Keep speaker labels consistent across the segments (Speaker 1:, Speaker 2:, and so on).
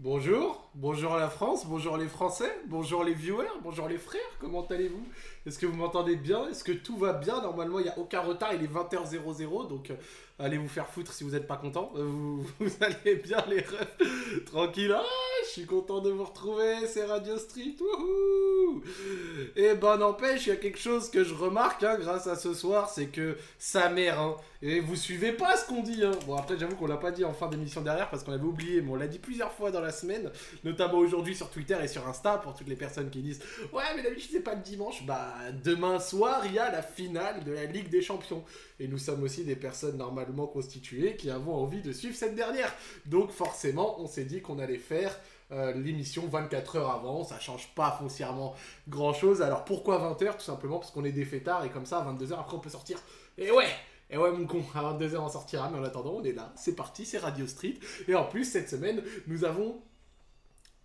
Speaker 1: Bonjour, bonjour la France, bonjour les Français, bonjour les viewers, bonjour les frères, comment allez-vous? Est-ce que vous m'entendez bien? Est-ce que tout va bien? Normalement, il n'y a aucun retard, il est 20h00, donc euh, allez vous faire foutre si vous n'êtes pas content. Euh, vous, vous allez bien les refs? Tranquille, ah, je suis content de vous retrouver, c'est Radio Street, wouhou Et ben n'empêche, il y a quelque chose que je remarque hein, grâce à ce soir, c'est que sa mère, hein, et vous suivez pas ce qu'on dit. Hein. Bon après j'avoue qu'on l'a pas dit en fin d'émission derrière parce qu'on avait oublié, mais on l'a dit plusieurs fois dans la semaine, notamment aujourd'hui sur Twitter et sur Insta pour toutes les personnes qui disent ouais mais d'habitude c'est pas le dimanche. Bah demain soir il y a la finale de la Ligue des Champions et nous sommes aussi des personnes normalement constituées qui avons envie de suivre cette dernière. Donc forcément on s'est dit qu'on allait faire euh, l'émission 24 heures avant, ça change pas foncièrement grand chose. Alors pourquoi 20 heures? Tout simplement parce qu'on est des fêtards et comme ça à 22 heures après on peut sortir. Et ouais et ouais, mon con, à 22h on sortira, mais en attendant, on est là, c'est parti, c'est Radio Street. Et en plus, cette semaine, nous avons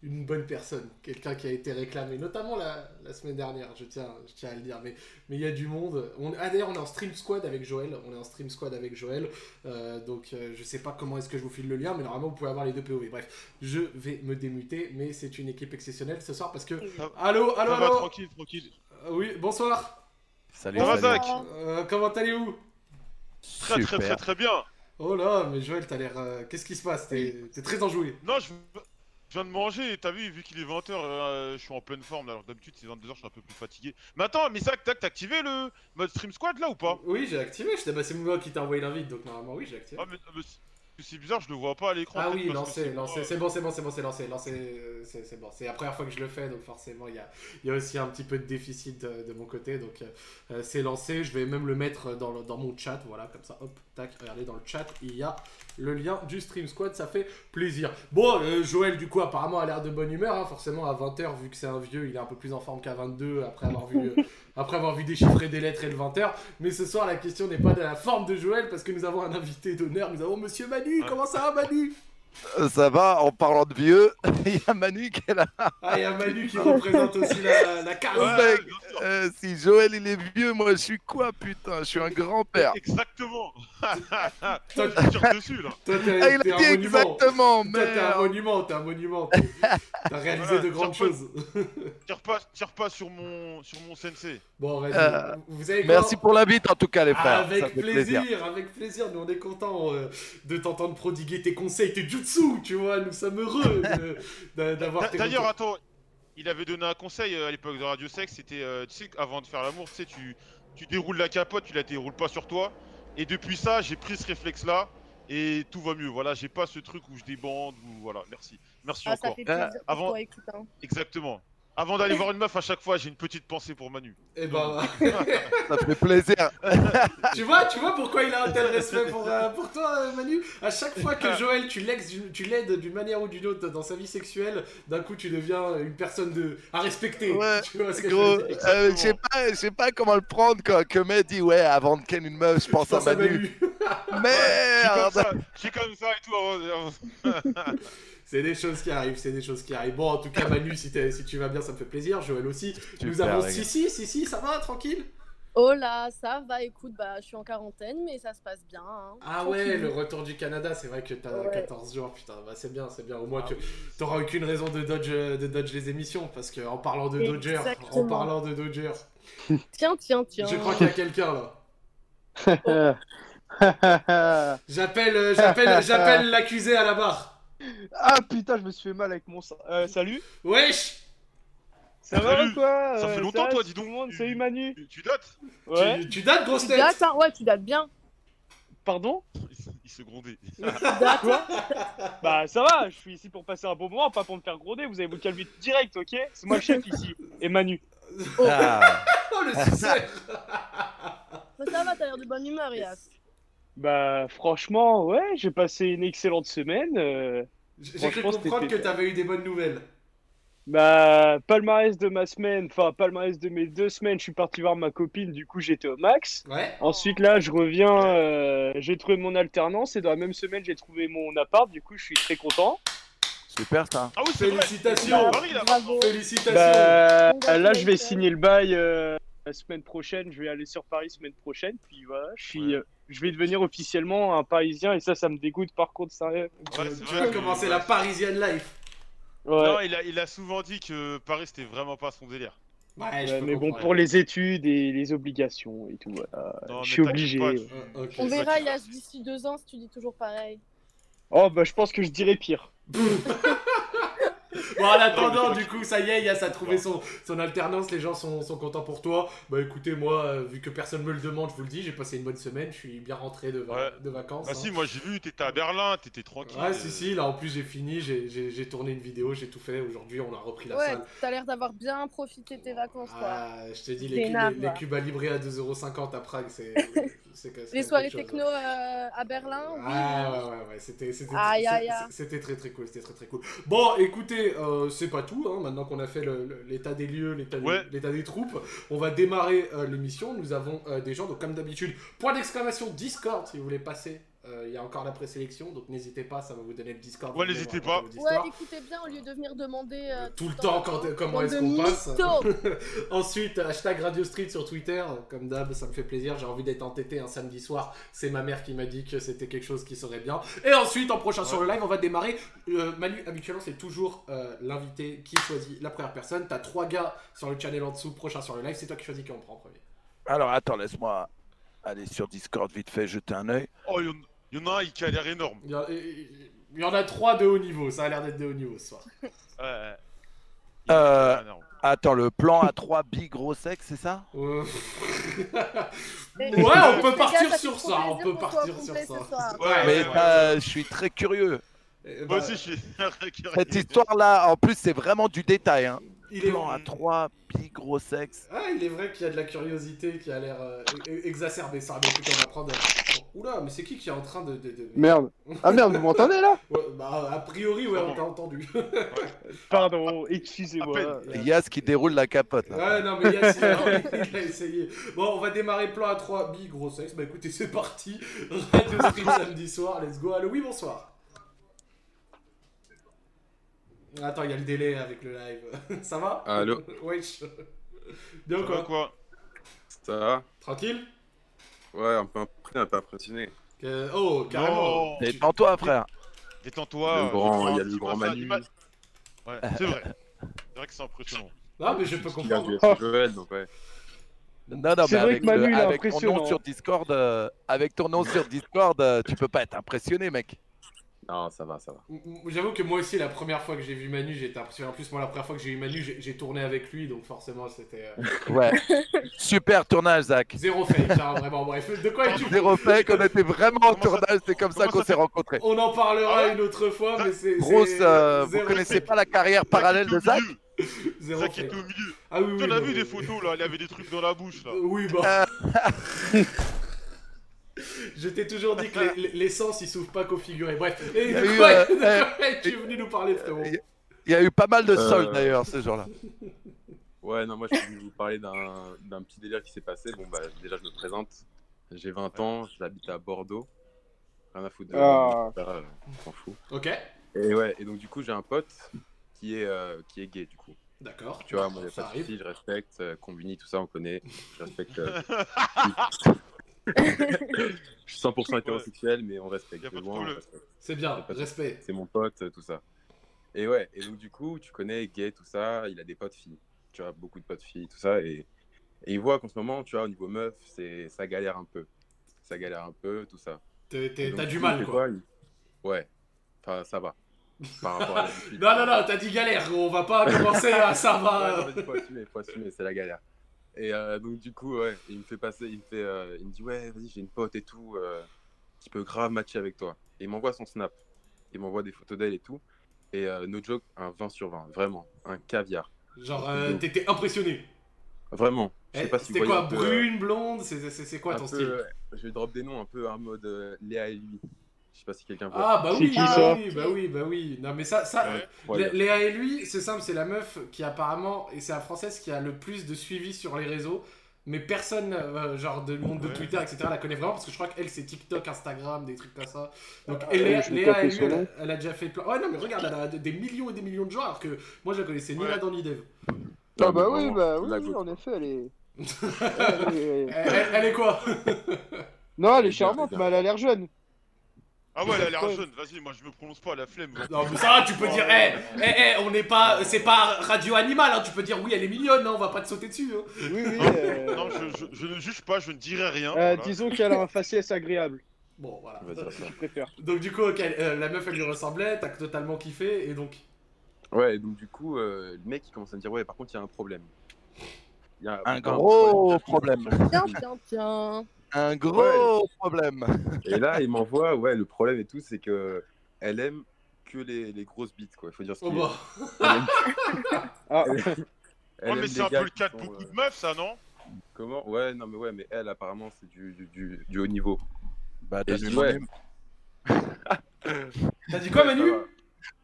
Speaker 1: une bonne personne, quelqu'un qui a été réclamé, notamment la, la, semaine dernière, je tiens, je tiens à le dire, mais mais il y a du monde. On, ah d'ailleurs, on est en stream squad avec Joël, on est en stream squad avec Joël, euh, donc euh, je sais pas comment est-ce que je vous file le lien, mais normalement vous pouvez avoir les deux POV. Bref, je vais me démuter, mais c'est une équipe exceptionnelle ce soir parce que. Allô, allô, allô.
Speaker 2: tranquille, tranquille.
Speaker 1: Euh, oui, bonsoir.
Speaker 3: Salut,
Speaker 2: Zach.
Speaker 1: comment allez-vous?
Speaker 2: Très très très très bien.
Speaker 1: Oh là, mais Joël, t'as l'air. euh, Qu'est-ce qui se passe? T'es t'es très enjoué.
Speaker 2: Non, je, je viens de manger, t'as vu, vu qu'il est 20h, je suis en pleine forme. Alors d'habitude, c'est 22h, je suis un peu plus fatigué. Mais attends, mais ça, t'as activé le mode stream squad là ou pas?
Speaker 1: Oui, j'ai activé. Je bah, c'est moi qui t'a envoyé l'invite, donc normalement, oui, j'ai activé.
Speaker 2: Ah, mais, mais c'est- bizarre, je le vois pas à l'écran.
Speaker 1: Ah oui, lancé, lancé, c'est bon, c'est bon, c'est bon, c'est lancé, lancé, euh, c'est bon. C'est la première fois que je le fais, donc forcément, il y a, il y a aussi un petit peu de déficit de, de mon côté, donc euh, c'est lancé. Je vais même le mettre dans, le- dans mon chat, voilà, comme ça, hop, tac, regardez dans le chat, il y a le lien du Stream Squad, ça fait plaisir. Bon, euh, Joël, du coup, apparemment, a l'air de bonne humeur, hein, forcément, à 20h, vu que c'est un vieux, il est un peu plus en forme qu'à 22, après avoir vu... euh, après avoir vu déchiffrer des lettres et le 20h. Mais ce soir, la question n'est pas de la forme de Joël, parce que nous avons un invité d'honneur. Nous avons Monsieur Manu. Comment ça va, Manu?
Speaker 3: Ça va, en parlant de vieux, il y a Manu qui est là.
Speaker 1: Ah, il y a Manu qui représente aussi la, la.
Speaker 2: Ouais.
Speaker 3: Euh, si Joël il est vieux, moi je suis quoi putain? Je suis un grand-père.
Speaker 2: Exactement.
Speaker 1: Toi,
Speaker 2: Je tire dessus là.
Speaker 1: toi,
Speaker 3: Ah, il a dit exactement,
Speaker 1: Toi, t'es un monument, t'es un monument. T'as réalisé
Speaker 2: Voilà,
Speaker 1: de grandes
Speaker 2: tire pas-
Speaker 1: choses.
Speaker 2: Tire pas, tire pas sur mon, sur mon sensei.
Speaker 1: Bon, vas-y.
Speaker 3: Euh,
Speaker 1: Vous avez
Speaker 3: Merci pour l'invite en tout cas les frères.
Speaker 1: avec plaisir,
Speaker 3: plaisir.
Speaker 1: avec plaisir. Nous, on est content euh, de t'entendre prodiguer tes conseils, tes tu vois. Nous sommes heureux d'avoir
Speaker 2: D'ailleurs, attends, il avait donné un conseil euh, à l'époque de Radio Sex, c'était, euh, tu sais, avant de faire l'amour, tu sais, tu, tu déroules la capote, tu la déroules pas sur toi. Et depuis ça, j'ai pris ce réflexe-là et tout va mieux. Voilà, j'ai pas ce truc où je débande ou voilà. Merci, merci
Speaker 4: Ah, ça
Speaker 2: encore.
Speaker 4: fait plaisir pour
Speaker 2: avant-
Speaker 4: toi, écoute. Hein.
Speaker 2: Exactement. Avant d'aller voir une meuf, à chaque fois, j'ai une petite pensée pour Manu.
Speaker 1: Eh ben,
Speaker 3: Ça fait plaisir.
Speaker 1: tu vois, tu vois pourquoi il a un tel respect pour, euh, pour toi, euh, Manu? À chaque fois que Joël, tu l'aides d'une- manière ou d'une autre dans sa vie sexuelle, d'un coup, tu deviens une personne de à respecter.
Speaker 3: Ouais,
Speaker 1: tu vois ce que je
Speaker 3: Gros, euh, je sais pas, je sais pas comment le prendre quand que May dit ouais avant de ken une meuf, je pense à Manu.
Speaker 1: Manu.
Speaker 2: Je suis comme
Speaker 3: Merde.
Speaker 2: ça, je suis comme ça et tout.
Speaker 1: C'est des choses qui arrivent, c'est des choses qui arrivent. Bon, en tout cas, Manu, si, t'es- si tu vas bien, ça me fait plaisir. Joël aussi. Nous avons
Speaker 3: les gars.
Speaker 1: Sissi, Sissi, ça va, tranquille?
Speaker 4: Oh là, ça va, écoute, bah, je suis en quarantaine, mais ça se passe bien. Hein.
Speaker 1: Ah ouais,
Speaker 4: Tranquille.
Speaker 1: le retour du Canada, c'est vrai que t'as
Speaker 4: Ouais.
Speaker 1: 14 jours, putain, bah c'est bien, c'est bien. Au moins,
Speaker 2: Ah
Speaker 1: tu
Speaker 2: oui.
Speaker 1: t'auras aucune raison de dodge, de dodge les émissions, parce que en parlant de Dodger, en parlant de Dodger,
Speaker 4: Tiens, tiens, tiens.
Speaker 1: je crois qu'il y a quelqu'un là. J'appelle, euh, j'appelle, j'appelle l'accusé à la barre.
Speaker 5: Ah putain, je me suis fait mal avec mon sang. Euh, salut
Speaker 1: Wesh
Speaker 5: Ça va
Speaker 2: Salut.
Speaker 5: ou quoi
Speaker 2: Ça
Speaker 5: Euh,
Speaker 2: fait longtemps, toi, dis
Speaker 5: tout
Speaker 2: donc.
Speaker 5: le monde,
Speaker 2: Tu-
Speaker 5: salut Manu
Speaker 2: Tu, tu dates?
Speaker 5: Ouais,
Speaker 1: tu, tu dates, grosse
Speaker 4: Tu
Speaker 1: tête?
Speaker 4: dates, hein? Ouais, tu dates bien.
Speaker 5: pardon?
Speaker 2: Il, se- il se grondait.
Speaker 4: Tu dates.
Speaker 5: Quoi Bah ça va, je suis ici pour passer un bon moment, pas pour me faire gronder, vous allez vous calmer direct, ok? C'est moi le chef ici, et Manu.
Speaker 3: Ah.
Speaker 1: Oh le succès
Speaker 4: Mais ça va, t'as l'air de bonne humeur, Yas.
Speaker 5: Bah franchement, ouais, j'ai passé une excellente semaine. euh,
Speaker 1: J'ai cru comprendre que t'avais eu des bonnes nouvelles.
Speaker 5: Bah, palmarès de ma semaine, enfin palmarès de mes deux semaines, je suis parti voir ma copine, du coup j'étais au max.
Speaker 1: Ouais
Speaker 5: Ensuite là, je reviens, euh, j'ai trouvé mon alternance et dans la même semaine j'ai trouvé mon appart, du coup je suis très content.
Speaker 3: Super ça.
Speaker 2: Ah oui, vrai.
Speaker 1: Félicitations.
Speaker 4: Bravo.
Speaker 1: Félicitations
Speaker 5: Bah, là je vais signer le bail euh, la semaine prochaine, je vais aller sur Paris semaine prochaine, puis voilà, je suis,
Speaker 2: Ouais.
Speaker 5: Je vais devenir officiellement un Parisien et ça, ça me dégoûte par contre sérieux.
Speaker 1: Tu,
Speaker 2: Ouais,
Speaker 1: tu vas commencer la Parisienne life.
Speaker 5: Ouais.
Speaker 2: Non, il a, il a souvent dit que Paris c'était vraiment pas son délire.
Speaker 1: Ouais, je
Speaker 5: mais bon, pour les études et les obligations et tout, voilà.
Speaker 2: Non,
Speaker 5: je suis obligé.
Speaker 2: pas,
Speaker 1: ok.
Speaker 4: On verra, il y a d'ici deux ans si tu dis toujours pareil.
Speaker 5: Oh, bah, je pense que je dirais pire.
Speaker 1: Bon, en attendant, du coup, ça y est, Yass a trouvé son, son alternance, les gens sont, sont contents pour toi. Bah écoutez, moi, euh, vu que personne me le demande, je vous le dis, j'ai passé une bonne semaine, je suis bien rentré de, va-
Speaker 2: Ouais.
Speaker 1: de vacances.
Speaker 2: Bah
Speaker 1: hein.
Speaker 2: si, moi j'ai vu, t'étais à Berlin, t'étais tranquille.
Speaker 1: Ouais, si, si, là en plus j'ai fini, j'ai- j'ai j'ai tourné une vidéo, j'ai tout fait. Aujourd'hui, on a repris la
Speaker 4: Ouais,
Speaker 1: salle.
Speaker 4: t'as l'air d'avoir bien profité de tes vacances, quoi.
Speaker 1: Ah, je t'ai dit, les,
Speaker 4: Des
Speaker 1: cubes-
Speaker 4: nappes,
Speaker 1: les, les
Speaker 4: quoi.
Speaker 1: Cuba Libre à 2,50€ à Prague, c'est.
Speaker 4: Les soirées techno euh, à Berlin, oui.
Speaker 1: Ah ouais ouais ouais c'était c'était très très cool c'était très très cool bon écoutez euh, c'est pas tout hein, maintenant qu'on a fait l'état des lieux l'état des,
Speaker 2: Ouais.
Speaker 1: l'état des troupes on va démarrer euh, l'émission nous avons euh, des gens donc comme d'habitude point d'exclamation Discord si vous voulez passer il y a encore la présélection donc n'hésitez pas ça va vous donner le Discord
Speaker 2: Ouais, n'hésitez pas.
Speaker 4: Ouais, écoutez bien au lieu de venir demander euh,
Speaker 1: tout le temps quand, comment est-ce qu'on passe. Ensuite, hashtag Radio Street sur Twitter, comme d'hab, ça me fait plaisir. J'ai envie d'être entêté un samedi soir. C'est ma mère qui m'a dit que c'était quelque chose qui serait bien. Et ensuite, en prochain sur le live, on va démarrer. Euh, Manu, habituellement, c'est toujours euh, l'invité qui choisit la première personne. T'as trois gars sur le channel en dessous, prochain sur le live. C'est toi qui choisis qui on prend en premier.
Speaker 3: Alors attends, laisse-moi aller sur Discord vite fait, jeter un œil.
Speaker 2: Oh, il y en- a un qui a l'air énorme.
Speaker 1: Il y, en- il y en a trois de haut niveau. Ça a l'air d'être de haut niveau ce soir.
Speaker 2: Ouais, ouais.
Speaker 3: Euh. Attends, le plan à 3 big gros sexe, c'est ça?
Speaker 1: Euh, Ouais, on peut partir
Speaker 4: gars,
Speaker 1: sur ça, on peut partir sur ça.
Speaker 2: Ouais,
Speaker 3: Mais
Speaker 2: ouais, ouais.
Speaker 3: euh, je suis très curieux.
Speaker 1: Eh
Speaker 2: Moi
Speaker 1: bah,
Speaker 2: aussi, je suis.
Speaker 3: Cette histoire-là, en plus, c'est vraiment du détail. Hein.
Speaker 1: Il est
Speaker 3: Plan à 3 big gros sexe.
Speaker 1: Ah, il est vrai qu'il y a de la curiosité qui a l'air euh, e- e- exacerbée. Ça, mais écoute, on va prendre. Oula, mais c'est qui qui est en train de. de- de-
Speaker 5: Merde. Ah merde, vous m'entendez là?
Speaker 1: Ouais, bah, a priori, ouais, on t'a entendu.
Speaker 5: Pardon, excusez-moi.
Speaker 3: Yas qui déroule la capote. Là.
Speaker 1: ouais, non, mais Yass, il a, essayé. Bon, on va démarrer plan à 3 bi gros sexe. Bah écoutez, c'est parti. Radio Street samedi soir, let's go. Allô, oui, bonsoir. Attends, il y a le délai avec le live. Ça va
Speaker 6: Allô
Speaker 1: Wesh. Bien ou quoi
Speaker 2: quoi
Speaker 6: Ça va
Speaker 1: Tranquille
Speaker 6: Ouais, un peu impressionné, un peu impressionné.
Speaker 1: Que- Oh, carrément.
Speaker 2: Non.
Speaker 3: Détends-toi, frère.
Speaker 2: Détends-toi.
Speaker 6: Le grand-
Speaker 2: euh,
Speaker 6: il y a le grand Manu.
Speaker 2: Ouais, c'est vrai. C'est vrai que c'est impressionnant.
Speaker 1: Ah, mais je peux
Speaker 6: Il y a
Speaker 1: comprendre.
Speaker 6: du FC Joël, donc ouais.
Speaker 3: Non, non,
Speaker 5: C'est
Speaker 3: mais
Speaker 5: vrai
Speaker 3: avec,
Speaker 5: que Manu,
Speaker 3: le-
Speaker 5: il est
Speaker 3: avec ton nom sur Discord, euh, avec ton nom sur Discord, euh, tu peux pas être impressionné, mec.
Speaker 6: Non, ça va, ça va.
Speaker 1: J'avoue que moi aussi, la première fois que j'ai vu Manu, j'étais impressionné. En plus, moi, la première fois que j'ai vu Manu, j'ai tourné avec lui, donc forcément, c'était euh,
Speaker 3: Ouais. Super tournage, Zach.
Speaker 1: zéro fake, hein, vraiment. Bref, de quoi es-tu
Speaker 3: Zéro fake, on était vraiment en tournage, c'est comme ça qu'on s'est rencontrés.
Speaker 1: On en parlera
Speaker 2: Ah ouais
Speaker 1: une autre fois, mais c'est.
Speaker 3: Grosse, euh, vous connaissez
Speaker 1: fake.
Speaker 3: pas la carrière parallèle de Zach
Speaker 1: Zéro
Speaker 2: Zach était au milieu.
Speaker 1: Ah oui, oui.
Speaker 2: Tu en
Speaker 1: non,
Speaker 2: as vu des photos là, il avait des trucs dans la bouche là.
Speaker 1: Oui, bah. Je t'ai toujours dit que les- les- l'essence, il s'ouvre pas qu'au figuré. Bref, et
Speaker 3: Il y a
Speaker 1: de
Speaker 3: eu,
Speaker 1: quoi,
Speaker 3: euh,
Speaker 1: de quoi es-tu venu nous parler, frérot
Speaker 3: Il y a eu pas mal de
Speaker 6: Euh,
Speaker 3: soldes d'ailleurs ce jour-là.
Speaker 6: Ouais, non, moi je vais vous parler d'un d'un petit délire qui s'est passé. Bon, bah, déjà, je me présente. J'ai 20 ans, j'habite à Bordeaux. Rien à foutre de
Speaker 5: Ah.
Speaker 6: euh, on s'en fout.
Speaker 1: Ok,
Speaker 6: Et ouais, et donc du coup, j'ai un pote qui est, euh, qui est gay, du coup.
Speaker 1: d'accord.
Speaker 6: Tu vois, moi, il a
Speaker 1: ça
Speaker 6: pas de soucis, je respecte. euh, Combini, tout ça, on connaît. Je respecte. je suis 100% hétérosexuel, mais on respecte.
Speaker 1: C'est bien,
Speaker 6: pas de-
Speaker 1: respect.
Speaker 6: c'est mon pote, euh, tout ça. Et ouais, et donc du coup, tu connais gay, tout ça, il a des potes filles. Tu vois, beaucoup de potes filles, tout ça. Et, et il voit qu'en ce moment, tu vois, au niveau meuf, c'est, ça galère un peu. Ça galère un peu, tout ça.
Speaker 1: T'as
Speaker 6: du
Speaker 1: du
Speaker 6: coup,
Speaker 1: mal, quoi.
Speaker 6: il- Ouais, enfin, ça va. Par rapport à l'habitude.
Speaker 1: Non, non, non, t'as dit galère. On va pas commencer à ça
Speaker 6: Ouais,
Speaker 1: va.
Speaker 6: non, mais faut assumer, faut assumer, c'est la galère. Et euh, donc du coup, ouais, il me fait passer, il me fait, euh, il me dit ouais, vas-y, j'ai une pote et tout, euh, qui peut grave matcher avec toi. Et il m'envoie son snap, il m'envoie des photos d'elle et tout. Et euh, no joke, un 20 sur 20, vraiment, un caviar,
Speaker 1: Genre, t'étais impressionné.
Speaker 6: vraiment. Je sais
Speaker 1: Eh,
Speaker 6: si
Speaker 1: C'était
Speaker 6: voyez
Speaker 1: quoi, brune, blonde C'est quoi ton
Speaker 6: peu,
Speaker 1: style?
Speaker 6: Je drop des noms un peu en mode Léa et lui. Je sais pas si quelqu'un voit.
Speaker 1: Ah, bah oui,
Speaker 5: qui,
Speaker 1: bah
Speaker 5: ça
Speaker 1: oui, bah oui, bah oui. Non, mais ça, ça.
Speaker 6: Ouais,
Speaker 1: Léa et lui, c'est simple, c'est la meuf qui apparemment, et c'est la française qui a le plus de suivi sur les réseaux, mais personne, euh, genre de monde de
Speaker 2: Ouais.
Speaker 1: Twitter, etc., la connaît vraiment, parce que je crois qu'elle c'est TikTok, Instagram, des trucs comme ça. Donc,
Speaker 5: Ah,
Speaker 1: Léa, et lui, elle, elle a déjà fait plein. Ouais, non, mais regarde, elle a des millions et des millions de gens, alors que moi je la connaissais ni
Speaker 2: Ouais.
Speaker 1: là dans ni dev.
Speaker 5: Ah bah oui, bah oui, en effet, elle est... elle est-
Speaker 1: Elle, est quoi?
Speaker 5: Non, elle est charmante, mais elle a l'air jeune.
Speaker 2: Ah ouais, elle a l'air jeune, vas-y, moi je me prononce pas, la flemme.
Speaker 1: Non, mais ça, tu peux dire, eh, eh, eh, on n'est pas, c'est pas radio animal, hein, tu peux dire, oui, elle est mignonne, hein, on va pas te sauter dessus. Hein.
Speaker 5: Oui, oui.
Speaker 2: Non,
Speaker 5: euh,
Speaker 2: Non, je, je- je ne juge pas, je ne dirai rien.
Speaker 5: euh,
Speaker 2: voilà.
Speaker 5: disons qu'elle a un faciès agréable.
Speaker 1: Bon, voilà.
Speaker 6: On va dire ça.
Speaker 5: Je préfère.
Speaker 1: Donc, du coup, ok, euh, la meuf, elle lui ressemblait, t'as totalement kiffé, et donc.
Speaker 6: Ouais, et donc du coup, euh, le mec il commence à me dire ouais, par contre il y a un problème. Il y a
Speaker 3: Un gros problème.
Speaker 4: Tiens, tiens, tiens.
Speaker 3: Un gros problème.
Speaker 6: Et là, il m'envoie ouais, le problème et tout, c'est que elle aime que les, les grosses bites quoi. Il faut dire ce
Speaker 1: Oh
Speaker 6: qu'il a.
Speaker 1: bah.
Speaker 6: Elle aime-
Speaker 5: Ah,
Speaker 2: mais c'est un peu le cas de beaucoup
Speaker 6: euh,
Speaker 2: de meufs, ça, non?
Speaker 6: Comment? Ouais, non mais ouais, mais elle apparemment c'est du, du, du, du haut niveau.
Speaker 3: Bah,
Speaker 6: dis,
Speaker 3: mon,
Speaker 6: ouais.
Speaker 1: T'as dit quoi, Manu?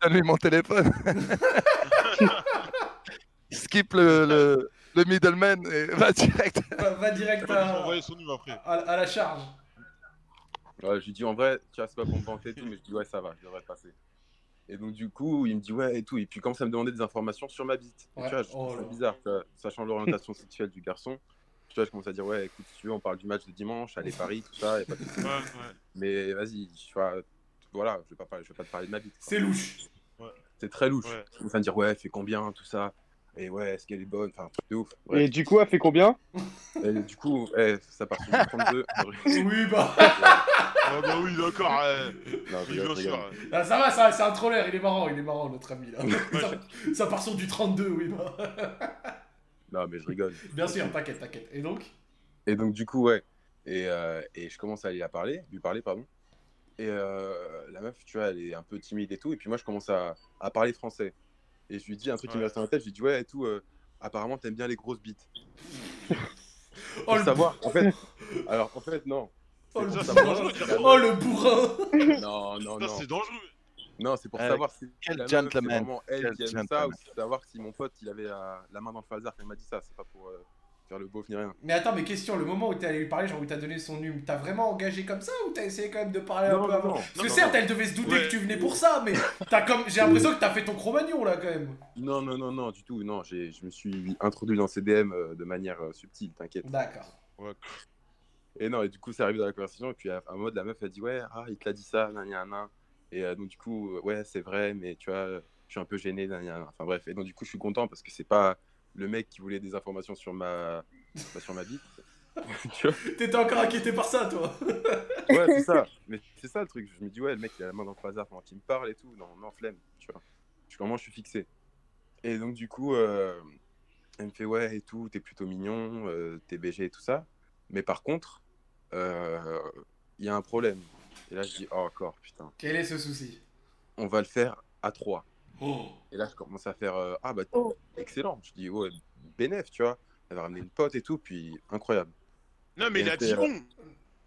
Speaker 3: donne-lui mon téléphone. Skip le, le, le middleman et va direct.
Speaker 1: va, va direct
Speaker 2: Je
Speaker 1: à,
Speaker 2: envoyer son numéro après.
Speaker 1: à, à la charge.
Speaker 6: Ouais, je lui dis en vrai, tu vois, c'est pas pour me vanter et tout, mais je dis ouais, ça va, je devrais passer. Et donc, du coup, il me dit ouais et tout. Et puis, il commence à me demander des informations sur ma bite. Et. Tu vois, je
Speaker 1: Oh
Speaker 6: ça
Speaker 1: là.
Speaker 6: bizarre, tu vois, sachant l'orientation sexuelle du garçon. Tu vois, je commence à dire ouais, écoute, si tu veux, on parle du match de dimanche, allez, Paris, tout ça. y a pas de souci.
Speaker 2: Ouais, ouais.
Speaker 6: Mais vas-y, tu vois, voilà, je vais pas, parler, je vais pas te parler de ma bite.
Speaker 1: C'est louche.
Speaker 6: C'est très louche.
Speaker 2: Ouais.
Speaker 6: Il commence à me dire ouais, fait combien, tout ça. Et ouais, est-ce qu'elle est bonne? Enfin, un truc de ouf.
Speaker 5: Et du coup, elle fait combien?
Speaker 6: Et du coup, eh, ça part sur du 32.
Speaker 1: Oui, bah.
Speaker 2: Ah bah oui, d'accord. ouais.
Speaker 6: non,
Speaker 2: Oui,
Speaker 6: rigole,
Speaker 2: bien sûr.
Speaker 1: Ah, ça va, ça, c'est un troller, il est marrant, il est marrant, notre ami là. ça, ça part sur du 32, oui, bah.
Speaker 6: Non, mais je rigole.
Speaker 1: Bien sûr, t'inquiète, t'inquiète. Et donc?
Speaker 6: Et donc, du coup, ouais. Et, euh, et je commence à lui à parler, lui parler, pardon. Et euh, la meuf, tu vois, elle est un peu timide et tout. Et puis moi, je commence à, à parler français. Et je lui dis un truc qui me reste dans la tête. Je lui dis, ouais, et tout, euh, apparemment, t'aimes bien les grosses bites.
Speaker 1: Oh,
Speaker 6: Pour
Speaker 1: le,
Speaker 6: savoir, en fait. Alors, en fait, non.
Speaker 1: oh, le
Speaker 6: savoir
Speaker 1: oh, le bourrin
Speaker 6: Non, non,
Speaker 2: Ça,
Speaker 6: non.
Speaker 2: c'est dangereux.
Speaker 6: Non, c'est pour
Speaker 3: Euh,
Speaker 6: savoir si
Speaker 3: quel
Speaker 6: c'est
Speaker 3: gentleman.
Speaker 6: vraiment elle
Speaker 3: Quel
Speaker 6: qui aime ça ou savoir si mon pote il avait euh, la main dans le phasar quand il m'a dit ça. C'est pas pour euh, faire le beauf ni rien.
Speaker 1: Mais attends, mais question, le moment où t'es allé lui parler, genre où t'as donné son num, t'as vraiment engagé comme ça ou t'as essayé quand même de parler un
Speaker 6: Non,
Speaker 1: peu
Speaker 6: non,
Speaker 1: avant
Speaker 6: non.
Speaker 1: Parce que
Speaker 6: Non,
Speaker 1: certes,
Speaker 6: non.
Speaker 1: elle devait se douter
Speaker 2: Ouais.
Speaker 1: que tu venais pour ça, mais t'as comme, j'ai l'impression que t'as fait ton cro-magnon là quand même.
Speaker 6: Non, non, non, non, du tout. Non, j'ai, je me suis introduit dans ces DM euh, de manière euh, subtile, t'inquiète.
Speaker 1: D'accord.
Speaker 6: Et non, et du coup, ça arrive dans la conversation. Et puis, à un mode, la meuf, elle dit Ouais, ah, il te l'a dit ça, nan, nan, nan. Et euh, donc, du coup, ouais, c'est vrai, mais tu vois, je suis un peu gêné, nan, nan, nan. Enfin, bref. Et donc, du coup, je suis content parce que c'est pas le mec qui voulait des informations sur ma, bah, sur ma vie.
Speaker 1: T'étais encore inquiété par ça, toi
Speaker 6: Ouais, c'est ça. Mais c'est ça le truc. Je me dis, ouais, le mec, il a la main dans le hasard pendant qu'il me parle et tout. Non, non, flemme, tu vois. Je, comment je suis fixé. Et donc, du coup, euh, elle me fait, ouais, et tout, t'es plutôt mignon, euh, t'es BG et tout ça. Mais par contre, euh, il y a un problème. Et là, je dis, oh, encore, putain,
Speaker 1: Quel est ce souci?
Speaker 6: On va le faire à trois.
Speaker 1: Oh
Speaker 6: Et là, je commence à faire, euh, ah, bah,
Speaker 4: Oh.
Speaker 6: excellent. Je dis, ouais, bénéf, tu vois. Elle va ramener une pote et tout, puis incroyable.
Speaker 2: Non, mais il a dit
Speaker 6: c'est, euh,
Speaker 2: on.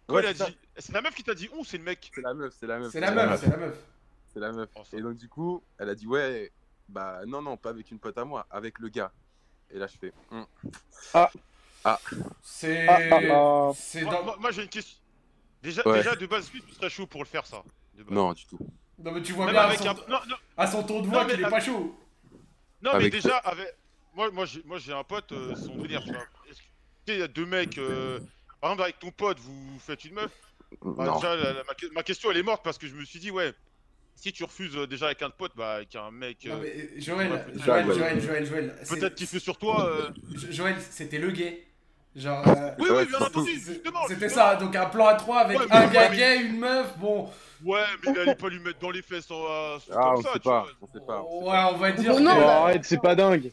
Speaker 2: Quoi,
Speaker 6: Ouais,
Speaker 2: dit. C'est la meuf qui t'a dit on, c'est le mec.
Speaker 6: C'est la meuf, c'est la meuf.
Speaker 1: C'est la meuf, c'est la meuf.
Speaker 6: C'est la meuf.
Speaker 2: Oh.
Speaker 6: Et donc, du coup, elle a dit, ouais, bah non, non, pas avec une pote à moi, avec le gars. Et là, je fais.
Speaker 1: C'est.
Speaker 5: Ah, ah, ah.
Speaker 1: C'est
Speaker 2: Moi,
Speaker 1: dans.
Speaker 2: moi- moi, j'ai une question. Déjà,
Speaker 6: Ouais.
Speaker 2: déjà de base, tu serais chaud pour le faire, ça? de base.
Speaker 6: non, du tout.
Speaker 1: Non, mais tu vois
Speaker 2: Même
Speaker 1: bien à
Speaker 2: avec
Speaker 1: son,
Speaker 2: un. Non, non,
Speaker 1: à son ton de voix qu'il est
Speaker 2: avec-
Speaker 1: pas chaud.
Speaker 2: non mais
Speaker 6: Avec-
Speaker 2: déjà, avec. Moi, moi, j'ai, moi, j'ai un pote, euh, son délire, tu vois. Il y a deux mecs. euh, Par exemple, avec ton pote, vous faites une meuf. Bah,
Speaker 6: non.
Speaker 2: déjà, la- la- ma, que- ma question, elle est morte parce que je me suis dit, ouais. Si tu refuses euh, déjà avec un pote, bah, avec un mec.
Speaker 1: Non,
Speaker 2: euh,
Speaker 1: mais euh, Joël. Joël, Joël. Joël, Joël.
Speaker 2: Peut-être qu'il fait sur toi. euh,
Speaker 1: Jo- Joël, c'était le gay. Genre. euh,
Speaker 2: Oui, oui, bien entendu, justement.
Speaker 1: C'était ça, donc un plan à trois avec
Speaker 2: Ouais, mais-
Speaker 1: un gars
Speaker 2: mais-
Speaker 1: gay, une meuf, bon.
Speaker 2: Ouais, mais il allait pas lui mettre dans les fesses en, euh,
Speaker 6: Ah,
Speaker 2: comme
Speaker 6: on
Speaker 2: ça,
Speaker 6: sait
Speaker 2: tu
Speaker 6: pas,
Speaker 2: vois.
Speaker 6: on sait pas. on sait
Speaker 1: Ouais,
Speaker 6: pas.
Speaker 1: on va dire
Speaker 4: Non,
Speaker 1: que-
Speaker 5: Oh, arrête, c'est pas dingue.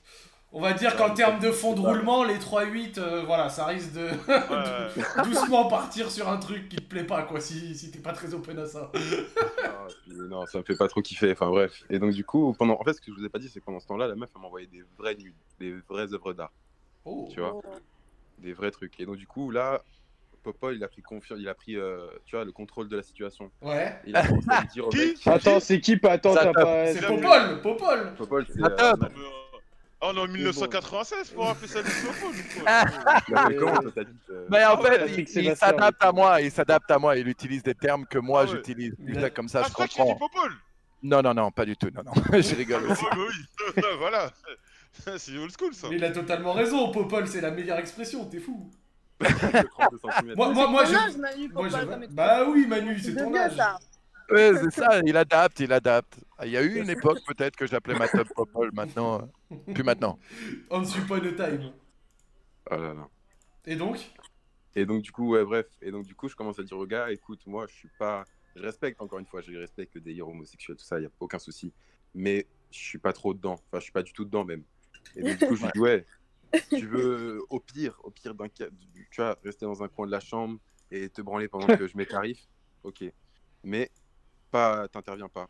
Speaker 1: On va dire qu'en termes de fond de roulement, les 3-8, euh, voilà, ça risque de
Speaker 2: Ouais.
Speaker 1: doucement partir sur un truc qui te plaît pas, quoi, si, si t'es pas très open à ça.
Speaker 6: Ah, puis non, ça me fait pas trop kiffer. Enfin bref. Et donc du coup, pendant, en fait, ce que je vous ai pas dit, c'est que pendant ce temps-là, la meuf elle m'envoyait des vrais nudes, des vraies œuvres d'art,
Speaker 1: Oh.
Speaker 6: tu vois, des vrais trucs. Et donc du coup, là, Popo, il a pris confiance, il a pris, euh, tu vois, le contrôle de la situation.
Speaker 1: Ouais.
Speaker 6: Il a commencé à dire au mec.
Speaker 5: Attends, c'est qui? Pas Attends, t'as pas.
Speaker 1: C'est Popol, Popol
Speaker 6: Popol, c'est.
Speaker 2: Ah, on est en 1996 pour appeler ça ou
Speaker 3: Ah. Mais en
Speaker 2: Ah
Speaker 3: fait, il, s'adapte à moi, il s'adapte à moi, il utilise des termes que moi
Speaker 2: Ah
Speaker 3: j'utilise. Du comme ça,
Speaker 2: Ah,
Speaker 3: je comprends.
Speaker 2: Popol
Speaker 3: Non, non, non, pas du tout, non, non, je rigole
Speaker 2: Ah,
Speaker 3: aussi.
Speaker 2: bah oui, voilà. C'est old school ça.
Speaker 1: Mais il a totalement raison, Popol, c'est la meilleure expression, t'es fou.
Speaker 6: de 32 centimètres.
Speaker 1: Moi, moi, moi,
Speaker 4: Ton
Speaker 1: je...
Speaker 4: âge, Manu,
Speaker 1: moi,
Speaker 4: Popol,
Speaker 1: je-
Speaker 4: comme tu
Speaker 1: Bah oui, Manu, c'est ton âge.
Speaker 4: ça.
Speaker 3: Ouais, c'est ça, il adapte, il adapte. Il y a eu une époque peut-être que j'appelais ma top couple, maintenant, euh, plus maintenant.
Speaker 1: On upon a time.
Speaker 6: Oh là là.
Speaker 1: Et donc?
Speaker 6: Et donc, du coup, ouais, bref. Et donc, du coup, je commence à dire au gars, écoute, moi, je suis pas. Je respecte, encore une fois, je respecte le délire homosexuel, tout ça, il n'y a aucun souci. Mais je suis pas trop dedans. Enfin, je suis pas du tout dedans, même. Et donc, du coup, je lui dis, ouais, tu veux, au pire, au pire d'un tu vois, rester dans un coin de la chambre et te branler pendant que je mets tarif, ok. Mais pas, t'interviens pas.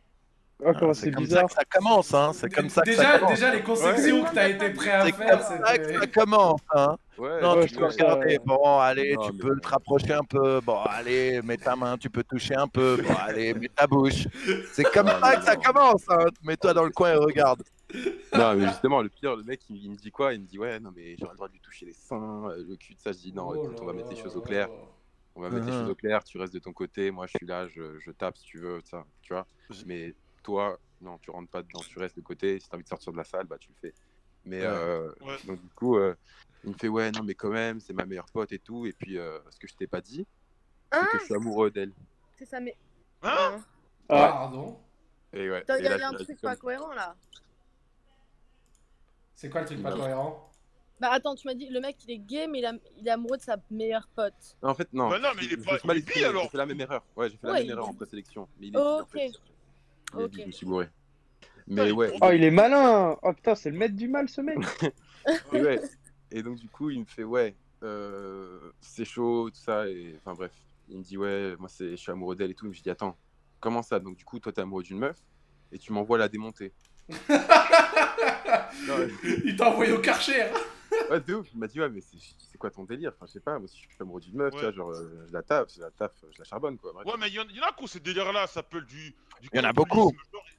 Speaker 5: Oh, comment
Speaker 3: C'est comme ça
Speaker 5: bizarre.
Speaker 3: que ça commence, hein. C'est comme ça que
Speaker 1: déjà,
Speaker 3: ça commence.
Speaker 1: déjà, les concessions que t'as été prêt à
Speaker 3: C'est comme
Speaker 1: faire,
Speaker 3: ça que ça commence, hein.
Speaker 6: Ouais,
Speaker 3: Non,
Speaker 5: Ouais,
Speaker 3: tu
Speaker 5: je
Speaker 3: peux regarder. Bon, allez,
Speaker 6: Non,
Speaker 3: tu peux
Speaker 6: bon.
Speaker 3: te rapprocher un peu. Bon, allez, mets ta main, tu peux toucher un peu. Bon, allez, mets ta bouche. C'est comme
Speaker 6: Non,
Speaker 3: ça que ça commence. Hein. Mets-toi dans le coin et regarde.
Speaker 6: Non, mais justement, le pire, le mec, il, il me dit quoi? Il me dit, ouais, non, mais j'aurais le droit de lui toucher les seins, euh, le cul, de ça. Je dis, non,
Speaker 1: Oh
Speaker 6: écoute,
Speaker 1: là
Speaker 6: on va mettre les choses au clair.
Speaker 1: là.
Speaker 6: On va mettre les choses au clair, tu restes de ton côté, moi je suis là, je, je tape si tu veux, ça, tu vois. Mais toi, non, tu rentres pas dedans, tu restes de côté, si t'as envie de sortir de la salle, bah tu le fais. Mais
Speaker 3: Ouais.
Speaker 6: euh,
Speaker 2: Ouais.
Speaker 6: donc du coup, euh, il me fait ouais, non, mais quand même, c'est ma meilleure pote et tout. Et puis, euh, ce que je t'ai pas dit, c'est
Speaker 4: Hein
Speaker 6: que je suis amoureux d'elle.
Speaker 4: C'est ça, mais.
Speaker 2: Hein
Speaker 4: Hein
Speaker 5: Ah.
Speaker 1: Pardon
Speaker 6: Et ouais.
Speaker 4: Il y a un truc pas cohérent là.
Speaker 1: C'est quoi le truc pas cohérent
Speaker 4: Bah attends, tu m'as dit le mec il est gay mais il, a- il est amoureux de sa meilleure pote.
Speaker 6: Non, en fait, non.
Speaker 2: Bah non, mais il est
Speaker 6: je-
Speaker 2: pas-
Speaker 6: je me suis mal
Speaker 2: il est bi, alors.
Speaker 6: J'ai fait la même erreur. Ouais, j'ai fait la même
Speaker 4: il
Speaker 6: erreur en présélection. Mais il est bi, en
Speaker 4: Ok.
Speaker 6: fait. Il est
Speaker 4: Ok.
Speaker 6: bi, je me suis bourré. Mais ouais.
Speaker 5: Oh, il est malin. Oh putain, c'est le maître du mal ce mec.
Speaker 6: Et, ouais. et donc, du coup, il me fait Ouais, euh, c'est chaud, tout ça. Et enfin, bref, il me dit Ouais, moi, c'est, je suis amoureux d'elle et tout. Mais je dis Attends, comment ça? Donc, du coup, toi, t'es amoureux d'une meuf et tu m'envoies la démonter.
Speaker 1: Il t'a envoyé au Karcher
Speaker 6: Ouais, de ouf. Il m'a dit Ouais, mais c'est, quoi ton délire? Enfin, je sais pas, moi, si je suis amoureux d'une meuf, tu vois, genre, euh, je la tape, je la tape, je la charbonne, quoi. Bref.
Speaker 2: Ouais, mais il y, en- il y en a qui ont ces délires-là, ça s'appelle du. du
Speaker 3: Il y en a beaucoup.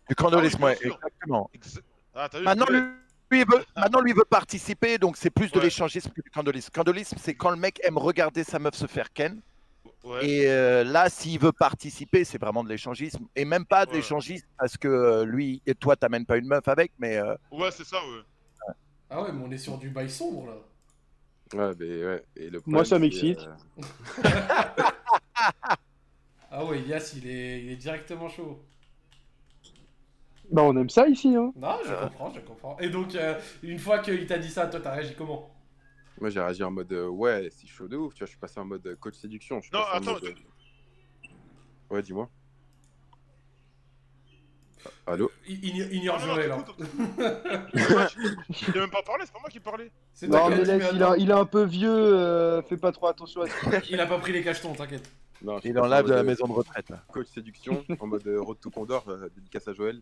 Speaker 3: Du candolisme,
Speaker 2: Ah
Speaker 3: ouais,
Speaker 2: sûr.
Speaker 3: exactement.
Speaker 2: Exa- Ah, t'as vu
Speaker 3: Maintenant, lui, veut, maintenant, lui veut participer, donc c'est plus de
Speaker 2: Ouais.
Speaker 3: l'échangisme que du candolisme. Candolisme, c'est quand le mec aime regarder sa meuf se faire ken.
Speaker 2: Ouais.
Speaker 3: Et euh, là, s'il veut participer, c'est vraiment de l'échangisme. Et même pas de
Speaker 2: Ouais.
Speaker 3: l'échangisme parce que euh, lui et toi, t'amènes pas une meuf avec, mais euh,
Speaker 2: Ouais, c'est ça, ouais.
Speaker 1: Ah ouais, mais on est sur du bail sombre là.
Speaker 6: Ouais, mais ouais. Et le
Speaker 5: Moi, ça m'excite.
Speaker 6: euh,
Speaker 1: Ah ouais, Yas, il est, il est directement chaud.
Speaker 5: Bah, on aime ça ici, hein.
Speaker 1: Non, je comprends, je comprends. Et donc, euh, une fois qu'il t'a dit ça, toi, t'as réagi comment?
Speaker 6: Moi, j'ai réagi en mode euh, ouais, c'est chaud de ouf. Tu vois, je suis passé en mode euh, coach séduction. Je suis
Speaker 2: Non, attends,
Speaker 6: mode, euh, Ouais, dis-moi. Ah, Allô
Speaker 1: Il- il- Ignore
Speaker 2: non,
Speaker 1: Joël.
Speaker 2: Il a même pas parlé, c'est pas moi qui parlais.
Speaker 5: Non, mais laisse, il, a- il est un peu vieux. euh, fais pas trop attention à ce qu'il dit.
Speaker 1: Il a pas pris les cachetons, t'inquiète.
Speaker 6: non,
Speaker 3: il
Speaker 6: passé en
Speaker 3: enlève de la maison de retraite. là.
Speaker 6: Coach séduction, en mode Road to Condor, euh, dédicace à Joël.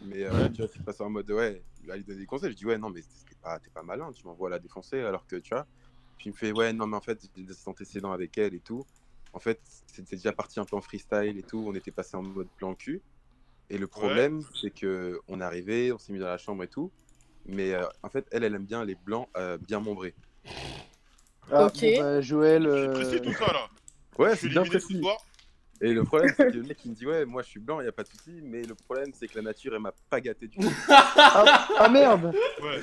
Speaker 6: Mais euh, tu vois, suis passé en mode ouais, il allait donner des conseils. Je dis ouais, non, mais t'es pas, t'es pas malin, tu m'envoies la défoncer alors que tu vois. Puis il me fait ouais, non, mais en fait, j'ai des antécédents avec elle et tout. En fait, c'était déjà parti un peu en freestyle et tout. On était passé en mode plan cul. Et le problème, c'est que on est arrivé, on s'est mis dans la chambre et tout. Mais euh, en fait, elle, elle aime bien les blancs euh, bien membrés.
Speaker 5: Ah,
Speaker 4: Ok.
Speaker 5: bon, bah, Joël.
Speaker 2: C'est précis tout ça là.
Speaker 6: Ouais, c'est bien précis. Et le problème, c'est que le mec, il me dit Ouais, moi je suis blanc, il a pas de souci. Mais le problème, c'est que la nature, elle m'a pas gâté du tout.
Speaker 5: Ah, ah, merde
Speaker 2: Ouais.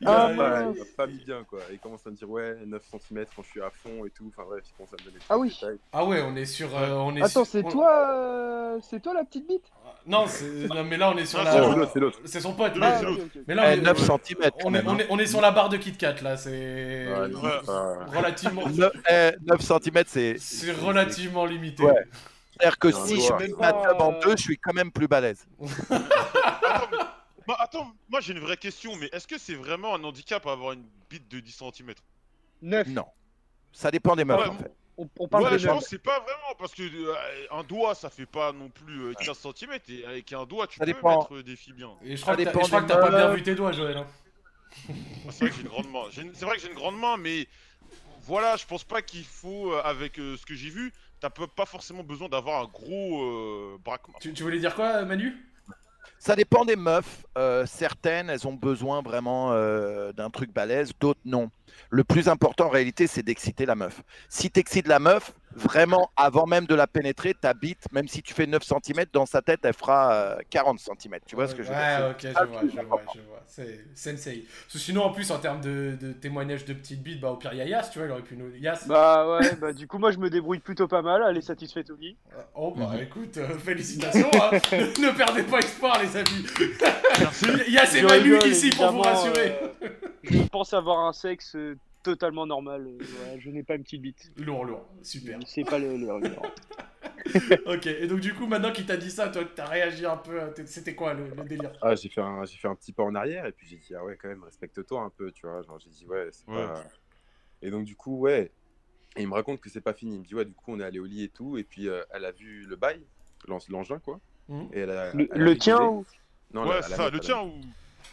Speaker 1: Il
Speaker 5: Ah,
Speaker 6: m'a pas mis bien quoi. Il commence à me dire ouais 9 cm quand je suis à fond et tout. Enfin bref, il commence à me donner.
Speaker 5: Ah oui.
Speaker 6: détails.
Speaker 1: Ah ouais, on est sur. euh, on est
Speaker 5: Attends,
Speaker 1: sur-
Speaker 5: c'est
Speaker 1: on-
Speaker 5: toi, euh, c'est toi la petite bite?
Speaker 1: Non, c'est- non, mais là on est sur
Speaker 2: Non,
Speaker 1: la.
Speaker 2: c'est
Speaker 6: l'autre, c'est
Speaker 1: son pote. Mais- là, on
Speaker 3: Eh,
Speaker 1: est,
Speaker 3: 9
Speaker 1: ouais,
Speaker 3: cm.
Speaker 1: on, est, on, est, on est sur la barre de Kit Kat là, c'est
Speaker 6: Ouais, non,
Speaker 1: relativement,
Speaker 3: 9, cm, c'est.
Speaker 1: c'est relativement limité.
Speaker 3: Ouais. C'est-à-dire que si je mets ma tub en
Speaker 5: Euh,
Speaker 3: deux, je suis quand même plus balèze.
Speaker 2: Attends, mais- bah, attends, moi j'ai une vraie question, mais est-ce que c'est vraiment un handicap à avoir une bite de 10 cm
Speaker 5: Neuf.
Speaker 3: Non. Ça dépend des meufs
Speaker 2: Ouais,
Speaker 3: en fait.
Speaker 5: On, on parle
Speaker 2: Ouais,
Speaker 5: de
Speaker 2: je pense que c'est pas vraiment parce que euh, un doigt ça fait pas non plus euh, 15 cm et avec un doigt tu
Speaker 3: Ça
Speaker 2: peux
Speaker 3: dépend.
Speaker 2: mettre euh, des filles bien.
Speaker 1: Et je crois
Speaker 3: Ça
Speaker 1: que t'as-
Speaker 3: des
Speaker 1: pas bien vu tes doigts, Joël. hein.
Speaker 2: Ah, C'est vrai que j'ai une grande main. Une- C'est vrai que j'ai une grande main, mais voilà, je pense pas qu'il faut, euh, avec euh, ce que j'ai vu, t'as pas forcément besoin d'avoir un gros euh, braquement.
Speaker 1: Tu, tu voulais dire quoi, Manu?
Speaker 3: Ça dépend des meufs. Euh, certaines, elles ont besoin vraiment euh, d'un truc balèze, d'autres non. Le plus important en réalité, c'est d'exciter la meuf. Si t'excites la meuf, vraiment, avant même de la pénétrer, ta bite, même si tu fais 9 cm, dans sa tête, elle fera euh, 40 cm. Tu vois ce que je veux dire?
Speaker 1: Ouais, ok,
Speaker 3: C'est
Speaker 1: je
Speaker 3: le
Speaker 1: vois, je vois, je vois. C'est sensei. Parce que sinon, en plus, en termes de, de témoignages de petites bites, bah au pire, il y a Yas, tu vois, il aurait pu nous. Yas.
Speaker 5: Bah ouais, bah du coup moi je me débrouille plutôt pas mal, elle est satisfaite au lit.
Speaker 1: Oh bah
Speaker 3: Mhm.
Speaker 1: écoute, euh, félicitations, hein. ne perdez pas espoir les amis.
Speaker 2: Merci.
Speaker 1: Yas et Manu ici pour vous rassurer.
Speaker 5: euh, je pense avoir un sexe euh, totalement normal, euh, je n'ai pas une petite bite.
Speaker 1: Lourd, lourd, super.
Speaker 5: C'est pas le, le- le-
Speaker 1: ok, et donc du coup, maintenant qu'il t'a dit ça, toi, t'as réagi un peu, euh, c'était quoi le, le délire?
Speaker 6: Ah, j'ai fait, un, j'ai fait un petit pas en arrière et puis j'ai dit, ah ouais, quand même, respecte-toi un peu, tu vois. Genre, j'ai dit, ouais, c'est
Speaker 2: Ouais.
Speaker 6: pas. Et donc, du coup, ouais. Et il me raconte que c'est pas fini. Il me dit, ouais, du coup, on est allé au lit et tout. Et puis, euh, elle a vu le bail, l'en- l'engin, quoi.
Speaker 1: Mhm.
Speaker 6: Et elle a,
Speaker 5: Le,
Speaker 6: elle a
Speaker 5: le
Speaker 6: rigolé.
Speaker 5: tien ou?
Speaker 6: Non,
Speaker 2: Ouais,
Speaker 6: la-
Speaker 2: c'est
Speaker 6: la
Speaker 2: ça, le
Speaker 6: la
Speaker 2: tien ou.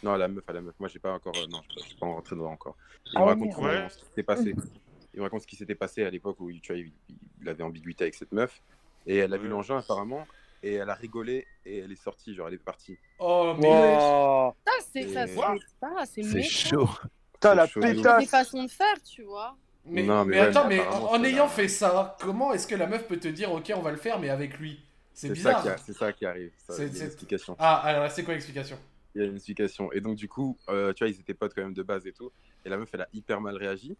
Speaker 6: Non, la meuf à la meuf. Moi, j'ai pas encore. euh, non, je suis pas rentré dedans encore. Il
Speaker 5: Ah
Speaker 6: me raconte
Speaker 2: Ouais.
Speaker 6: ce qui s'était passé. Il me raconte ce qui s'était passé à l'époque où tu vois, il, il avait ambiguïté avec cette meuf. Et elle a vu l'engin, apparemment. Et elle a rigolé et elle est sortie, genre elle est partie.
Speaker 1: Oh, mais.
Speaker 5: Wow.
Speaker 4: Ça, c'est ça,
Speaker 6: Et-
Speaker 4: c'est
Speaker 3: chaud.
Speaker 5: Putain la.
Speaker 4: C'est des
Speaker 5: pétasse
Speaker 4: façons de faire, tu vois.
Speaker 1: Mais,
Speaker 6: Non,
Speaker 1: mais
Speaker 6: mais ouais,
Speaker 1: attends,
Speaker 6: mais
Speaker 1: en, ayant fait ça, comment est-ce que la meuf peut te dire, ok, on va le faire, mais avec lui? C'est
Speaker 6: C'est ça,
Speaker 1: bizarre.
Speaker 6: c'est ça qui arrive.
Speaker 1: C'est-
Speaker 6: il y a
Speaker 1: c'est-
Speaker 6: une explication.
Speaker 1: Ah, alors c'est quoi l'explication?
Speaker 6: Il y a une explication. Et donc, du coup, euh, tu vois, ils étaient potes quand même de base et tout. Et la meuf, elle a hyper mal réagi.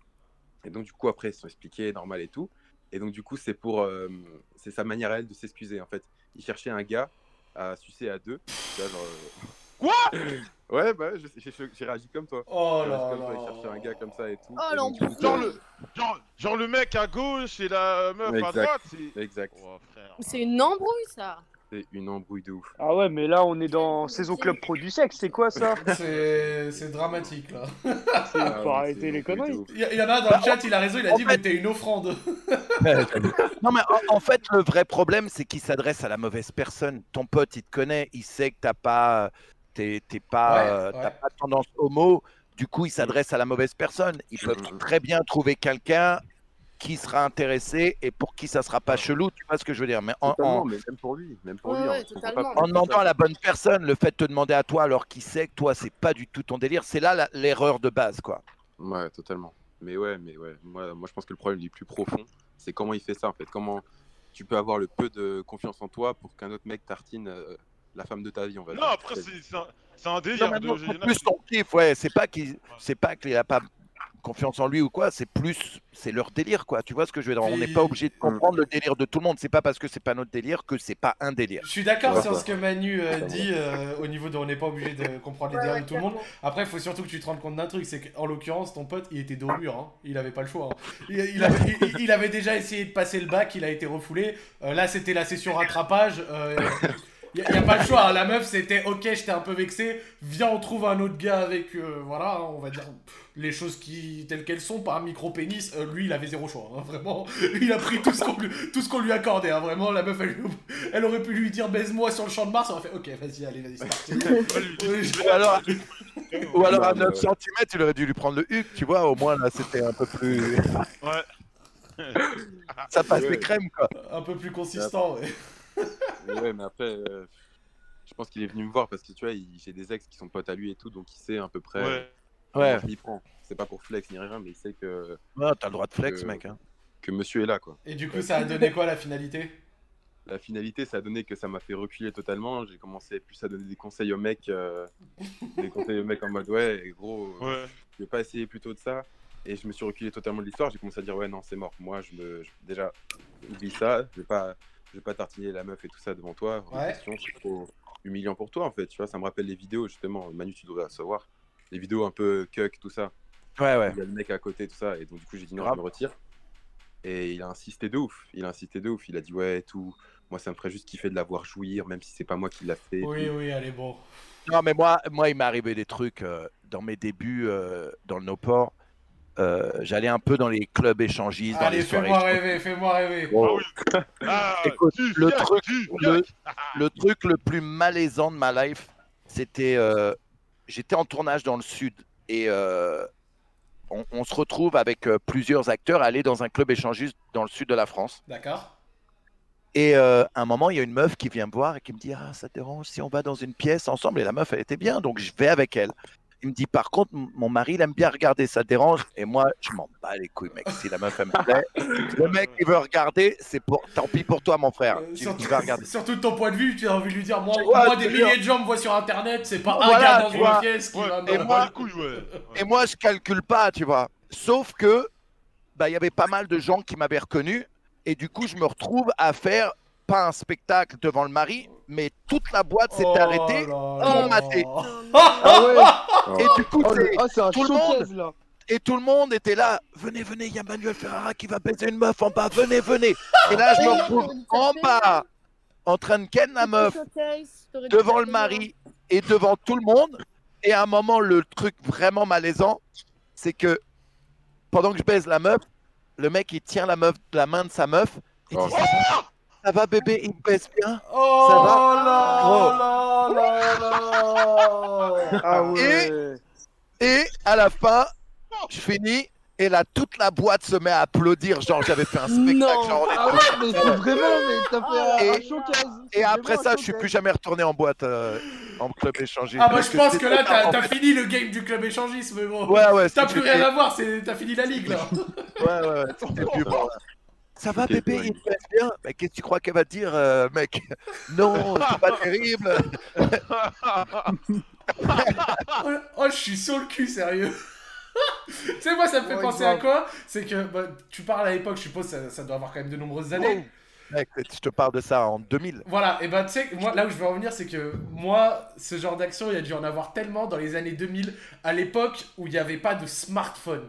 Speaker 6: Et donc, du coup, après, ils se sont expliqués, normal et tout. Et donc, du coup, c'est pour. euh, c'est sa manière à elle de s'excuser, en fait. Il cherchait un gars à sucer à deux. Tu vois, genre, euh,
Speaker 2: Quoi?
Speaker 6: Ouais, bah, j'ai réagi comme toi.
Speaker 1: Oh là
Speaker 6: comme toi,
Speaker 1: là.
Speaker 6: Il cherchait un gars comme ça et tout.
Speaker 4: Oh,
Speaker 6: Et donc, coup.
Speaker 2: Genre le, genre, genre le mec à gauche et la meuf à droite.
Speaker 6: Exact.
Speaker 2: Oh.
Speaker 4: C'est une embrouille, ça.
Speaker 6: C'est une embrouille de ouf.
Speaker 5: Ah ouais mais là on est dans saison club pro du sexe, c'est quoi ça?
Speaker 1: C'est dramatique là.
Speaker 5: C'est-
Speaker 6: Ah,
Speaker 5: Faut
Speaker 6: ouais,
Speaker 5: arrêter les conneries.
Speaker 1: Il y, en a un dans le chat, il a raison, il a dit, mais t'es une offrande.
Speaker 3: non, mais en, en fait, le vrai problème, c'est qu'il s'adresse à la mauvaise personne. Ton pote, il te connaît, il sait que t'as pas, t'es, pas,
Speaker 1: Ouais,
Speaker 3: euh,
Speaker 1: ouais.
Speaker 3: t'as pas tendance homo. Du coup, il s'adresse à la mauvaise personne. Il peut
Speaker 6: Mhm.
Speaker 3: très bien trouver quelqu'un qui sera intéressé et pour qui ça sera pas chelou. Tu vois ce que je veux dire Mais en, en,
Speaker 6: mais même pour lui. Même pour
Speaker 4: Ouais,
Speaker 6: lui.
Speaker 4: ouais,
Speaker 6: hein, pas
Speaker 3: en demandant à la bonne personne, le fait de te demander à toi alors qu'il sait que toi, c'est pas du tout ton délire, c'est là l'erreur de base, quoi.
Speaker 6: Ouais, totalement. Mais ouais, mais ouais. Moi, moi, je pense que le problème le plus profond, c'est comment il fait ça en fait. Comment tu peux avoir le peu de confiance en toi pour qu'un autre mec tartine euh, la femme de ta vie, on va
Speaker 2: Non,
Speaker 6: dire.
Speaker 2: après, c'est c'est un, c'est un
Speaker 3: Non,
Speaker 2: délire de
Speaker 3: non, c'est
Speaker 2: génération.
Speaker 3: plus ton kiff, ouais. C'est pas qu'il, c'est pas qu'il a pas confiance en lui ou quoi. C'est plus, c'est leur délire, quoi. Tu vois ce que je veux dire? On n'est pas obligé de comprendre le délire de tout le monde. C'est pas parce que c'est pas notre délire que c'est pas un délire.
Speaker 1: Je suis d'accord sur ce que Manu euh, dit euh, au niveau de on n'est pas obligé de comprendre les délires de tout le monde. Après, il faut surtout que tu te rendes compte d'un truc, c'est qu'en l'occurrence, ton pote, il était dos au mur, hein. il avait pas le choix. hein. Il, il avait, il- il avait déjà essayé de passer le bac, il a été refoulé. Euh, là, c'était la session rattrapage. Il n'y a, pas le choix, hein. la meuf c'était ok, j'étais un peu vexé, viens on trouve un autre gars avec, euh, voilà, hein, on va dire les choses qui telles qu'elles sont, pas un micro-pénis, Euh, lui il avait zéro choix, hein, vraiment, il a pris tout ce qu'on lui, tout ce qu'on lui accordait, hein, vraiment, la meuf elle, aurait pu lui dire baise-moi sur le champ de Mars, on aurait fait ok, vas-y, allez, vas-y, c'est parti.
Speaker 3: Ou alors, ou alors à
Speaker 6: Non, mais
Speaker 3: 9
Speaker 6: ouais.
Speaker 3: cm, il aurait dû lui prendre le huc, tu vois. Au moins là, c'était un peu plus.
Speaker 2: Ouais.
Speaker 3: Ça passe
Speaker 6: Ouais.
Speaker 3: les crèmes, quoi.
Speaker 1: un peu plus consistant, ouais.
Speaker 6: Ouais, mais après, euh, je pense qu'il est venu me voir parce que tu vois, il- j'ai des ex qui sont potes à lui et tout, donc il sait à peu près.
Speaker 2: Ouais.
Speaker 3: Ouais.
Speaker 6: je m'y prends. C'est pas pour flex ni rien, mais il sait que,
Speaker 3: Ouais, t'as le droit de flex, mec. hein.
Speaker 6: que monsieur est là, quoi.
Speaker 1: Et du coup, ça a donné quoi la finalité?
Speaker 6: La finalité, ça a donné que ça m'a fait reculer totalement. J'ai commencé plus à donner des conseils aux mecs, euh, des conseils aux mecs en mode ouais, gros, euh,
Speaker 2: Ouais.
Speaker 6: je vais pas essayer plutôt de ça. Et je me suis reculé totalement de l'histoire. J'ai commencé à dire ouais, non, c'est mort. Moi, je me, je- déjà, oublie ça. Je vais pas, je vais pas tartiner la meuf et tout ça devant toi.
Speaker 1: Ouais.
Speaker 6: C'est trop humiliant pour toi en fait. Tu vois, ça me rappelle les vidéos justement. Manu, tu devrais savoir. Les vidéos un peu cuck, tout ça.
Speaker 3: Ouais, ouais.
Speaker 6: Il y a le mec à côté, tout ça. Et donc, du coup, j'ai dit non, je me retire. Et il a insisté de ouf. Il a insisté de ouf. Il a dit ouais, tout. Moi, ça me ferait juste kiffer de la voir jouir, même si c'est pas moi qui l'a fait.
Speaker 1: Oui,
Speaker 6: tout.
Speaker 1: oui, allez, bon.
Speaker 3: Non, mais moi, moi il m'est arrivé des trucs euh, dans mes débuts euh, dans le no-port. Euh, J'allais un peu dans les clubs échangistes,
Speaker 1: Allez, fais-moi rêver, fais-moi rêver.
Speaker 2: Ah,
Speaker 3: Écoute,
Speaker 2: tu
Speaker 3: le truc-
Speaker 2: tu
Speaker 3: le, truc le plus malaisant de ma life, c'était. euh, J'étais en tournage dans le sud et euh, on, on se retrouve avec euh, plusieurs acteurs à aller dans un club échangiste dans le sud de la France.
Speaker 1: D'accord.
Speaker 3: Et euh, à un moment, il y a une meuf qui vient me voir et qui me dit Ah, ça te dérange si on va dans une pièce ensemble Et la meuf, elle était bien, donc je vais avec elle. Il me dit par contre, mon mari, il aime bien regarder, ça te dérange? Et moi, je m'en bats les couilles, mec. Si la meuf, elle me plaît, le mec, il veut regarder, c'est pour. Tant pis pour toi, mon frère.
Speaker 1: Euh,
Speaker 3: Tu,
Speaker 1: surtout,
Speaker 3: tu vas regarder.
Speaker 1: surtout de ton point de vue, tu as envie de lui dire Moi,
Speaker 3: vois,
Speaker 1: des milliers de gens me voient sur internet, c'est pas un
Speaker 3: Voilà,
Speaker 1: gars dans une
Speaker 3: vois.
Speaker 1: pièce qui
Speaker 2: Ouais,
Speaker 1: va.
Speaker 3: Et moi-
Speaker 2: les couilles, ouais.
Speaker 3: Et moi, je calcule pas, tu vois. Sauf que, bah, il y avait pas mal de gens qui m'avaient reconnu. Et du coup, je me retrouve à faire pas un spectacle devant le mari, mais toute la boîte s'est
Speaker 1: Oh
Speaker 3: arrêtée. monde maté.
Speaker 5: Ah ouais
Speaker 3: Et du coup, tout le monde.
Speaker 5: showcase là
Speaker 3: et tout le monde était là. Venez, venez, il y a Manuel Ferrara qui va baiser une meuf en bas. Venez, venez. Et là, je me retrouve en bas, en train de ken la meuf, devant le mari et devant tout le monde. Et à un moment, le truc vraiment malaisant, c'est que pendant que je baise la meuf, le mec il tient la meuf, la main de sa meuf et
Speaker 6: Oh.
Speaker 3: dit ça va, va bébé, il me baise bien?
Speaker 1: Oh
Speaker 3: Ça
Speaker 1: là
Speaker 3: Gros.
Speaker 1: là là là
Speaker 5: Ah ouais
Speaker 3: Et à la fin, je finis et là toute la boîte se met à applaudir, genre j'avais fait un spectacle.
Speaker 4: Non.
Speaker 3: genre, on est
Speaker 5: Ah ouais, mais c'est vraiment, mais t'as fait un, un
Speaker 3: Et-
Speaker 5: showcase
Speaker 3: Et après ça, je suis plus jamais retourné en boîte euh, en club échangé.
Speaker 1: Ah bah je pense que là t'as fini le game du club échangisme gros.
Speaker 3: Ouais, ouais,
Speaker 1: T'as plus rien à voir, t'as fini la ligue là.
Speaker 3: Ouais, ouais, ouais, c'était plus bon. Ça va bébé, il te passe bien. Mais qu'est-ce que tu crois qu'elle va te dire, euh, mec Non, c'est pas terrible.
Speaker 1: Oh, oh, je suis sur le cul, sérieux. tu sais, moi, ça me fait penser à quoi? C'est que bah, tu parles à l'époque, je suppose, ça, ça doit avoir quand même de nombreuses années.
Speaker 3: Mec, je te parle de ça en 2000.
Speaker 1: Voilà, et bah, tu sais, moi, là où je veux en venir, c'est que moi, ce genre d'action, il y a dû en avoir tellement dans les années 2000, à l'époque où il n'y avait pas de smartphone.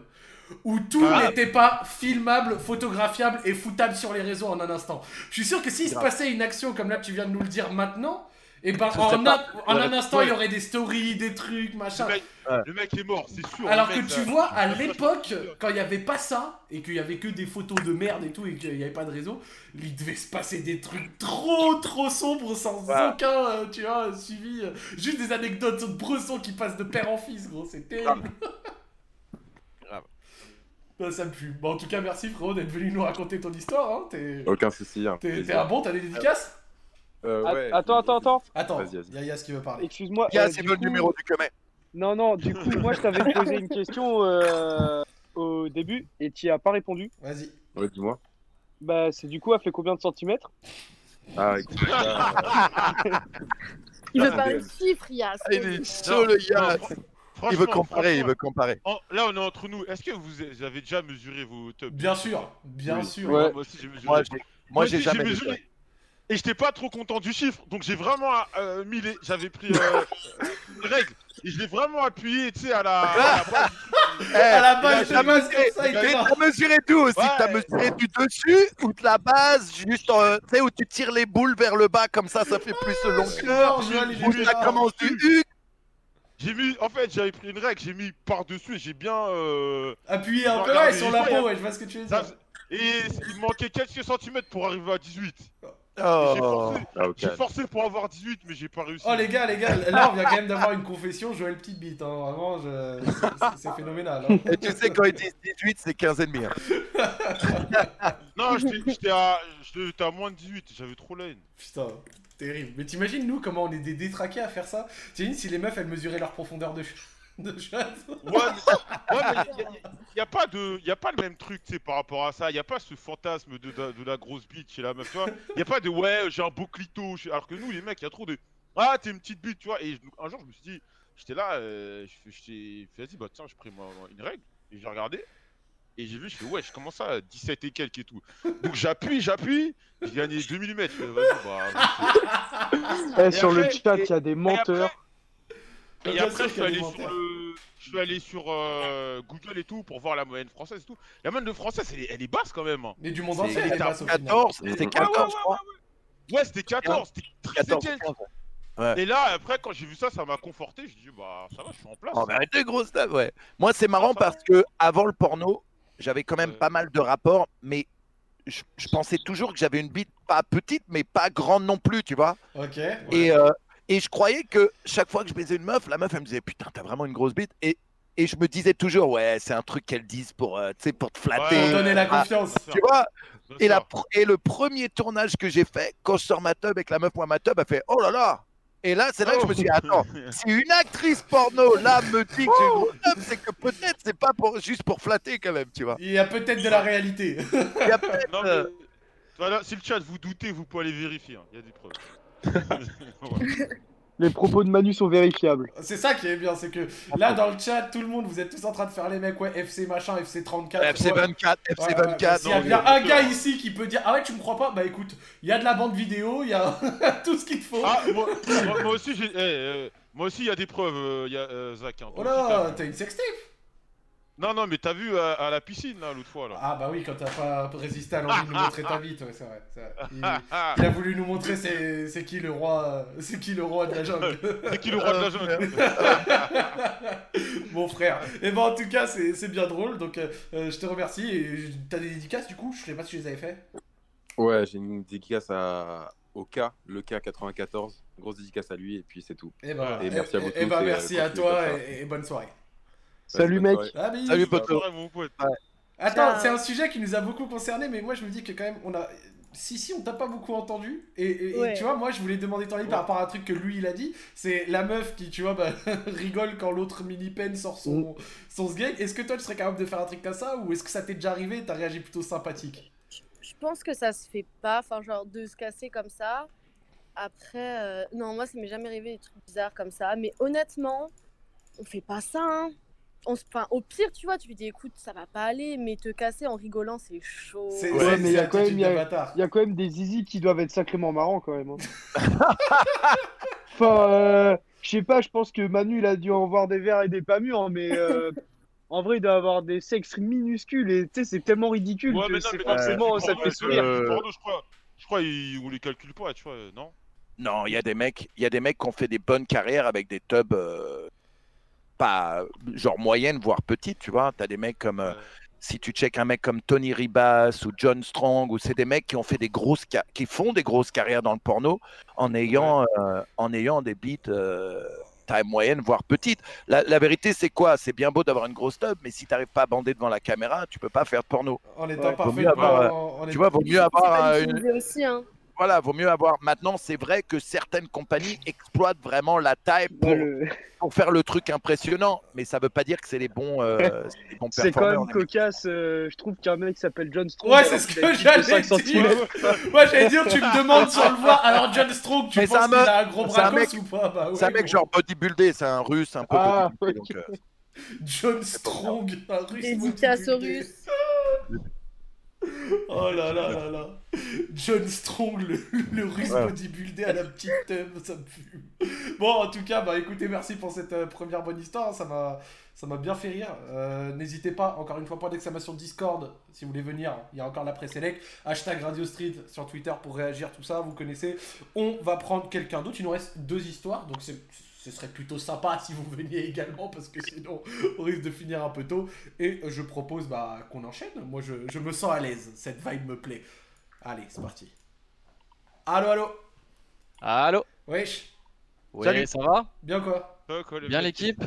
Speaker 1: Où tout
Speaker 2: Ah.
Speaker 1: n'était pas filmable, photographiable et foutable sur les réseaux en un instant. Je suis sûr que s'il se passait une action comme là, tu viens de nous le dire maintenant, et ben
Speaker 3: Ce
Speaker 1: en, un,
Speaker 3: pas-
Speaker 1: en
Speaker 3: ouais.
Speaker 1: un instant, il y aurait des stories, des trucs, machin.
Speaker 2: Le mec,
Speaker 3: Ouais.
Speaker 2: le mec est mort, c'est sûr.
Speaker 1: Alors que
Speaker 2: mec,
Speaker 1: tu
Speaker 2: ça-
Speaker 1: vois, à l'époque, quand il n'y avait pas ça, et qu'il y avait que des photos de merde et tout, et qu'il n'y avait pas de réseau, il devait se passer des trucs trop trop sombres sans
Speaker 3: Ouais.
Speaker 1: aucun, euh, tu vois, suivi. euh, juste des anecdotes de Bresson qui passent de père en fils, gros, c'est terrible. Bah, ça me pue. Bon, en tout cas, merci frérot d'être venu nous raconter ton histoire. Hein. T'es
Speaker 6: Aucun souci. un
Speaker 1: t'es- un bon, t'as des dédicaces
Speaker 6: Euh, ouais,
Speaker 5: Attends, attends, attends.
Speaker 1: Attends, il y a Yas qui veut parler.
Speaker 5: Excuse-moi. Euh,
Speaker 3: c'est le
Speaker 5: coup-
Speaker 3: numéro du Kemet.
Speaker 5: Non, non, du coup, moi je t'avais posé une question euh, au début et tu as pas répondu.
Speaker 1: Vas-y.
Speaker 6: Ouais, dis-moi.
Speaker 5: Bah, c'est du coup, elle fait combien de centimètres?
Speaker 6: Ah, écoute,
Speaker 4: Il veut
Speaker 6: mais-
Speaker 4: de chiffres, Yas.
Speaker 3: Ah, il est chaud, le gars. Il veut
Speaker 2: franchement,
Speaker 3: comparer, il veut comparer.
Speaker 2: en- Là, on est entre nous. Est-ce que vous avez déjà mesuré vos tops
Speaker 1: Bien sûr, bien
Speaker 6: Oui.
Speaker 1: sûr.
Speaker 5: Ouais.
Speaker 2: Moi aussi, j'ai mesuré.
Speaker 3: Moi, j'ai- moi, j'ai
Speaker 2: aussi,
Speaker 3: jamais
Speaker 2: mesuré.
Speaker 3: mesuré.
Speaker 2: Et j'étais pas trop content du chiffre, donc j'ai vraiment euh, mis les. J'avais pris euh, une règle et je l'ai vraiment appuyé, tu sais, à la. à la base.
Speaker 3: Eh,
Speaker 1: À la base, me
Speaker 3: mesuré- t'as mesuré d'où aussi?
Speaker 2: Ouais.
Speaker 3: T'as mesuré du dessus ou de la base Juste, euh, tu sais, où tu tires les boules vers le bas, comme ça, ça fait plus de longueur.
Speaker 1: Il
Speaker 3: Ou ça commence du U.
Speaker 2: J'ai mis. En fait, j'avais pris une règle, j'ai mis par-dessus et j'ai bien. euh,
Speaker 1: Appuyé un peu ouais, sur la peau, ouais, je vois ce que tu veux dire.
Speaker 2: Et il me manquait quelques centimètres pour arriver à 18. J'ai
Speaker 3: Oh.
Speaker 2: forcé,
Speaker 6: ah,
Speaker 2: j'ai forcé pour avoir 18, mais j'ai pas réussi.
Speaker 1: Oh les gars, les gars, là on vient quand même d'avoir une confession, Joël petite bite, hein. vraiment, je... c'est- phénoménal. hein.
Speaker 3: Et tu sais, quand ils disent 18, c'est 15 et demi. hein.
Speaker 2: Non, j'étais j'étais à, j'étais à moins de 18, j'avais trop la haine.
Speaker 1: Putain, terrible. Mais t'imagines nous comment on est des détraqués à faire ça? T'imagines si les meufs elles mesuraient leur profondeur de, de chatte
Speaker 2: Ouais, mais, ouais, mais y, a- pas a pas le même truc, par rapport à ça. Y a pas ce fantasme de, de, la grosse bite chez la meuf, tu vois. Y a pas de ouais, j'ai un beau clito. Alors que nous, les mecs, y a trop de ah, t'es une petite bite, tu vois. Et un jour, je me suis dit, j'étais là, euh, je vas-y, bah tiens, je pris moi une règle et j'ai regardé. Et j'ai vu, je fais ouais, je commence à 17 et quelques et tout. Donc j'appuie, j'appuie, j'ai gagné 2 mm. Je fais, bah.
Speaker 5: Eh, sur le chat, il y a des menteurs.
Speaker 2: Et après, je suis allé sur
Speaker 1: menteurs.
Speaker 2: le, je suis allé sur euh, Google et tout pour voir la moyenne française et tout. La moyenne de française, elle est, elle est basse quand même. hein.
Speaker 1: Mais du monde
Speaker 3: C'est
Speaker 1: entier, elle est basse au final.
Speaker 3: 14, c'est
Speaker 6: Ouais, ouais,
Speaker 3: 14, je crois.
Speaker 2: Ouais, c'était 14, c'était 13 et
Speaker 3: 14,
Speaker 2: quelques.
Speaker 3: 15.
Speaker 2: Et là, après, quand j'ai vu ça, ça m'a conforté. J'ai dit, bah, ça va, je suis en place.
Speaker 3: Oh, mais arrêtez, gros stuff, ouais. Moi, c'est marrant
Speaker 2: Ah, ça
Speaker 3: parce que avant le porno, j'avais quand même pas mal de rapports, mais je, je pensais toujours que j'avais une bite pas petite, mais pas grande non plus, tu vois.
Speaker 1: Ok.
Speaker 3: Et, euh, et je croyais que chaque fois que je baisais une meuf, la meuf, elle me disait Putain, t'as vraiment une grosse bite. Et, et je me disais toujours Ouais, c'est un truc qu'elles disent pour, euh, tu sais, pour te flatter.
Speaker 1: Pour
Speaker 2: Ouais.
Speaker 1: donner la
Speaker 3: Ah,
Speaker 1: confiance.
Speaker 3: Tu vois? et, la et le premier tournage que j'ai fait, quand je sors ma tub avec la meuf, moi, ma tub, elle fait Oh là là Et là, c'est là que je me suis dit, attends, si une actrice porno là me dit que j'ai une grosse teub, c'est que peut-être c'est pas pour, juste pour flatter quand même, tu vois.
Speaker 1: Il y a peut-être de la réalité.
Speaker 3: Il y a peut-être,
Speaker 2: Non, mais...
Speaker 3: euh,
Speaker 2: Voilà, si le chat vous doutez, vous pouvez aller vérifier. hein, Il y a des preuves. Voilà.
Speaker 5: Les propos de Manu sont vérifiables.
Speaker 1: C'est ça qui est bien, c'est que là dans le chat, tout le monde, vous êtes tous en train de faire les mecs, ouais, FC machin, FC 34. ouais.
Speaker 3: FC24,
Speaker 1: Ouais, ouais, ouais.
Speaker 3: FC24.
Speaker 1: S'il y a bien un gars ici qui peut dire Ah ouais, tu me crois pas? Bah écoute, il y a de la bande vidéo, il y a tout ce qu'il te faut.
Speaker 2: Ah, moi, moi- moi aussi, j'ai. eh, euh, moi aussi, il y a des preuves, euh, il y a euh, Zach. hein.
Speaker 1: oh là, t'as une sextape?
Speaker 2: Non, non, mais t'as vu à, à la piscine, là, l'autre fois, là.
Speaker 1: Ah bah oui, quand t'as pas résisté à l'envie de nous montrer ta bite, ouais, c'est vrai. Il, il a voulu nous montrer c'est c'est qui le roi, c'est qui le roi de la jungle.
Speaker 2: c'est qui le roi de la jungle
Speaker 1: Mon frère. Et ben en tout cas, c'est c'est bien drôle, donc euh, euh, je te remercie. Et t'as des dédicaces du coup? Je sais pas si tu les avais fait.
Speaker 6: Ouais, j'ai une dédicace à... au K, le K94. Grosse dédicace à lui, et puis c'est tout.
Speaker 1: Et ben,
Speaker 6: Et merci à vous
Speaker 1: et ben
Speaker 6: tous, et,
Speaker 1: merci
Speaker 6: euh,
Speaker 1: à toi et bonne soirée.
Speaker 5: Salut, mec.
Speaker 1: Ah.
Speaker 3: Salut, poteau.
Speaker 2: pote.
Speaker 1: Attends, c'est un sujet qui nous a beaucoup concerné, mais moi je me dis que quand même, on a. Si, si, on t'a pas beaucoup entendu. Et, et- et
Speaker 4: Ouais.
Speaker 1: tu vois, moi je voulais demander ton avis par rapport à un truc que lui il a dit. C'est la meuf qui, tu vois, bah, rigole quand l'autre mini-pen sort son, son sgeg. Est-ce que toi tu serais capable de faire un truc comme ça ou est-ce que ça t'est déjà arrivé et t'as réagi plutôt sympathique?
Speaker 4: Je pense que ça se fait pas, enfin genre de se casser comme ça. Après, euh, non, moi ça m'est jamais arrivé des trucs bizarres comme ça. Mais honnêtement, on fait pas ça. Hein. On se... enfin, au pire, tu vois, tu lui dis écoute, ça va pas aller, mais te casser en rigolant, c'est chaud.
Speaker 1: C'est
Speaker 5: Ouais,
Speaker 1: c'est-
Speaker 5: mais il y a quand même- il y a-
Speaker 1: de bâtard.
Speaker 5: Il y a quand même des zizi qui doivent être sacrément marrants quand même. hein. enfin, euh, je sais pas, je pense que Manu il a dû en voir des verts et des pas mûrs, mais euh, en vrai il doit avoir des sexes minuscules et tu sais, c'est tellement ridicule
Speaker 2: Ouais,
Speaker 5: que
Speaker 2: mais non,
Speaker 5: c'est
Speaker 2: mais
Speaker 5: forcément ça te fait sourire.
Speaker 3: Euh,
Speaker 2: porno, je crois. Je crois ils- on les calcule pas, tu vois, non?
Speaker 3: Non, il y a des mecs, il y a des mecs qui ont fait des bonnes carrières avec des tubs euh, pas genre moyennes voire petites, tu vois. T'as des mecs comme euh, si tu check un mec comme Tony Ribas ou John Strong ou c'est des mecs qui ont fait des grosses qui font des grosses carrières dans le porno en ayant euh, en ayant des beats euh, taille moyenne voire petite. La, la vérité c'est quoi? C'est bien beau d'avoir une grosse tub, mais si t'arrives pas à bander devant la caméra, tu peux pas faire de porno.
Speaker 1: En étant
Speaker 5: Ouais.
Speaker 1: parfait,
Speaker 3: avoir,
Speaker 1: devant- en- en
Speaker 3: Tu
Speaker 1: étant-
Speaker 3: vois, vaut mieux avoir euh, une,
Speaker 4: utilisé aussi, hein.
Speaker 3: Voilà, vaut mieux avoir. Maintenant, c'est vrai que certaines compagnies exploitent vraiment la taille pour,
Speaker 5: le-
Speaker 3: pour faire le truc impressionnant, mais ça veut pas dire que c'est les bons, euh, c'est les bons
Speaker 5: C'est quand même cocasse, euh, je trouve qu'un mec qui s'appelle John Strong.
Speaker 1: Ouais, c'est ce que j'allais
Speaker 5: 5
Speaker 1: dire. Moi j'allais dire, tu me demandes sans le voir. Alors John Strong, tu
Speaker 3: Mais
Speaker 1: penses
Speaker 3: c'est un
Speaker 1: qu'il
Speaker 3: meuf-
Speaker 1: a un gros
Speaker 3: c'est un
Speaker 1: bras
Speaker 3: mec-
Speaker 1: ou pas? Bah
Speaker 3: C'est un mec genre bodybuildé, c'est un russe un peu
Speaker 5: Ah,
Speaker 3: bodybuildé,
Speaker 5: ok.
Speaker 3: donc, euh,
Speaker 1: John Strong, un russe.
Speaker 4: Dédicace au
Speaker 1: bodybuildé. Oh là là là là. John Strong, le, le russe
Speaker 3: Ouais.
Speaker 1: à la petite thème, ça me fume. Bon, en tout cas, bah écoutez, merci pour cette euh, première bonne histoire. Ça m'a, ça m'a bien fait rire. Euh, N'hésitez pas, encore une fois, point d'exclamation Discord si vous voulez venir. Il y a encore la pré-select. Hashtag Radio Street sur Twitter pour réagir, tout ça, vous connaissez. On va prendre quelqu'un d'autre. Il nous reste deux histoires, donc c'est. Ce serait plutôt sympa si vous veniez également parce que sinon on risque de finir un peu tôt. Et je propose bah, qu'on enchaîne. Moi je, je me sens à l'aise. Cette vibe me plaît. Allez, c'est parti. Allô, allô
Speaker 7: Allô
Speaker 1: Wesh
Speaker 7: Ouais,
Speaker 3: Salut.
Speaker 7: ça va?
Speaker 1: Bien quoi
Speaker 7: Bien l'équipe?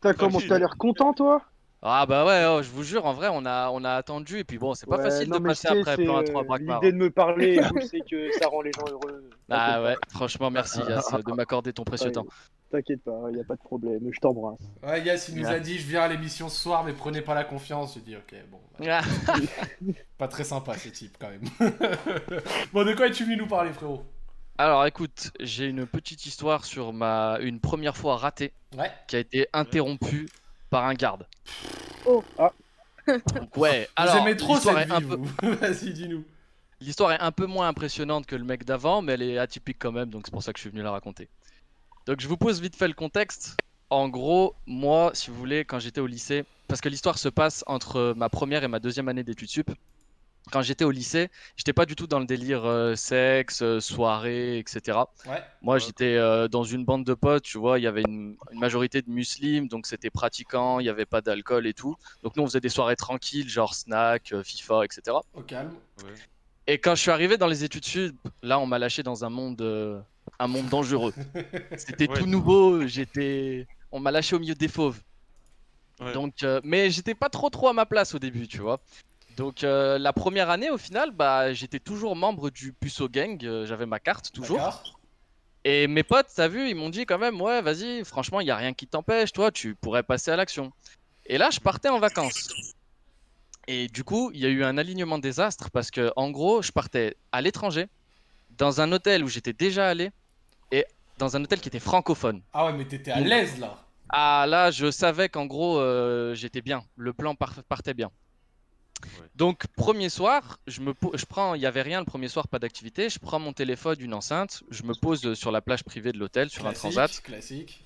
Speaker 5: Putain, comment t'as l'air content, toi?
Speaker 7: Ah bah ouais, oh, je vous jure, en vrai, on a, on a attendu et puis bon, c'est pas
Speaker 5: Ouais,
Speaker 7: facile
Speaker 5: non,
Speaker 7: de passer
Speaker 5: je sais,
Speaker 7: après
Speaker 5: euh,
Speaker 7: trois braquemars.
Speaker 5: L'idée de me parler, tout, c'est que ça rend les gens heureux.
Speaker 7: Ah ouais, franchement, merci Yass de m'accorder ton précieux
Speaker 5: Ouais.
Speaker 7: temps.
Speaker 5: T'inquiète pas, y a pas de problème, je t'embrasse.
Speaker 1: Ouais, Yass, il nous
Speaker 7: Ouais.
Speaker 1: a dit je viens à l'émission ce soir, mais prenez pas la confiance. Je dis ok, bon. bah,
Speaker 7: Ah,
Speaker 1: pas très sympa ce type quand même. bon, de quoi es-tu venu nous parler, frérot?
Speaker 7: Alors écoute, j'ai une petite histoire sur ma une première fois ratée
Speaker 1: Ouais.
Speaker 7: qui a été interrompue par un garde.
Speaker 4: Oh.
Speaker 5: Ah.
Speaker 7: Donc ouais, alors
Speaker 1: aimez trop
Speaker 7: l'histoire
Speaker 1: cette
Speaker 7: est un
Speaker 1: vie,
Speaker 7: peu-.
Speaker 1: Vas-y, dis-nous.
Speaker 7: L'histoire est un peu moins impressionnante que le mec d'avant, mais elle est atypique quand même, donc c'est pour ça que je suis venu la raconter. Donc je vous pose vite fait le contexte. En gros, moi, si vous voulez, quand j'étais au lycée, parce que l'histoire se passe entre ma première et ma deuxième année d'études sup, quand j'étais au lycée, j'étais pas du tout dans le délire euh, sexe, euh, soirée, etc.
Speaker 1: Ouais.
Speaker 7: Moi, j'étais euh, dans une bande de potes, tu vois, il y avait une, une majorité de musulmans, donc c'était pratiquant, il n'y avait pas d'alcool et tout. Donc nous, on faisait des soirées tranquilles, genre snack, euh, FIFA, etc.
Speaker 1: Au calme.
Speaker 7: Et quand je suis arrivé dans les études sud, là, on m'a lâché dans un monde, euh, un monde dangereux. C'était
Speaker 2: Ouais.
Speaker 7: tout nouveau. J'étais, on m'a lâché au milieu des fauves.
Speaker 2: Ouais.
Speaker 7: Donc, euh, mais j'étais pas trop trop à ma place au début, tu vois. Donc euh, la première année, au final, bah, j'étais toujours membre du Puceau Gang. euh, J'avais ma carte toujours. Et mes potes, t'as vu, ils m'ont dit quand même, ouais, vas-y, franchement, il y a rien qui t'empêche, toi, tu pourrais passer à l'action. Et là, je partais en vacances. Et du coup, il y a eu un alignement des astres parce que, en gros, je partais à l'étranger, dans un hôtel où j'étais déjà allé, et dans un hôtel qui était francophone.
Speaker 1: Ah ouais, mais t'étais à l'aise là.
Speaker 7: Ah là, je savais qu'en gros, euh, j'étais bien. Le plan par- partait bien.
Speaker 2: Ouais.
Speaker 7: Donc, premier soir, je me je prends, il y avait rien le premier soir, pas d'activité. Je prends mon téléphone, une enceinte, je me pose sur la plage privée de l'hôtel, sur un transat,
Speaker 1: classique.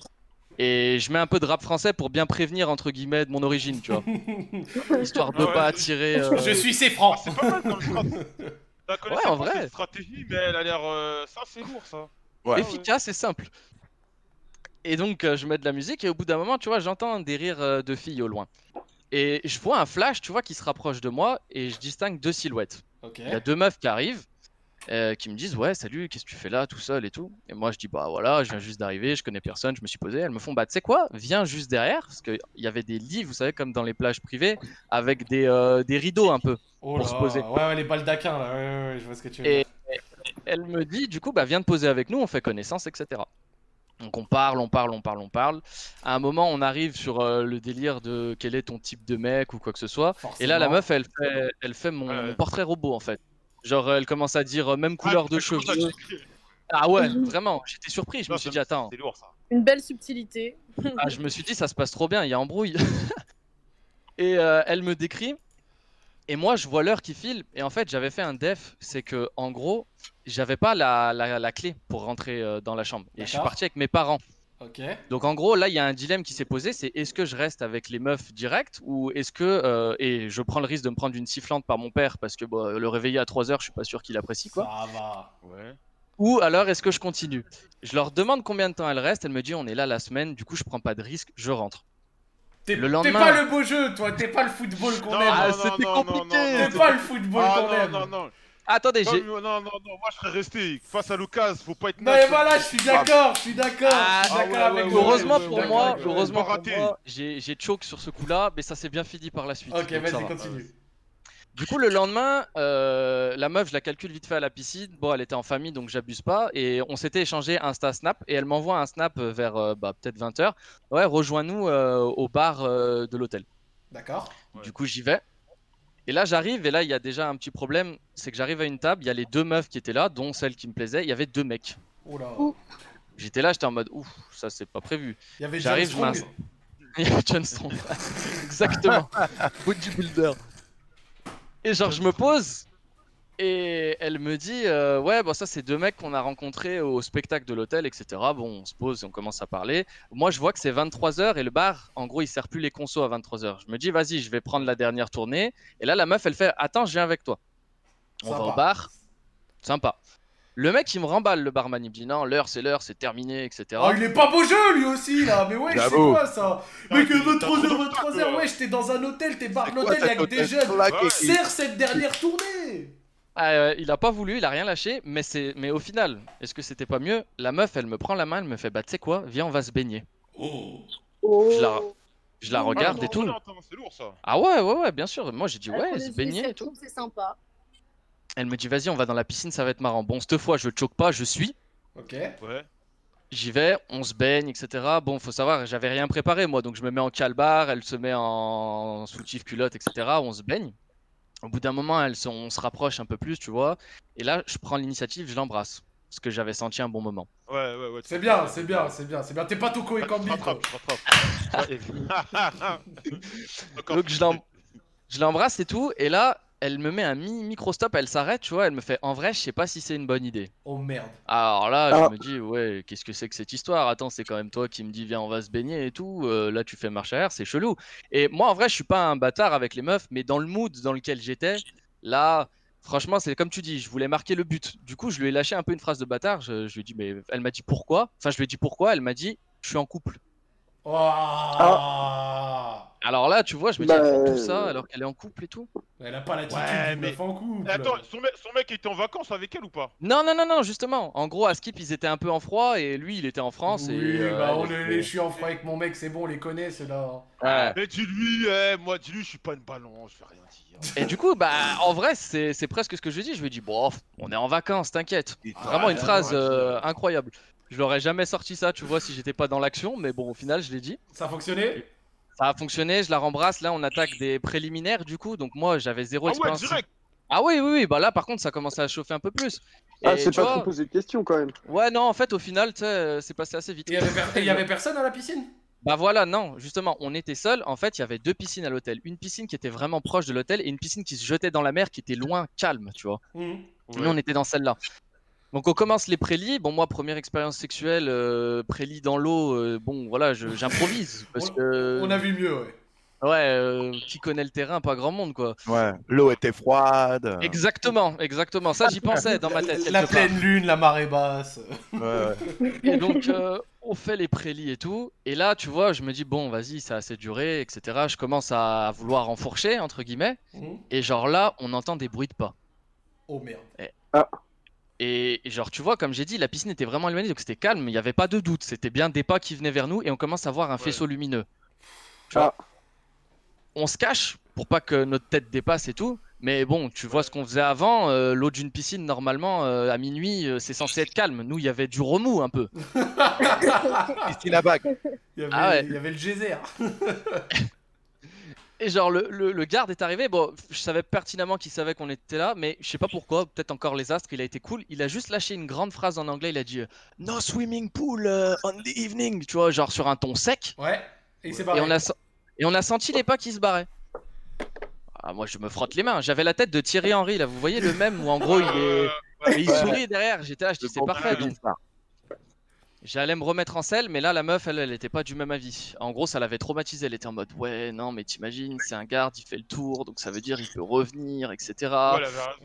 Speaker 7: et je mets un peu de rap français pour bien prévenir entre guillemets de mon origine, tu vois, histoire de
Speaker 2: Ah ouais.
Speaker 7: pas attirer. euh,
Speaker 1: Je suis c'est franc.
Speaker 2: Ah, c'est pas mal comme strat. La connaissance,
Speaker 7: en vrai.
Speaker 2: stratégie, mais elle a l'air. euh, Ça, c'est lourd, ça.
Speaker 3: Ouais.
Speaker 7: efficace et simple. Et donc, euh, je mets de la musique et au bout d'un moment, tu vois, j'entends des rires euh, de filles au loin. Et je vois un flash, tu vois, qui se rapproche de moi et je distingue deux silhouettes. Il y a deux meufs qui arrivent, euh, qui me disent Ouais, salut, qu'est-ce que tu fais là tout seul et tout. Et moi, je dis Bah voilà, je viens juste d'arriver, je connais personne, je me suis posé. Elles me font Bah tu sais quoi, viens juste derrière, parce qu'il y avait des lits, vous savez, comme dans les plages privées, avec des, euh, des rideaux un peu.
Speaker 1: Oh
Speaker 7: pour se poser.
Speaker 1: Ouais, ouais, les baldaquins là. Ouais, ouais, ouais, je vois ce que tu veux
Speaker 7: Et-
Speaker 1: dire.
Speaker 7: Elle me dit Du coup, bah viens te poser avec nous, on fait connaissance, etc. Donc on parle, on parle, on parle, on parle. À un moment, on arrive sur euh, le délire de quel est ton type de mec ou quoi que ce soit. Et là, la meuf, elle fait, elle fait mon, portrait robot en fait. Genre, elle commence à dire euh, même couleur
Speaker 2: Ah,
Speaker 7: de
Speaker 2: comme ça,
Speaker 7: cheveux. Ah ouais, vraiment, j'étais surpris. Je
Speaker 2: Non,
Speaker 7: me suis dit, attends,
Speaker 2: C'est lourd, ça.
Speaker 4: Une belle subtilité.
Speaker 7: ah, je me suis dit, ça se passe trop bien, il y a embrouille. et euh, elle me décrit. Et moi, je vois l'heure qui file. Et en fait, j'avais fait un def. C'est que, en gros, j'avais pas la, la, la clé pour rentrer euh, dans la chambre. Et je suis parti avec mes parents. Donc en gros, là, il y a un dilemme qui s'est posé, c'est est-ce que je reste avec les meufs direct ou est-ce que euh, et je prends le risque de me prendre une sifflante par mon père parce que bon, le réveiller à 3 heures, je suis pas sûr qu'il apprécie quoi.
Speaker 1: Ça va.
Speaker 2: Ouais.
Speaker 7: Ou alors est-ce que je continue? Je leur demande combien de temps elle reste, elle me dit on est là la semaine, du coup je prends pas de risque, je rentre.
Speaker 1: T'es
Speaker 7: Le
Speaker 1: t'es
Speaker 7: lendemain-
Speaker 1: pas le beau jeu, toi. T'es pas le football qu'on
Speaker 2: Non,
Speaker 1: aime.
Speaker 7: Ah,
Speaker 2: non,
Speaker 7: c'était
Speaker 2: non, non,
Speaker 7: compliqué.
Speaker 2: non,
Speaker 1: T'es
Speaker 2: non,
Speaker 1: pas le football
Speaker 2: Ah
Speaker 1: qu'on
Speaker 2: non,
Speaker 1: aime.
Speaker 2: non, non.
Speaker 7: Attendez, j'ai
Speaker 2: non, non, non, moi je serais resté. Face à l'occasion, faut pas être
Speaker 1: Non mais voilà, je suis d'accord, je suis d'accord.
Speaker 7: Ah,
Speaker 1: je suis d'accord
Speaker 2: ouais,
Speaker 1: avec
Speaker 2: ouais,
Speaker 1: vous.
Speaker 2: ouais,
Speaker 7: heureusement
Speaker 2: ouais,
Speaker 7: pour
Speaker 2: ouais,
Speaker 7: moi,
Speaker 2: ouais, ouais,
Speaker 7: heureusement pour
Speaker 2: raté.
Speaker 7: moi, j'ai j'ai choke sur ce coup-là, mais ça s'est bien fini par la suite.
Speaker 1: Ok, vas-y,
Speaker 7: va.
Speaker 1: continue.
Speaker 7: Du coup, le lendemain, euh, la meuf, je la calcule vite fait à la piscine. Bon, elle était en famille, donc j'abuse pas. Et on s'était échangé Insta Snap. Et elle m'envoie un snap vers euh, bah, peut-être 20h. Ouais, rejoins-nous euh, au bar euh, de l'hôtel.
Speaker 1: D'accord.
Speaker 2: Ouais.
Speaker 7: Du coup, j'y vais. Et là, j'arrive. Et là, il y a déjà un petit problème. C'est que j'arrive à une table. Il y a les deux meufs qui étaient là, dont celle qui me plaisait. Il y avait deux mecs.
Speaker 1: Oh là.
Speaker 7: J'étais là, j'étais en mode, ouf, ça c'est pas prévu.
Speaker 1: Il y avait
Speaker 7: J'arrive,
Speaker 1: John
Speaker 7: je m'installe.
Speaker 1: Strong.
Speaker 7: Il y avait John Strong. Exactement. Bodybuilder. Et genre, je me pose. Et elle me dit euh, Ouais, bon, ça, c'est deux mecs qu'on a rencontrés au spectacle de l'hôtel, etc. Bon, on se pose et on commence à parler. Moi, je vois que c'est 23h et le bar, en gros, il sert plus les consos à 23h. Je me dis Vas-y, je vais prendre la dernière tournée. Et là, la meuf, elle fait Attends, je viens avec toi. On va au bar. Sympa. Le mec, il me remballe, le barman. Il me dit Non, l'heure, c'est l'heure, c'est terminé, etc.
Speaker 1: Oh, il est pas beau jeu lui aussi là, mais ouais, c'est quoi ça?
Speaker 2: Ah, t'as- t'as
Speaker 1: 23h,
Speaker 2: trop de
Speaker 1: 23h,
Speaker 2: temps,
Speaker 1: ouais, j'étais dans un hôtel, t'es bar
Speaker 3: C'est quoi
Speaker 1: l'hôtel, que des jeunes. Serre cette dernière tournée
Speaker 7: Ah, euh, il a pas voulu, il a rien lâché, mais c'est, mais au final, est-ce que c'était pas mieux? La meuf, elle me prend la main, elle me fait, bah tu sais quoi, viens, on va se baigner.
Speaker 1: Oh
Speaker 4: Oh.
Speaker 7: Je la- Je la
Speaker 4: Ah,
Speaker 7: regarde
Speaker 2: non,
Speaker 7: et tout.
Speaker 2: non, attends, C'est lourd, ça.
Speaker 7: Ah ouais, ouais, ouais, bien sûr. Moi j'ai dit ouais, se baigner et tout.
Speaker 4: C'est sympa.
Speaker 7: Elle me dit, vas-y, on va dans la piscine, ça va être marrant. Bon, cette fois, je choque pas, je suis.
Speaker 1: Ok.
Speaker 2: Ouais.
Speaker 7: J'y vais, on se baigne, etc. Bon, faut savoir, j'avais rien préparé moi, donc je me mets en calbar, elle se met en soutif culotte, etc. On se baigne. Au bout d'un moment, elle se- on se rapproche un peu plus, tu vois. Et là, je prends l'initiative, je l'embrasse. Parce que j'avais senti un bon moment.
Speaker 2: Ouais, ouais, ouais.
Speaker 1: C'est bien, c'est bien, c'est bien, c'est bien. T'es pas et
Speaker 2: je rattrape. Ouais. Encore
Speaker 7: Donc je l'embrasse et tout, et là, elle me met un mi micro-stop, elle s'arrête, tu vois, elle me fait En vrai, je sais pas si c'est une bonne idée.
Speaker 1: Oh merde.
Speaker 7: Alors là,
Speaker 5: Ah.
Speaker 7: je me dis Ouais, qu'est-ce que c'est que cette histoire? Attends, c'est quand même toi qui me dis Viens, on va se baigner et tout. euh, là, tu fais marche arrière, c'est chelou. Et moi, en vrai, je suis pas un bâtard avec les meufs, mais dans le mood dans lequel j'étais, là. Franchement, c'est comme tu dis, je voulais marquer le but. Du coup, je lui ai lâché un peu une phrase de bâtard. Je, je lui ai dit, mais elle m'a dit pourquoi? Enfin, je lui ai dit pourquoi? Elle m'a dit, je suis en couple.
Speaker 1: Oh
Speaker 7: Alors là, tu vois, je me dis,
Speaker 5: Bah,
Speaker 7: elle fait tout
Speaker 5: euh,
Speaker 7: ça alors qu'elle est en couple et tout.
Speaker 1: Elle a pas l'attitude
Speaker 2: Ouais, mais-
Speaker 1: meuf en couple.
Speaker 2: Attends, son mec, son mec était en vacances avec elle ou pas?
Speaker 7: Non, non, non, non, justement. En gros, à Skip, ils étaient un peu en froid et lui, il était en France.
Speaker 1: Oui,
Speaker 7: et, euh,
Speaker 1: bah
Speaker 7: elle
Speaker 1: on les- je suis en froid avec mon mec, c'est bon, on les connaît, c'est là.
Speaker 7: Ouais.
Speaker 2: Mais dis-lui, eh, moi, dis-lui, je suis pas une ballon, je fais rien dire.
Speaker 7: Et du coup, bah, en vrai, c'est c'est presque ce que je lui dis. Je lui dis, bon, on est en vacances, t'inquiète. Vraiment une phrase euh, incroyable. Je l'aurais jamais sorti ça, tu vois, si j'étais pas dans l'action, mais bon, au final, je l'ai dit.
Speaker 1: Ça a fonctionné?
Speaker 7: Ça a fonctionné, je la rembrasse. Là, on attaque des préliminaires, du coup. Donc, moi, j'avais zéro
Speaker 2: Ah ouais,
Speaker 7: expérience.
Speaker 2: direct
Speaker 7: Ah oui, oui, oui. Bah là, par contre, ça commençait à chauffer un peu plus.
Speaker 5: Ah,
Speaker 7: Et
Speaker 5: c'est
Speaker 7: tu
Speaker 5: pas
Speaker 7: vois,
Speaker 5: trop poser de questions quand même.
Speaker 7: Ouais, non, en fait, au final, tu sais, euh, c'est passé assez vite.
Speaker 1: Et il y avait per- et il y avait personne à la piscine?
Speaker 7: Bah voilà, non, justement, on était seuls. En fait, il y avait deux piscines à l'hôtel. Une piscine qui était vraiment proche de l'hôtel et une piscine qui se jetait dans la mer qui était loin, calme, tu vois.
Speaker 1: Mhm.
Speaker 7: Nous, on était dans celle-là. Donc, on commence les prélis. Bon, moi, première expérience sexuelle, euh, prélis dans l'eau, euh, bon, voilà, j'improvise. Parce
Speaker 1: On-
Speaker 7: que.
Speaker 1: On a vu mieux, ouais.
Speaker 7: Ouais, euh, qui connaît le terrain, pas grand monde, quoi.
Speaker 3: Ouais. L'eau était froide.
Speaker 7: Exactement, exactement. Ça, j'y pensais dans ma tête.
Speaker 1: La
Speaker 7: part.
Speaker 1: pleine lune, la marée basse.
Speaker 3: Ouais, ouais.
Speaker 7: Et donc, euh, on fait les prélis et tout. Et là, tu vois, je me dis, bon, vas-y, ça a assez duré, etc. Je commence à vouloir enfourcher, entre guillemets.
Speaker 1: Mhm.
Speaker 7: Et genre là, on entend des bruits de pas.
Speaker 1: Oh merde.
Speaker 7: Et et genre, tu vois, comme j'ai dit, la piscine était vraiment éloignée, donc c'était calme, il n'y avait pas de doute. C'était bien des pas qui venaient vers nous et on commence à voir un
Speaker 2: Ouais.
Speaker 7: faisceau lumineux. Tu
Speaker 5: Ah.
Speaker 7: vois On se cache pour pas que notre tête dépasse et tout. Mais bon, tu vois ce qu'on faisait avant, euh, l'eau d'une piscine, normalement, euh, à minuit, euh, c'est censé être calme. Nous, il y avait du remous un peu.
Speaker 3: Christine Abag.
Speaker 1: Il y avait,
Speaker 7: Ah ouais.
Speaker 1: il y avait le geyser.
Speaker 7: Et genre, le, le- le garde est arrivé. Bon, je savais pertinemment qu'il savait qu'on était là, mais je sais pas pourquoi. Peut-être encore les astres, il a été cool. Il a juste lâché une grande phrase en anglais. Il a dit euh, No swimming pool euh, on the evening. Tu vois, genre sur un ton sec.
Speaker 1: Ouais. Et il s'est
Speaker 7: Et
Speaker 1: barré.
Speaker 7: on, a, sen- et on a senti les pas qui se barraient. Ah, moi, je me frotte les mains. J'avais la tête de Thierry Henry, là. Vous voyez le même où en gros il est. Et il sourit derrière. J'étais là, je dis c'est parfait. donc J'allais me remettre en selle, mais là, la meuf, elle, elle était pas du même avis. En gros, ça l'avait traumatisé. Elle était en mode, ouais, non, mais t'imagines, c'est un garde, il fait le tour, donc ça veut dire il peut revenir, etc.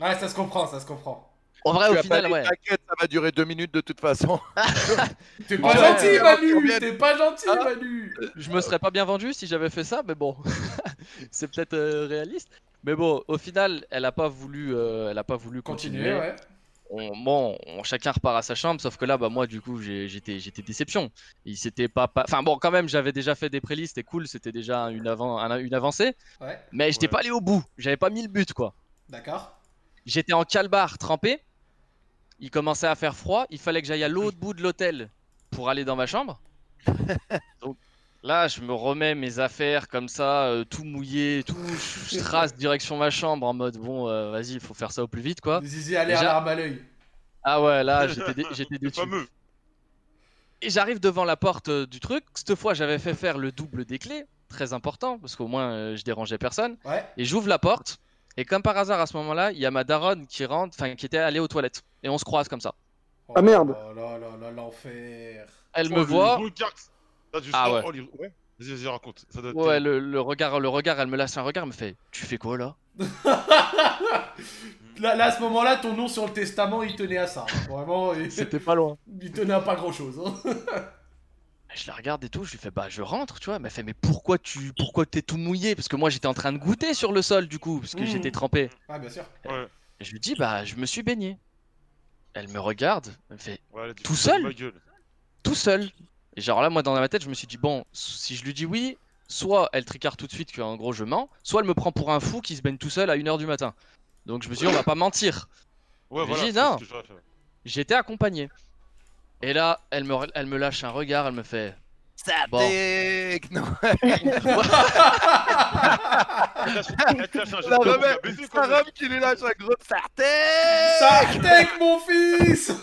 Speaker 2: Ouais,
Speaker 1: ça se comprend, ça se comprend.
Speaker 7: En vrai,
Speaker 3: Tu
Speaker 7: au
Speaker 3: as
Speaker 7: final, ouais.
Speaker 3: T'inquiète, ça va durer deux minutes de toute façon.
Speaker 1: T'es pas
Speaker 7: ouais,
Speaker 1: gentil,
Speaker 3: ouais,
Speaker 1: Manu
Speaker 3: ouais.
Speaker 1: T'es pas gentil,
Speaker 3: Ah.
Speaker 1: Manu
Speaker 7: Je me serais pas bien vendu si j'avais fait ça, mais bon, c'est peut-être euh, réaliste. Mais bon, au final, elle a pas voulu, euh, elle a pas voulu continuer.
Speaker 1: Continuez, ouais.
Speaker 7: On, bon, on- chacun repart à sa chambre, sauf que là, bah moi, du coup, j'étais, j'étais déception. Il s'était pas, pas- enfin bon, quand même, j'avais déjà fait des prélis, c'était cool, c'était déjà une, avant, un- une avancée,
Speaker 1: Ouais,
Speaker 7: mais j'étais
Speaker 2: Ouais.
Speaker 7: pas allé au bout, j'avais pas mis le but, quoi.
Speaker 1: d'accord.
Speaker 7: J'étais en calbar trempé, il commençait à faire froid, il fallait que j'aille à l'autre bout de l'hôtel pour aller dans ma chambre. Donc là, je me remets mes affaires comme ça, euh, tout mouillé, tout, je trace direction ma chambre en mode bon, euh, vas-y, il faut faire ça au plus vite, quoi.
Speaker 1: Zizi
Speaker 7: Déjà-
Speaker 1: l'arme à l'œil.
Speaker 7: Ah ouais, là, j'étais, dé- j'étais
Speaker 2: Le
Speaker 7: déçu.
Speaker 2: fameux.
Speaker 7: Et j'arrive devant la porte euh, du truc. Cette fois, j'avais fait faire le double des clés, très important, parce qu'au moins euh, je dérangeais personne.
Speaker 1: Ouais.
Speaker 7: Et j'ouvre la porte. Et comme par hasard, à ce moment-là, il y a ma daronne qui rentre, enfin qui était allée aux toilettes. Et on se croise comme ça.
Speaker 1: Oh
Speaker 5: Ah, merde.
Speaker 1: là là là là, l'enfer.
Speaker 7: Elle
Speaker 2: Oh,
Speaker 7: me voit.
Speaker 2: Ah,
Speaker 7: ouais.
Speaker 2: oh, les- ouais. Vas-y, vas-y, raconte. Ça doit être
Speaker 7: Ouais, le, le regard, le regard, elle me lâche un regard, elle me fait Tu fais quoi là
Speaker 1: Là, là, à ce moment-là, ton nom sur le testament, il tenait à ça. hein. Vraiment, il,
Speaker 7: pas loin.
Speaker 1: il tenait à pas grand-chose. hein.
Speaker 7: Je la regarde et tout, je lui fais Bah, je rentre, tu vois. Elle m'a fait Mais pourquoi tu pourquoi t'es tout mouillé? Parce que moi, j'étais en train de goûter sur le sol, du coup, parce que
Speaker 1: Mmh.
Speaker 7: j'étais trempé.
Speaker 1: Ah, bien sûr.
Speaker 2: Ouais.
Speaker 7: Et je lui dis Bah, je me suis baigné. Elle me regarde, elle me fait
Speaker 2: Ouais, elle
Speaker 7: Tout seul tout seul. Et genre là, moi, dans ma tête, je me suis dit, bon, si je lui dis oui, soit elle tricard tout de suite qu'en gros je mens, soit elle me prend pour un fou qui se baigne tout seul à 1h du matin. Donc je me suis dit, on va pas mentir.
Speaker 2: Ouais, voilà. c'est
Speaker 7: non. J'étais accompagné. Et là, elle me, elle me lâche un regard, elle me fait. Bon.
Speaker 3: Sadik Non,
Speaker 2: un
Speaker 3: homme qui lui lâche un gros
Speaker 1: Sartek, mon fils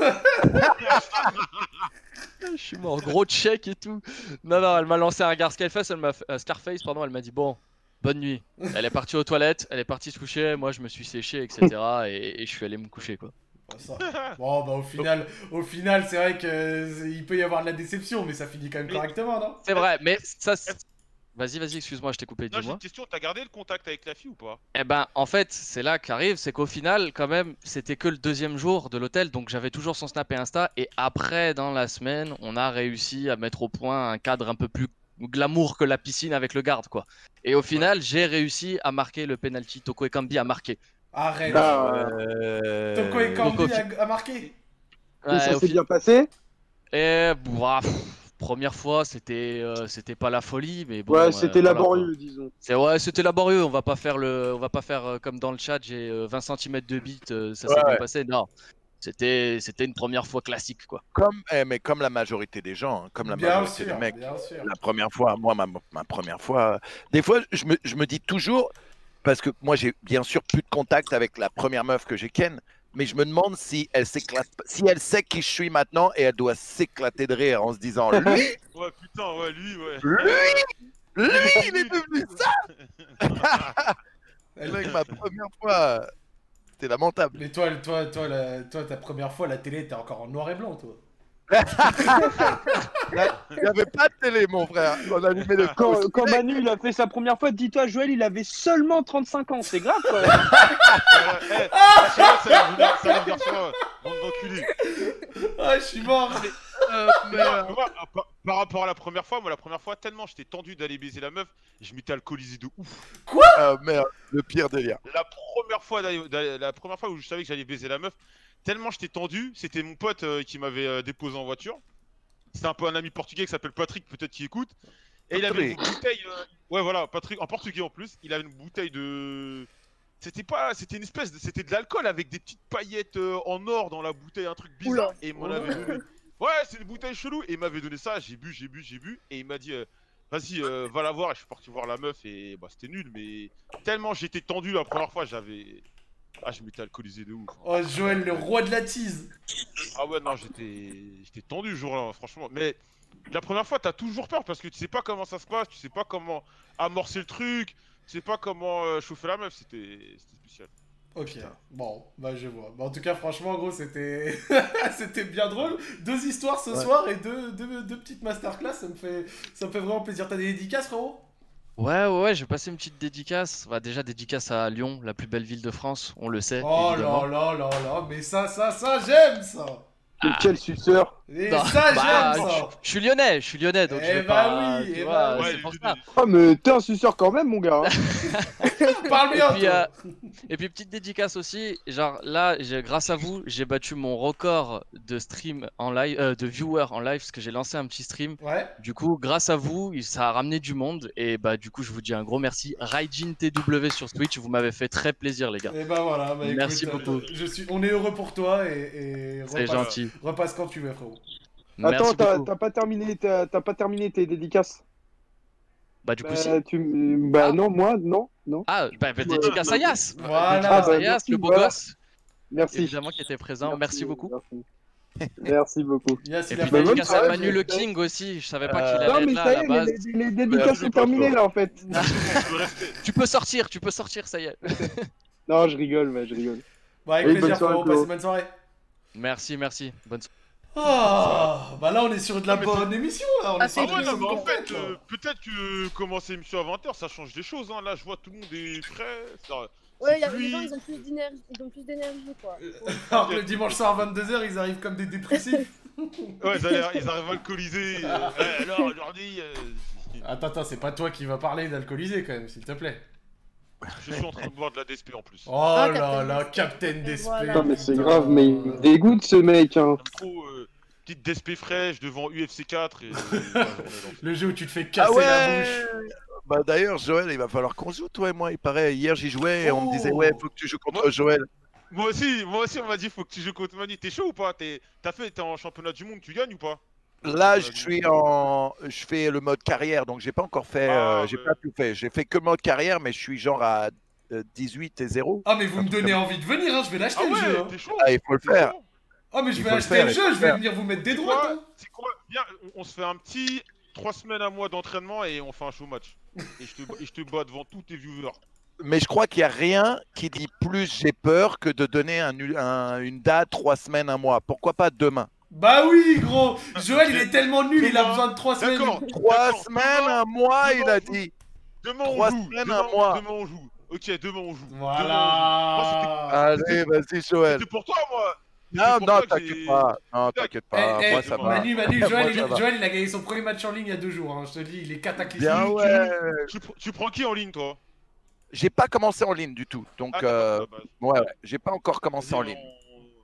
Speaker 7: Je suis mort, gros check et tout. Non, non, elle m'a lancé un regard Scarface, elle m'a fait- euh, Scarface, pardon, elle m'a dit, bon, bonne nuit. Elle est partie aux toilettes, elle est partie se coucher, moi je me suis séché, etc. et, et je suis allé me coucher, quoi.
Speaker 1: Ça. Bon, bah, au final, au final c'est vrai qu'il peut y avoir de la déception, mais ça finit quand même correctement, non?
Speaker 7: C'est vrai, mais ça. Vas-y, vas-y, excuse-moi, je t'ai coupé,
Speaker 2: Non, j'ai
Speaker 7: dis-moi.
Speaker 2: une question. T'as gardé le contact avec la fille ou pas?
Speaker 7: Eh ben, en fait, c'est là qu'arrive, c'est qu'au final, quand même, c'était que le deuxième jour de l'hôtel, donc j'avais toujours son Snap et Insta. Et après, dans la semaine, on a réussi à mettre au point un cadre un peu plus glamour que la piscine avec le garde, quoi. Et au final, j'ai réussi à marquer le penalty. Toko Ekambi a marqué.
Speaker 1: Arrête.
Speaker 5: Ah,
Speaker 3: Euh,
Speaker 1: Toko et Kambi a, a marqué
Speaker 5: et ça s'est
Speaker 7: fi-
Speaker 5: bien passé?
Speaker 7: Et ouah, pff, première fois, c'était euh, c'était pas la folie, mais bon.
Speaker 5: Ouais,
Speaker 7: euh,
Speaker 5: c'était
Speaker 7: voilà, quoi.
Speaker 5: laborieux, disons.
Speaker 7: C'est ouais, c'était laborieux. On va pas faire le, on va pas faire euh, comme dans le chat. J'ai euh, 20 cm de bite, euh, ça s'est
Speaker 3: Ouais,
Speaker 7: bien
Speaker 3: ouais.
Speaker 7: passé. Non, C'était c'était une première fois classique, quoi.
Speaker 3: Comme, eh, mais comme la majorité des gens, hein, comme la
Speaker 1: Bien
Speaker 3: majorité
Speaker 1: sûr,
Speaker 3: des mecs.
Speaker 1: bien sûr.
Speaker 3: La première fois, moi, ma, ma première fois, des fois, je me, je me dis toujours, parce que moi, j'ai bien sûr plus de contact avec la première meuf que j'ai ken, mais je me demande si elle s'éclate, si elle sait qui je suis maintenant et elle doit s'éclater de rire en se disant, lui,
Speaker 2: Ouais, putain, ouais, lui, ouais.
Speaker 3: lui, lui, il est devenu ça.
Speaker 1: Elle-
Speaker 3: Mec, ma première fois, c'était lamentable.
Speaker 1: Mais toi, toi, toi, la- toi, ta première fois, la télé, t'es encore en noir et blanc, toi.
Speaker 3: Il n'y avait pas de télé, mon frère. On allumait le
Speaker 5: Quand, quand Manu il a fait sa première fois, dis-toi, Joël, il avait seulement 35 ans. C'est grave, quoi.
Speaker 1: Ah, je suis mort.
Speaker 3: Euh,
Speaker 2: Mais moi, moi, par, par rapport à la première fois, moi, la première fois, tellement j'étais tendu d'aller baiser la meuf, je m'étais alcoolisé de ouf.
Speaker 3: euh, merde, le pire délire.
Speaker 2: La première fois, d'aller- d'aller- la première fois où je savais que j'allais baiser la meuf, tellement j'étais tendu, c'était mon pote euh, qui m'avait euh, déposé en voiture. C'est un peu un ami portugais qui s'appelle Patrick, peut-être qu'il écoute. Et il avait une bouteille. euh, Ouais, voilà, Patrick, en portugais en plus. Il avait une bouteille de. C'était pas. C'était une espèce de. C'était de l'alcool avec des petites paillettes euh, en or dans la bouteille, un truc bizarre.
Speaker 4: Oula.
Speaker 2: Et il m'en avait donné. Ouais, c'est une bouteille chelou. Et il m'avait donné ça. J'ai bu, j'ai bu, j'ai bu. Et il m'a dit. euh, Vas-y, euh, va la voir. Et je suis parti voir la meuf. Et bah, c'était nul. Mais tellement j'étais tendu la première fois, j'avais. Ah, je m'étais alcoolisé de ouf. hein.
Speaker 1: Oh, Joël, le roi de la tease.
Speaker 2: Ah ouais, non, j'étais j'étais tendu ce jour-là, franchement. Mais la première fois, t'as toujours peur parce que tu sais pas comment ça se passe, tu sais pas comment amorcer le truc, tu sais pas comment euh, chauffer la meuf, c'était c'était spécial.
Speaker 1: Ok, bon, bah je vois. Bah, en tout cas, franchement, gros, c'était c'était bien drôle. Deux histoires ce
Speaker 3: Ouais.
Speaker 1: soir et deux, deux, deux petites masterclass, ça me fait, ça me fait vraiment plaisir. T'as des dédicaces, frérot?
Speaker 7: Ouais, ouais, ouais, je vais passer une petite dédicace. Bah, déjà, dédicace à Lyon, la plus belle ville de France, on le sait.
Speaker 1: Oh là là là là, mais ça, ça, ça, j'aime ça
Speaker 5: Quel- Quel suceur.
Speaker 1: Et
Speaker 7: Non,
Speaker 1: ça,
Speaker 7: bah,
Speaker 1: j'aime ça
Speaker 7: Je suis lyonnais, je suis lyonnais, donc je
Speaker 1: Eh
Speaker 7: vais
Speaker 1: bah
Speaker 7: pas.
Speaker 1: oui,
Speaker 7: tu
Speaker 1: eh
Speaker 7: vois,
Speaker 1: bah
Speaker 7: c'est pour ça.
Speaker 5: Ah, mais t'es un suceur quand même, mon gars. hein.
Speaker 1: Parle bien,
Speaker 7: Et puis,
Speaker 1: toi
Speaker 7: euh, Et puis petite dédicace aussi, genre là, j'ai- grâce à vous, j'ai battu mon record de stream en live, euh, de viewers en live, parce que j'ai lancé un petit stream.
Speaker 1: Ouais,
Speaker 7: Du coup, grâce à vous, ça a ramené du monde, et bah du coup, je vous dis un gros merci. Raijin TW sur Twitch, vous m'avez fait très plaisir, les gars.
Speaker 1: et bah voilà, bah,
Speaker 7: Merci
Speaker 1: écoute,
Speaker 7: beaucoup.
Speaker 1: euh, Je suis, on est heureux pour toi et, et
Speaker 7: C'est
Speaker 1: repasse,
Speaker 7: gentil.
Speaker 1: repasse quand tu veux, frérot.
Speaker 5: Attends,
Speaker 7: Merci
Speaker 5: t'as pas terminé, t'as t'as pas terminé tes dédicaces?
Speaker 7: Bah du coup,
Speaker 5: Bah,
Speaker 7: si.
Speaker 5: tu... bah
Speaker 7: Ah.
Speaker 5: non, moi, non, non.
Speaker 7: Ah, bah, bah, dédicace à Yas.
Speaker 1: Voilà.
Speaker 5: Ah, bah,
Speaker 7: Yas,
Speaker 5: merci,
Speaker 7: le beau
Speaker 5: voilà.
Speaker 7: gosse,
Speaker 5: Merci.
Speaker 7: évidemment, qui était présent. Merci, beaucoup.
Speaker 5: Merci, Merci beaucoup.
Speaker 1: Yes,
Speaker 7: Et
Speaker 1: il a
Speaker 7: puis
Speaker 5: bah,
Speaker 7: dédicace à Manu le King aussi, je savais pas
Speaker 3: Euh,
Speaker 7: qu'il
Speaker 5: Non,
Speaker 7: allait
Speaker 5: mais
Speaker 7: être là
Speaker 5: ça
Speaker 7: à
Speaker 5: y
Speaker 7: la
Speaker 5: est,
Speaker 7: base.
Speaker 5: les, les- les dédicaces sont terminées là en fait.
Speaker 7: Tu peux sortir, tu peux sortir, ça y est.
Speaker 5: Non, je rigole, mais je rigole.
Speaker 1: Bon, avec plaisir,
Speaker 5: soirée,
Speaker 1: bonne soirée.
Speaker 7: Merci, merci. Bonne soirée.
Speaker 1: Ah, bah là, on est sur de la bonne émission, là. On
Speaker 4: Ah,
Speaker 1: est sur
Speaker 2: Ah ouais,
Speaker 1: la
Speaker 2: non, mais en fait, euh, peut-être que commencer l'émission à 20h, ça change des choses. Hein. Là, je vois tout le monde est frais. Ça...
Speaker 4: Ouais, y a, les gens, ils ont plus d'énergie, ils ont plus d'énergie, quoi.
Speaker 1: Alors que le dimanche soir à 22h, ils arrivent comme des dépressifs.
Speaker 2: Ouais, ils arrivent, ils arrivent alcoolisés. euh, alors, aujourd'hui, euh,
Speaker 1: Attends, attends, c'est pas toi qui vas parler d'alcoolisé quand même, s'il te plaît.
Speaker 2: Je suis en train de boire de la DSP en plus.
Speaker 1: Oh
Speaker 4: Ah,
Speaker 1: là
Speaker 4: Captain
Speaker 1: là,
Speaker 4: DSP.
Speaker 1: Captain DSP.
Speaker 4: Voilà.
Speaker 5: Non, mais c'est grave, mais il me dégoûte ce mec. Hein.
Speaker 2: Trop euh, petite DSP fraîche devant UFC 4 et. euh.
Speaker 1: Le jeu où tu te fais
Speaker 3: Ah
Speaker 1: casser
Speaker 3: ouais
Speaker 1: la bouche.
Speaker 3: Bah d'ailleurs, Joël, il va falloir qu'on joue, toi et moi. Il paraît, hier j'y jouais et on me disait,
Speaker 1: Oh.
Speaker 3: ouais, faut que tu joues contre
Speaker 2: Moi-
Speaker 3: Joël.
Speaker 2: Moi aussi, moi aussi, on m'a dit faut que tu joues contre Manu. T'es chaud ou pas? T'es- T'as fait, t'es en championnat du monde, tu gagnes ou pas?
Speaker 3: Là, je suis en. Je fais le mode carrière, donc j'ai pas encore fait.
Speaker 2: Ah,
Speaker 3: euh, j'ai pas tout fait. J'ai fait que mode carrière, mais je suis genre à euh, 18 et 0.
Speaker 1: Ah, mais vous me donnez envie de venir, hein, je vais l'acheter
Speaker 2: Ah
Speaker 1: le jeu.
Speaker 2: ouais,
Speaker 1: hein.
Speaker 2: t'es chaud
Speaker 3: Ah, il faut le faire.
Speaker 1: Ah, mais je
Speaker 3: Il
Speaker 1: vais
Speaker 3: le
Speaker 1: acheter
Speaker 3: faire,
Speaker 1: le jeu, je vais venir vous mettre des
Speaker 2: C'est
Speaker 1: droites.
Speaker 2: quoi
Speaker 1: hein.
Speaker 2: C'est quoi Viens, on- on se fait un petit 3 semaines à mois d'entraînement et on fait un show match. Et je te, et je te bats devant tous tes viewers.
Speaker 3: Mais je crois qu'il y a rien qui dit plus j'ai peur que de donner un, un- une date trois semaines, un mois. Pourquoi pas demain?
Speaker 1: Bah oui, gros. Joël, il est tellement nul, il a besoin de 3 semaines.
Speaker 2: D'accord.
Speaker 3: Trois semaines, un mois,
Speaker 2: demain,
Speaker 3: il a
Speaker 2: on joue.
Speaker 3: dit.
Speaker 2: Demain on
Speaker 3: Trois
Speaker 2: joue.
Speaker 3: semaines,
Speaker 2: demain,
Speaker 3: un mois.
Speaker 2: Demain on joue. Ok, demain on joue. Demain, on joue.
Speaker 1: Voilà.
Speaker 3: Allez, vas-y, Joël.
Speaker 2: C'était pour toi, moi.
Speaker 3: Non, non, t'inquiète pas. Non, t'inquiète
Speaker 1: Eh,
Speaker 3: pas.
Speaker 1: eh,
Speaker 3: Moi, ça va.
Speaker 1: Manu, Manu,
Speaker 3: Moi,
Speaker 1: Joël,
Speaker 3: ça
Speaker 1: il,
Speaker 3: va.
Speaker 1: Joël, il a gagné son premier match en ligne il y a deux jours. hein. Je te dis, il est cataclysmique.
Speaker 3: Bien, ouais.
Speaker 2: Tu, pr- tu prends qui en ligne, toi?
Speaker 3: J'ai pas commencé en ligne du tout. Donc,
Speaker 2: Ah,
Speaker 3: euh,
Speaker 2: ah, bah,
Speaker 3: ouais, ouais, j'ai pas encore commencé en ligne.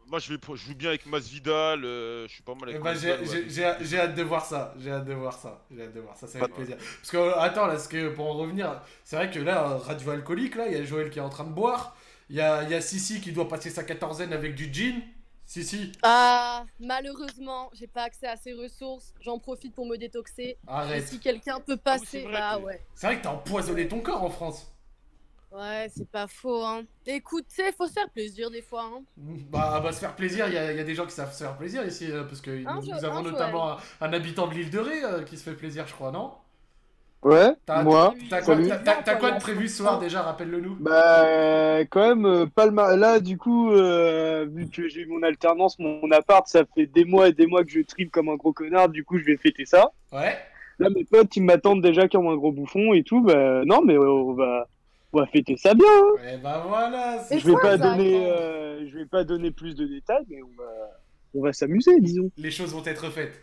Speaker 2: Moi, je, vais, pr- je joue bien avec Masvidal. euh, je suis pas mal
Speaker 1: Eh
Speaker 2: avec
Speaker 1: ben, j'ai-
Speaker 2: ouais.
Speaker 1: J'ai j'ai hâte de voir ça, j'ai hâte de voir ça, j'ai hâte de voir ça, ça va être plaisir. Parce que, attends, là, parce que pour en revenir, c'est vrai que là, radio alcoolique, là, il y a Joël qui est en train de boire, il y a, il y a Sissi qui doit passer sa quatorzaine avec du gin, Si, si,
Speaker 4: Ah, malheureusement, j'ai pas accès à ces ressources. J'en profite pour me détoxer. Et
Speaker 1: arrête.
Speaker 4: si quelqu'un peut
Speaker 2: Ah oui,
Speaker 4: passer,
Speaker 2: c'est vrai
Speaker 4: bah
Speaker 2: que-
Speaker 4: ouais.
Speaker 1: C'est vrai que t'as empoisonné ton corps en France.
Speaker 4: Ouais, c'est pas faux, hein. Écoute, tu sais, faut se faire plaisir des fois, hein.
Speaker 1: Bah, bah se faire plaisir, il y, a- il y a des gens qui savent se faire plaisir ici, euh, parce que
Speaker 4: Un
Speaker 1: nous,
Speaker 4: jeu-
Speaker 1: nous avons
Speaker 4: un
Speaker 1: notamment un, un habitant de l'île de Ré euh, qui se fait plaisir, je crois, non?
Speaker 5: Ouais,
Speaker 1: T'as-
Speaker 5: moi.
Speaker 1: T'as quoi,
Speaker 5: Salut.
Speaker 1: t'as- t'as- t'as quoi de prévu ce soir déjà, rappelle-le-nous?
Speaker 5: Bah, euh, quand même, euh, pas le ma- là, du coup, euh, vu que j'ai eu mon alternance, mon appart, ça fait des mois et des mois que je trime comme un gros connard, du coup, je vais fêter ça.
Speaker 1: Ouais
Speaker 5: Là, mes potes, ils m'attendent déjà comme un gros bouffon et tout, bah, non, mais on va, on va fêter ça bien. hein.
Speaker 1: Et bah voilà
Speaker 5: Je vais
Speaker 4: ça,
Speaker 5: pas
Speaker 4: ça
Speaker 5: donner, euh, je vais pas donner plus de détails, mais on va, on va s'amuser, disons.
Speaker 1: Les choses vont être faites.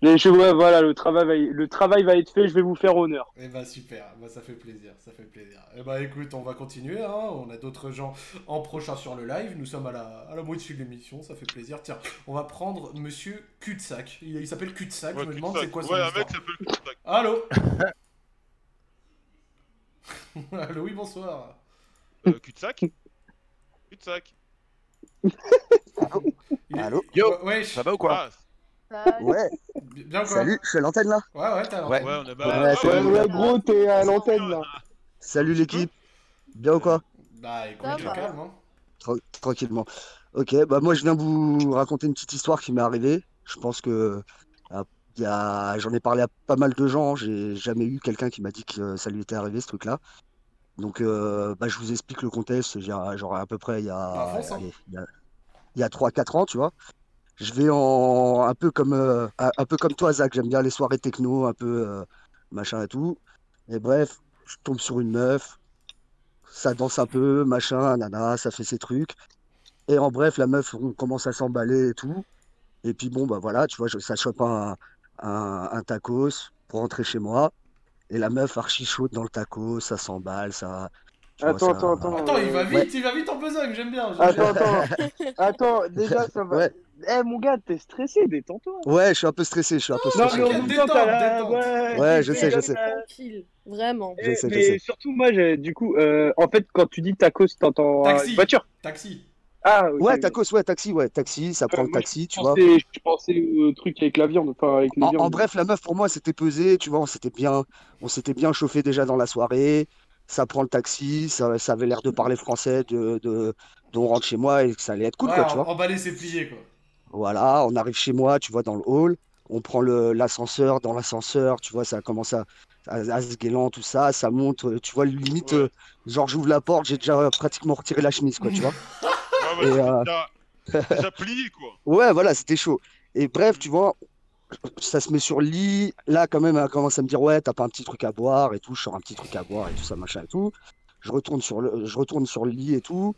Speaker 5: Les ouais, voilà, le travail, va, le travail va être fait, je vais vous faire honneur.
Speaker 1: Et bah super, bah ça fait plaisir, ça fait plaisir. Et bah écoute, on va continuer, hein. on a d'autres gens en prochain sur le live, nous sommes à la, à la moitié de l'émission, ça fait plaisir. Tiens, on va prendre monsieur Cul-de-sac, il, il s'appelle Cul-de-sac,
Speaker 2: Ouais,
Speaker 1: je me demande c'est quoi son
Speaker 2: Ouais, un mec s'appelle cul-de-sac.
Speaker 1: Allô? Allô, oui, bonsoir.
Speaker 2: Euh, Cul-de-sac Cul-de-sac.
Speaker 1: Il est-
Speaker 8: Allô
Speaker 3: Yo,
Speaker 1: Ouais, ouais,
Speaker 3: Ça va ou quoi
Speaker 2: Ah,
Speaker 8: Ouais,
Speaker 1: bien quoi
Speaker 8: salut, je suis à l'antenne là.
Speaker 1: Ouais, ouais, t'as
Speaker 3: Ouais.
Speaker 2: ouais, on a
Speaker 8: Ouais,
Speaker 2: bah.
Speaker 5: Ouais,
Speaker 8: ouais,
Speaker 5: ouais, gros, t'es à l'antenne, là.
Speaker 8: Salut l'équipe. Bien ou quoi
Speaker 1: Bah écoute,
Speaker 4: Ça
Speaker 1: je
Speaker 4: va.
Speaker 1: calme, hein.
Speaker 8: Tra- Tranquillement. Ok, bah moi je viens vous raconter une petite histoire qui m'est arrivée. Je pense que euh. J'en ai parlé à pas mal de gens. J'ai jamais eu quelqu'un qui m'a dit que ça lui était arrivé ce truc-là. Donc euh, bah, je vous explique le contexte. J'ai- Genre à peu près il y
Speaker 1: Bah,
Speaker 8: a,
Speaker 1: fonce, hein.
Speaker 8: allez, il y a, il y a 3-4 ans, tu vois. Je vais en un peu comme euh, un un peu comme toi, Zach. J'aime bien les soirées techno, un peu euh, machin et tout. Et bref, je tombe sur une meuf. Ça danse un peu, machin, nana, ça fait ses trucs. Et en bref, la meuf, on commence à s'emballer et tout. Et puis bon, bah voilà, tu vois, je, ça chope un, un, un tacos pour rentrer chez moi. Et la meuf archi chaude dans le tacos, ça s'emballe, ça. vois,
Speaker 5: Attends,
Speaker 8: ça-
Speaker 5: attends, attends.
Speaker 1: Il va vite,
Speaker 8: Ouais.
Speaker 1: il va vite en besogne, j'aime bien.
Speaker 5: Attends, attends. Attends, déjà, ça va.
Speaker 8: Ouais.
Speaker 5: Eh, mon gars, t'es stressé, détends-toi.
Speaker 8: Ouais, je suis un peu stressé, je suis un peu
Speaker 5: Non,
Speaker 8: stressé.
Speaker 5: mais en même temps, la... Ouais,
Speaker 8: Ouais, je sais, je sais.
Speaker 4: Tranquille, vraiment.
Speaker 8: Je
Speaker 5: Eh,
Speaker 8: sais, je
Speaker 5: mais
Speaker 8: sais.
Speaker 5: surtout, moi, j'ai- du coup, euh, en fait, quand tu dis tacos, t'entends euh, voiture.
Speaker 1: Taxi.
Speaker 5: Ah.
Speaker 8: Ouais, tacos, ouais, taxi, ouais, taxi, ça prend
Speaker 5: Euh,
Speaker 8: le
Speaker 5: moi,
Speaker 8: taxi,
Speaker 5: je
Speaker 8: tu vois.
Speaker 5: pensais, je pensais au truc avec la viande, enfin, avec les
Speaker 8: En,
Speaker 5: viandes.
Speaker 8: en bref, la meuf, pour moi, c'était pesé, tu vois, on s'était bien, on s'était bien chauffé déjà dans la soirée. Ça prend le taxi, ça, ça avait l'air de parler français, de, de, d'on rentre chez moi et que ça allait être cool,
Speaker 1: ouais,
Speaker 8: quoi, tu
Speaker 1: en-
Speaker 8: vois.
Speaker 1: emballer c'est plié quoi.
Speaker 8: Voilà, on arrive chez moi, tu vois, dans le hall, on prend le, l'ascenseur, dans l'ascenseur, tu vois, ça commence à, à, à se guélant, tout ça, ça monte, euh, tu vois, limite,
Speaker 2: Ouais.
Speaker 8: euh, genre, j'ouvre la porte, j'ai déjà pratiquement retiré la chemise, quoi, tu vois.
Speaker 2: Ouais,
Speaker 8: euh,
Speaker 2: déjà, déjà plié, quoi.
Speaker 8: Ouais, voilà, c'était chaud. Et bref, tu vois, ça se met sur le lit. Là, quand même, elle commence à me dire, ouais, t'as pas un petit truc à boire et tout. Je sors un petit truc à boire et tout ça, machin et tout. Je retourne sur le, je retourne sur le lit et tout.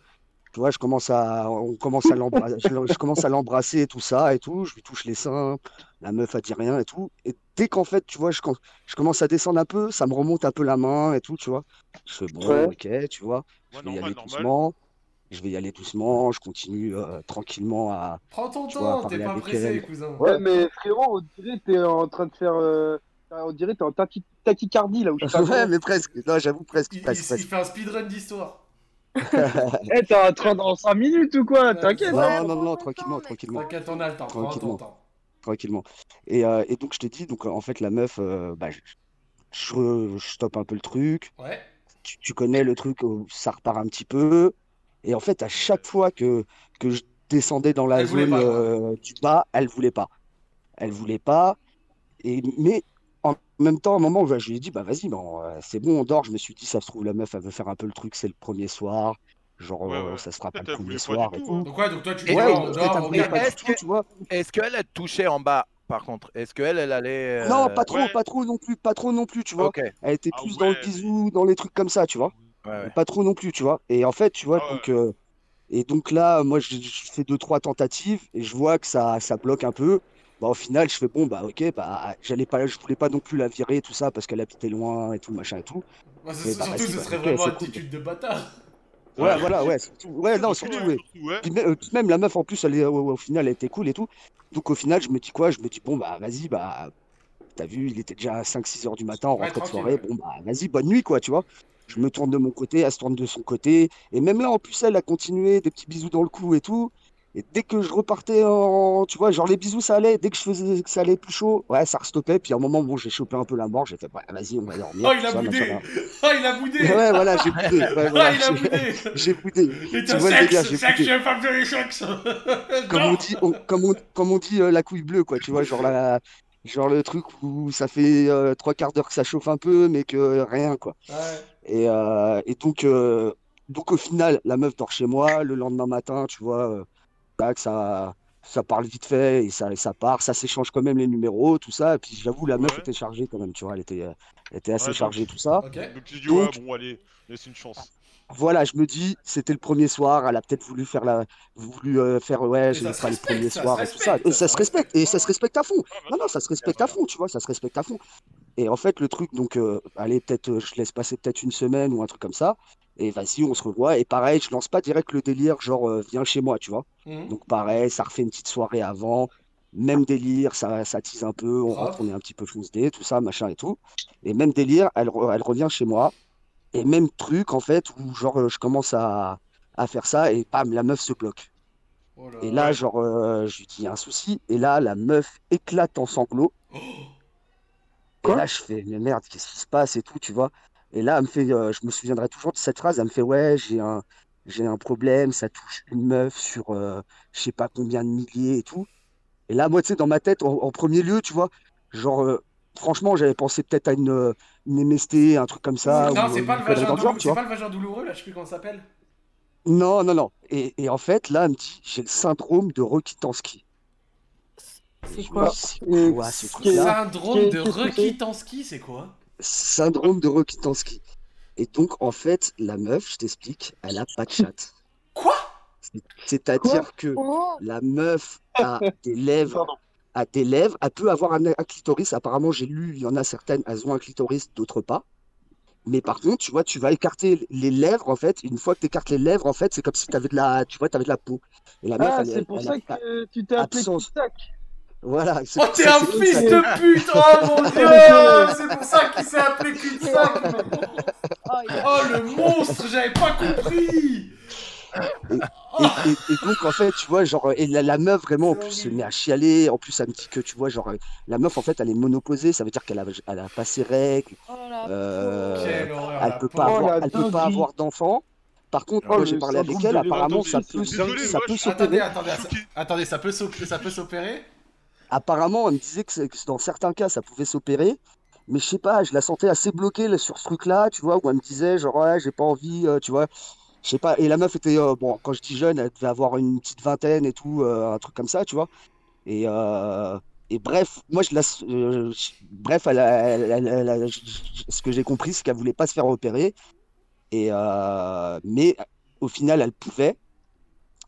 Speaker 8: Tu vois, je commence à, on commence à l'embrasser, je, je commence à l'embrasser et tout ça et tout. Je lui touche les seins. La meuf a dit rien et tout. Et dès qu'en fait, tu vois, je, je commence à descendre un peu, ça me remonte un peu la main et tout, tu vois. Je fais bon,
Speaker 5: Ouais.
Speaker 8: ok, tu vois. Je
Speaker 2: Ouais,
Speaker 8: vais y
Speaker 2: normal,
Speaker 8: aller
Speaker 2: normal.
Speaker 8: doucement. Je vais y aller doucement. Je continue euh, tranquillement à,
Speaker 1: Prends ton temps, t'es pas pressé,
Speaker 8: elle.
Speaker 1: cousin.
Speaker 5: Ouais, mais frérot, on dirait que t'es en train de faire. euh, On dirait que t'es en tachy- tachycardie là où je pas
Speaker 8: Ouais, mais presque. Non, j'avoue, presque.
Speaker 1: Il,
Speaker 8: presque,
Speaker 1: il-
Speaker 8: presque.
Speaker 1: il fait un speedrun d'histoire.
Speaker 5: Eh, t'es en train dans 5 minutes ou quoi? T'inquiète.
Speaker 8: Non,
Speaker 4: Ouais,
Speaker 8: non, non,
Speaker 4: ton
Speaker 8: tranquillement, tranquillement,
Speaker 1: T'inquiète, on a le temps. Prends ton
Speaker 8: Tranquillement.
Speaker 1: temps.
Speaker 8: tranquillement. Et, euh, et donc, je te dis, donc, en fait, la meuf, euh, bah, je, je, je stoppe un peu le truc.
Speaker 1: Ouais.
Speaker 8: Tu, tu connais le truc où ça repart un petit peu. Et en fait, à chaque fois que, que je descendais dans la
Speaker 1: Elle
Speaker 8: zone
Speaker 1: pas,
Speaker 8: euh, du bas, elle voulait pas. Elle voulait pas. Et, mais en même temps, à un moment, je lui ai dit, bah vas-y, bon, euh, c'est bon, on dort. Je me suis dit, ça se trouve, la meuf, elle veut faire un peu le truc, c'est le premier soir. Genre,
Speaker 2: Ouais,
Speaker 8: euh,
Speaker 2: ouais.
Speaker 8: ça se fera pas le premier soir et
Speaker 2: tout, hein.
Speaker 1: Donc, ouais, donc toi, tu
Speaker 8: Ouais, ouais,
Speaker 1: on dort,
Speaker 3: Est-ce
Speaker 8: du tout,
Speaker 3: que-
Speaker 8: tu vois.
Speaker 3: Est-ce qu'elle a touché en bas, par contre? Est-ce qu'elle, elle allait.
Speaker 8: Non, pas trop,
Speaker 2: ouais.
Speaker 8: pas trop non plus, pas trop non plus, tu vois.
Speaker 3: Ouais,
Speaker 8: Elle était
Speaker 2: Ah
Speaker 8: plus dans le
Speaker 2: ouais,
Speaker 8: bisou, dans les trucs comme ça, tu vois.
Speaker 3: Ouais.
Speaker 8: Pas trop non plus, tu vois. Et en fait, tu vois,
Speaker 2: Ah ouais.
Speaker 8: donc, euh, et donc là, moi, je, je fais deux, trois tentatives et je vois que ça, ça bloque un peu. Bah, au final, je fais bon, bah, ok, bah, j'allais pas, je voulais pas non plus la virer, tout ça, parce qu'elle habitait loin et tout, machin et tout.
Speaker 1: Bah,
Speaker 8: bah,
Speaker 1: surtout,
Speaker 8: vas-y,
Speaker 1: ce
Speaker 8: bah,
Speaker 1: serait vraiment
Speaker 8: cool.
Speaker 1: attitude de bâtard.
Speaker 8: Ouais,
Speaker 2: Ouais.
Speaker 8: voilà, ouais, surtout, ouais, non, surtout,
Speaker 2: ouais,
Speaker 8: ouais. Puis euh, même la meuf en plus, elle est, au, au final, elle était cool et tout. Donc au final, je me dis quoi? Je me dis, bon, bah vas-y, bah, t'as vu, il était déjà 5-6 heures du matin,
Speaker 1: Ouais,
Speaker 8: rentrée de soirée.
Speaker 1: ouais.
Speaker 8: Bon, bah vas-y, bonne nuit, quoi, tu vois. Je me tourne de mon côté, elle se tourne de son côté. Et même là, en plus, elle a continué, des petits bisous dans le cou et tout. Et dès que je repartais en, tu vois, genre les bisous ça allait, dès que je faisais que ça allait plus chaud, ouais, ça restoppait. Puis à un moment, bon, j'ai chopé un peu la mort, j'ai fait, ouais, vas-y, on va dormir.
Speaker 1: Oh, il a
Speaker 8: ça,
Speaker 1: boudé
Speaker 8: machin,
Speaker 1: Oh, il a boudé.
Speaker 8: Ouais, voilà, j'ai boudé. Ouais,
Speaker 1: Ah,
Speaker 8: voilà,
Speaker 1: il a
Speaker 8: j'ai-
Speaker 1: boudé
Speaker 8: j'ai boudé.
Speaker 1: Et
Speaker 8: Tu vois délire, j'ai
Speaker 1: sexe, sexe,
Speaker 8: boudé.
Speaker 1: femme de
Speaker 8: Comme on dit, on- comme on, comme on dit euh, la couille bleue, quoi, tu vois, genre la, genre le truc où ça fait euh, trois quarts d'heure que ça chauffe un peu, mais que rien, quoi.
Speaker 1: Ouais.
Speaker 8: Et, euh, et donc, euh, donc au final, la meuf dort chez moi. Le lendemain matin, tu vois, euh, tac, ça, ça parle vite fait et ça, ça part. Ça s'échange quand même les numéros, tout ça. Et puis j'avoue, la meuf
Speaker 2: Ouais.
Speaker 8: était chargée quand même, tu vois, elle était, elle était assez
Speaker 2: Ouais,
Speaker 8: chargée,
Speaker 2: donc-
Speaker 8: tout ça.
Speaker 1: Ok.
Speaker 2: Donc dis, ouais,
Speaker 8: Donc-
Speaker 2: bon, allez, laisse une chance.
Speaker 8: Voilà, je me dis, c'était le premier soir. Elle a peut-être voulu faire la, voulu euh, faire, ouais, je
Speaker 1: se
Speaker 8: faire le premier soir et tout ça. Et ça se respecte, et ça se respecte à fond. Non, non, ça se respecte à fond, tu vois, ça se respecte à fond. Et en fait, le truc, donc, euh, allez, peut-être, euh, je laisse passer peut-être une semaine ou un truc comme ça. Et vas-y, on se revoit. Et pareil, je lance pas direct le délire, genre, viens chez moi, tu vois.
Speaker 1: Mhm.
Speaker 8: Donc, pareil, ça refait une petite soirée avant. Même délire, ça, ça tease un peu. On
Speaker 1: Grave.
Speaker 8: rentre, on est un petit peu foncé, tout ça, machin et tout. Et même délire, elle, elle revient chez moi. Et même truc, en fait, où, genre, euh, je commence à, à faire ça. Et bam, la meuf se bloque.
Speaker 1: Oh là
Speaker 8: Et
Speaker 1: là.
Speaker 8: genre, euh, je lui dis, il y a un souci. Et là, la meuf éclate en sanglots. Et
Speaker 5: Quoi?
Speaker 8: là, je fais, mais merde, qu'est-ce qui se passe et tout, tu vois. Et là, elle me fait, euh, je me souviendrai toujours de cette phrase, elle me fait, ouais, j'ai un, j'ai un problème, ça touche une meuf sur euh, je sais pas combien de milliers et tout. Et là, moi, tu sais, dans ma tête, en, en premier lieu, tu vois, genre, euh, franchement, j'avais pensé peut-être à une, une MST, un truc comme ça.
Speaker 1: non, c'est pas le vagin
Speaker 8: genre, tu
Speaker 1: pas le vagin douloureux là, je sais plus comment ça s'appelle.
Speaker 8: Non, non, non. Et, et en fait, là, elle me dit, j'ai le syndrome de Rokitansky.
Speaker 4: C'est quoi
Speaker 8: c'est quoi ce?
Speaker 1: Syndrome de Rokitansky, c'est? Quoi?
Speaker 8: Syndrome de Rokitansky. Et donc, en fait, la meuf, je t'explique, elle a pas de chatte.
Speaker 1: Quoi?
Speaker 8: C'est- C'est-à-dire que
Speaker 4: Oh
Speaker 8: la meuf a des lèvres,
Speaker 5: Pardon.
Speaker 8: A des lèvres, elle peut avoir un, un clitoris. Apparemment, j'ai lu, il y en a certaines, elles ont un clitoris, d'autres pas. Mais par contre, tu vois, tu vas écarter les lèvres, en fait. Une fois que tu écartes les lèvres, en fait, c'est comme si tu avais de la, tu vois, t'avais de la peau. Et la
Speaker 5: Ah, c'est pour
Speaker 8: elle
Speaker 5: ça
Speaker 8: a
Speaker 5: que tu t'es appelé. Tic-Tac.
Speaker 8: Voilà. c'est
Speaker 1: Oh,
Speaker 8: pour
Speaker 1: t'es
Speaker 8: ça-
Speaker 1: un fils de pute Oh mon dieu C'est pour ça qu'il s'est appelé cul-de-sac
Speaker 4: Oh, a-
Speaker 1: Oh le monstre J'avais pas compris
Speaker 8: Et, et- et donc, en fait, tu vois, genre, et la, la meuf, vraiment, en plus, se met à chialer. En plus, elle me dit que, tu vois, genre, la meuf, en fait, elle est monoposée. Ça veut dire qu'elle a, elle a pas ses règles.
Speaker 4: oh
Speaker 8: Euh,
Speaker 1: Quelle horreur
Speaker 8: elle peut pas
Speaker 5: Oh,
Speaker 8: avoir, elle peut pas avoir d'enfant. Par contre,
Speaker 5: Oh,
Speaker 8: moi,
Speaker 5: le
Speaker 8: j'ai parlé avec elle. Apparemment, ça peut, ça peut s'opérer.
Speaker 1: attendez, ça, attendez, ça peut s'opérer?
Speaker 8: Apparemment, elle me disait que, dans certains cas, ça pouvait s'opérer. Mais je sais pas, je la sentais assez bloquée là, sur ce truc-là, tu vois, où elle me disait, genre, ouais, j'ai pas envie, euh, tu vois. Je sais pas. Et la meuf était, euh, bon, quand je dis jeune, elle devait avoir une petite vingtaine et tout, euh, un truc comme ça, tu vois. Et, euh, et bref, moi, je la. je- bref, elle elle elle je- ce que j'ai compris, c'est qu'elle voulait pas se faire opérer. Et, mais au final, elle pouvait.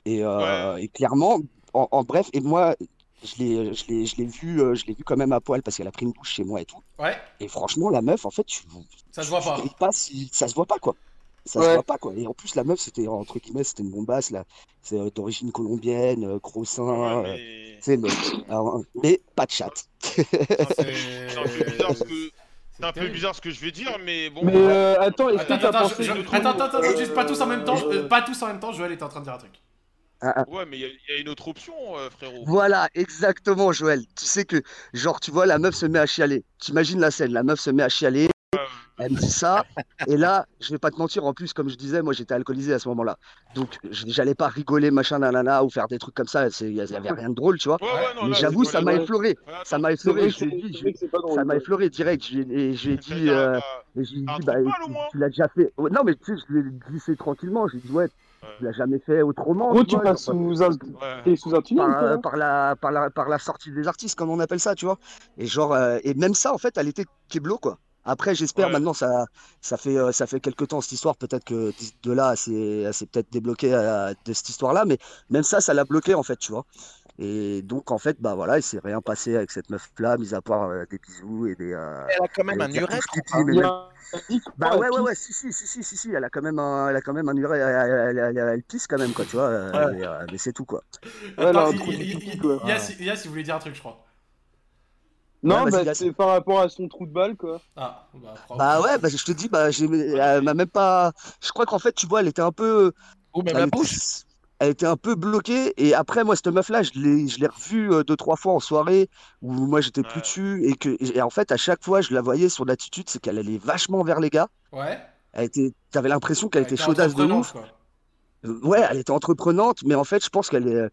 Speaker 8: Et, et clairement, en, en bref, et moi, je l'ai, je l'ai, je l'ai vu, je l'ai vu quand même à poil parce qu'elle a pris une douche chez moi et tout.
Speaker 1: Ouais,
Speaker 8: Et franchement, la meuf, en fait, tu,
Speaker 1: ça se voit pas.
Speaker 8: pas si ça se voit pas quoi. Ça se
Speaker 5: Ouais.
Speaker 8: voit pas quoi. Et en plus, la meuf, c'était entre guillemets, c'était une bombasse là. C'est euh, d'origine colombienne, euh, gros sein.
Speaker 2: Ouais,
Speaker 8: euh,
Speaker 2: mais...
Speaker 8: le- alors, mais pas de chatte.
Speaker 1: C'est
Speaker 2: C'est un peu bizarre ce que... C'est un peu
Speaker 1: terrible.
Speaker 2: bizarre ce que je vais dire, mais bon...
Speaker 5: Mais euh, attends, est-ce que
Speaker 1: Attends,
Speaker 5: t'as
Speaker 1: attends,
Speaker 5: pensé
Speaker 1: je-
Speaker 5: trucs-
Speaker 1: attends, attends, attends, juste pas tous en même temps.
Speaker 5: Euh,
Speaker 1: euh, Pas tous en même temps, Joël était en train de dire un truc.
Speaker 8: Ah, ah.
Speaker 2: Ouais, mais il y, y a une autre option, euh, frérot.
Speaker 8: Voilà, exactement, Joël. Tu sais que, genre, tu vois, la meuf se met à chialer. T'imagines la scène, la meuf se met à chialer. Elle me dit ça, et là, je vais pas te mentir, en plus, comme je disais, moi j'étais alcoolisé à ce moment-là. Donc, je- j'allais pas rigoler, machin, nanana, ou faire des trucs comme ça, il y avait rien de drôle, tu vois.
Speaker 2: Ouais, ouais, non,
Speaker 8: Mais j'avoue, ça m'a effleuré.
Speaker 2: Ouais,
Speaker 8: Ça m'a effleuré, je dit, je ça m'a effleuré direct. Je et je lui ai
Speaker 2: t'as
Speaker 8: dit, euh, et dit, bah,
Speaker 2: au
Speaker 8: tu, l'as déjà fait. Non, mais tu sais, je lui ai glissé tranquillement. Je lui ai dit, ouais, tu l'as jamais fait autrement. Tu vois,
Speaker 5: passes
Speaker 8: genre,
Speaker 5: sous un,
Speaker 2: Ouais.
Speaker 5: t'es sous un tunnel,
Speaker 8: par,
Speaker 5: toi,
Speaker 8: euh,
Speaker 5: hein
Speaker 8: par la, par, la, par la sortie des artistes, comme on appelle ça, tu vois. Et genre, euh, et même ça, en fait, elle était keblo, quoi. Après, j'espère
Speaker 2: Ouais.
Speaker 8: maintenant, ça, ça fait, euh, ça fait quelques temps cette histoire. Peut-être que de là, c'est, c'est peut-être débloqué euh, de cette histoire-là, mais même ça, ça l'a bloqué, en fait, tu vois. Et donc, en fait, bah voilà, il s'est rien passé avec cette meuf-là, mis à part euh, des bisous et des. euh,
Speaker 3: Elle a quand même un urètre.
Speaker 5: Il y
Speaker 8: même-
Speaker 5: a
Speaker 8: Bah ouais, ouais, ouais, si, si, si, si, si, si, elle a quand même un, elle a quand même un urètre, elle, elle, elle- elle- elle pisse quand même, quoi, tu vois. euh, mais, euh, mais c'est tout, quoi.
Speaker 5: Ouais, a
Speaker 1: Attends,
Speaker 5: un
Speaker 1: il-
Speaker 5: trou
Speaker 1: il-
Speaker 5: du
Speaker 1: il-
Speaker 5: pipi,
Speaker 1: il-
Speaker 5: quoi.
Speaker 1: Yass, Yass, il voulait dire un truc, je crois.
Speaker 5: Non,
Speaker 8: Ouais,
Speaker 5: bah c'est par rapport à son trou de balle, quoi.
Speaker 1: Ah, bah.
Speaker 8: Bah ouais, bah, je te dis, bah, j'ai, elle m'a même pas. Je crois qu'en fait, tu vois, elle était un peu.
Speaker 3: Ou même
Speaker 8: Elle
Speaker 3: la
Speaker 8: était, elle était un peu bloquée. Et après, moi, cette meuf-là, je l'ai, je l'ai revue euh, deux, trois fois en soirée où moi, j'étais plus dessus. Et, que, et en fait, à chaque fois, je la voyais, son attitude, c'est qu'elle allait vachement vers les gars.
Speaker 1: Ouais.
Speaker 8: Elle était, t'avais l'impression qu'elle
Speaker 1: Elle
Speaker 8: était
Speaker 1: était
Speaker 8: chaudasse de ouf.
Speaker 1: quoi.
Speaker 8: Euh, Ouais, elle était entreprenante, mais en fait, je pense qu'elle est.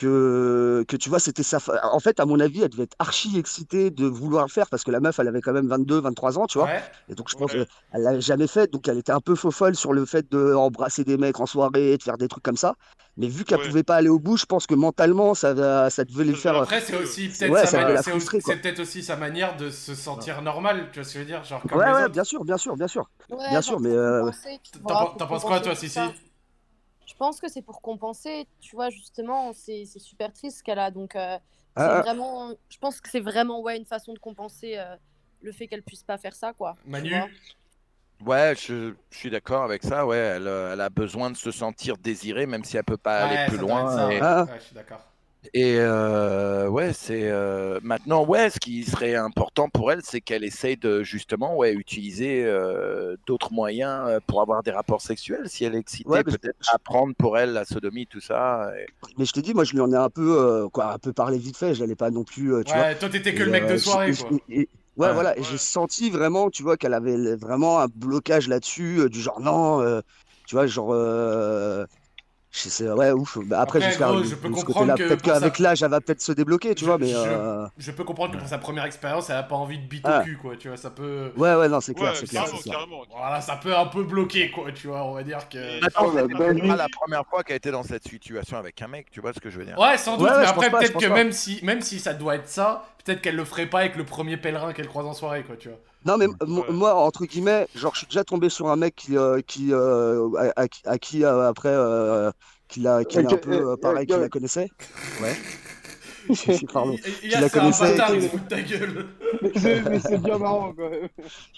Speaker 8: Que, que tu vois, c'était sa. fa- En fait, à mon avis, elle devait être archi excitée de vouloir le faire parce que la meuf, elle avait quand même 22, 23 ans, tu vois.
Speaker 1: Ouais.
Speaker 8: Et donc, je pense
Speaker 2: Ouais.
Speaker 8: qu'elle l'avait jamais fait. Donc, elle était un peu faux folle sur le fait d'embrasser des mecs en soirée, de faire des trucs comme ça. Mais vu qu'elle
Speaker 2: Ouais.
Speaker 8: pouvait pas aller au bout, je pense que mentalement, ça, ça devait les faire.
Speaker 1: Après, c'est aussi peut-être
Speaker 8: Ouais,
Speaker 1: sa,
Speaker 8: ça
Speaker 1: ma-
Speaker 8: devait la
Speaker 1: c'est
Speaker 8: frustrer,
Speaker 1: aussi- sa manière de se sentir normal, tu vois ce que je veux dire Genre comme
Speaker 8: Ouais,
Speaker 1: les
Speaker 8: ouais,
Speaker 1: autres.
Speaker 8: bien sûr, bien sûr, bien sûr.
Speaker 4: Ouais,
Speaker 8: Bien sûr, mais, euh,
Speaker 1: T'en penses quoi, toi, Sissi?
Speaker 4: Je pense que c'est pour compenser, tu vois, justement, c'est super triste ce qu'elle a. Donc, euh,
Speaker 8: Ah, ah.
Speaker 4: vraiment, je pense que c'est vraiment ouais, une façon de compenser euh, le fait qu'elle puisse pas faire ça, quoi.
Speaker 1: Manu.
Speaker 3: Ouais, je, je suis d'accord avec ça. Ouais, elle, euh, elle a besoin de se sentir désirée, même si elle peut pas
Speaker 1: Ouais,
Speaker 3: aller plus loin. et
Speaker 1: ouais.
Speaker 8: Ah.
Speaker 1: Ouais, je suis d'accord.
Speaker 3: Et, euh, ouais, c'est euh, maintenant, ouais, ce qui serait important pour elle, c'est qu'elle essaye de justement, ouais, utiliser euh, d'autres moyens pour avoir des rapports sexuels. Si elle est excitée,
Speaker 8: Ouais, mais je-
Speaker 3: peut-être apprendre pour elle la sodomie, tout ça. et-
Speaker 8: Mais je te dis, moi, je lui en ai un peu, euh, quoi, un peu parlé vite fait. Je n'allais pas non plus, euh, tu vois.
Speaker 1: Ouais, toi, t'étais que
Speaker 8: Et,
Speaker 1: le mec de soirée, quoi.
Speaker 8: et- et- ouais,
Speaker 3: Ouais.
Speaker 8: voilà. Et
Speaker 2: Ouais.
Speaker 8: j'ai senti vraiment, tu vois, qu'elle avait vraiment un blocage là-dessus, euh, du genre non, euh, tu vois, genre. Je sais, ouais, ouf. Bah, après,
Speaker 1: gros, je peux
Speaker 8: de
Speaker 1: comprendre
Speaker 8: côté-là,
Speaker 1: que
Speaker 8: peut-être
Speaker 1: pour
Speaker 8: qu'avec
Speaker 1: sa-
Speaker 8: l'âge, elle va peut-être se débloquer, tu
Speaker 1: Je-
Speaker 8: vois, mais.
Speaker 1: je-
Speaker 8: euh,
Speaker 1: Je peux comprendre que pour sa première expérience, elle a pas envie de bite
Speaker 8: Ah.
Speaker 1: au cul, quoi, tu vois, ça peut...
Speaker 8: Ouais, ouais, non, c'est clair,
Speaker 2: Ouais,
Speaker 8: c'est clair,
Speaker 2: carrément,
Speaker 8: c'est clair.
Speaker 2: carrément.
Speaker 1: Voilà, ça peut un peu bloquer, quoi, tu vois, on va dire que...
Speaker 3: Attends,
Speaker 5: dinguerie.
Speaker 3: pas la première fois qu'elle était dans cette situation avec un mec, tu vois ce que je veux dire
Speaker 1: Ouais, sans doute,
Speaker 8: Ouais, ouais,
Speaker 1: mais après, peut-être que
Speaker 8: pas.
Speaker 1: même si, même si ça doit être ça, peut-être qu'elle le ferait pas avec le premier pèlerin qu'elle croise en soirée, quoi, tu vois.
Speaker 8: Non, mais moi, entre guillemets, genre, je suis déjà tombé sur un mec qui, euh, qui, euh, à, à qui- à qui, euh, après, euh, qui l'a, qui un peu, euh, pareil, qui la connaissait. Ouais. Pardon.
Speaker 1: Il- il-
Speaker 8: Tu la
Speaker 1: de ta gueule.
Speaker 5: Mais c'est bien marrant, quand même.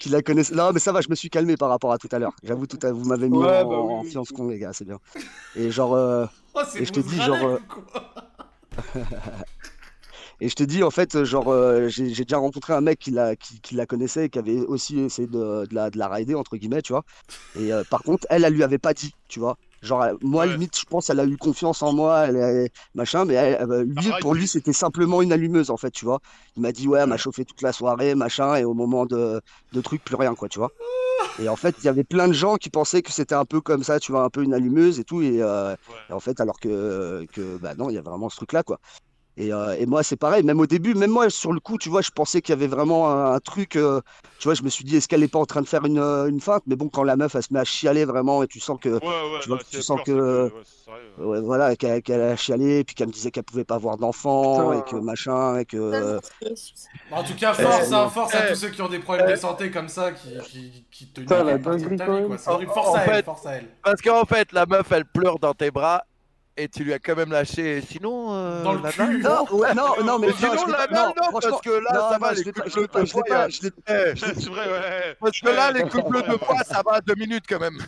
Speaker 8: Qui la connaissait. Non, mais ça va, je me suis calmé par rapport à tout à l'heure. J'avoue, tout à... vous m'avez mis
Speaker 5: Ouais,
Speaker 8: en,
Speaker 5: bah oui,
Speaker 8: en
Speaker 5: oui,
Speaker 8: fiance
Speaker 5: oui.
Speaker 8: con, les gars, c'est bien. Et genre, euh,
Speaker 1: Oh, c'est
Speaker 8: Et je te dis, genre, euh,
Speaker 1: quoi
Speaker 8: et je te dis, en fait, genre, euh, j'ai déjà rencontré un mec qui la, qui, qui la connaissait, et qui avait aussi essayé de, de la, de la rider, entre guillemets, tu vois. Et euh, par contre, elle, elle lui avait pas dit, tu vois. Genre, euh, moi,
Speaker 2: Ouais.
Speaker 8: limite, je pense, elle a eu confiance en moi, elle, elle- machin, mais elle- elle- lui, pour lui, c'était simplement une allumeuse, en fait, tu vois. Il m'a dit, ouais, elle m'a chauffé toute la soirée, machin, et au moment de, de trucs, plus rien, quoi, tu vois. Et en fait, il y avait plein de gens qui pensaient que c'était un peu comme ça, tu vois, un peu une allumeuse et tout, et, euh,
Speaker 2: Ouais.
Speaker 8: et en fait, alors que, que bah non, il y a vraiment ce truc-là, quoi. Et, euh, et moi, c'est pareil, même au début, même moi, sur le coup, tu vois, je pensais qu'il y avait vraiment un, un truc, euh, tu vois, je me suis dit, est-ce qu'elle est pas en train de faire une, euh, une feinte? Mais bon, quand la meuf, elle se met à chialer vraiment, et tu sens que,
Speaker 2: Ouais, ouais,
Speaker 8: tu vois que
Speaker 2: si
Speaker 8: tu sens que-
Speaker 2: c'est ouais, c'est sérieux, ouais.
Speaker 8: ouais, voilà, qu'elle qu'elle a chialé, et puis qu'elle me disait qu'elle pouvait pas avoir d'enfant, et que machin, et que...
Speaker 4: Triste.
Speaker 1: En tout cas, force,
Speaker 8: Euh,
Speaker 1: hein, force à
Speaker 3: eh,
Speaker 1: tous ceux qui ont des problèmes de santé comme ça, qui, qui, qui te
Speaker 5: la dinguerie,
Speaker 1: quoi. Horrible. Force
Speaker 3: En
Speaker 1: à elle,
Speaker 3: fait-
Speaker 1: force à elle.
Speaker 3: Parce qu'en fait, la meuf, elle pleure dans tes bras et tu lui as quand même lâché. Sinon, euh,
Speaker 1: Dans le cul.
Speaker 8: Non, ouais, non, non, mais
Speaker 3: Mais
Speaker 8: non,
Speaker 3: sinon,
Speaker 8: je
Speaker 3: la
Speaker 8: pas- non,
Speaker 3: non, parce que là,
Speaker 8: non,
Speaker 3: ça
Speaker 8: non,
Speaker 3: va,
Speaker 8: je
Speaker 3: les
Speaker 8: l'ai pas,
Speaker 3: couples
Speaker 8: je l'ai
Speaker 3: de
Speaker 8: pas, je
Speaker 3: poids,
Speaker 8: pas, je l'ai
Speaker 3: eh,
Speaker 2: C'est vrai, ouais.
Speaker 3: Parce que là, les couples de poids, ça va à deux minutes quand même.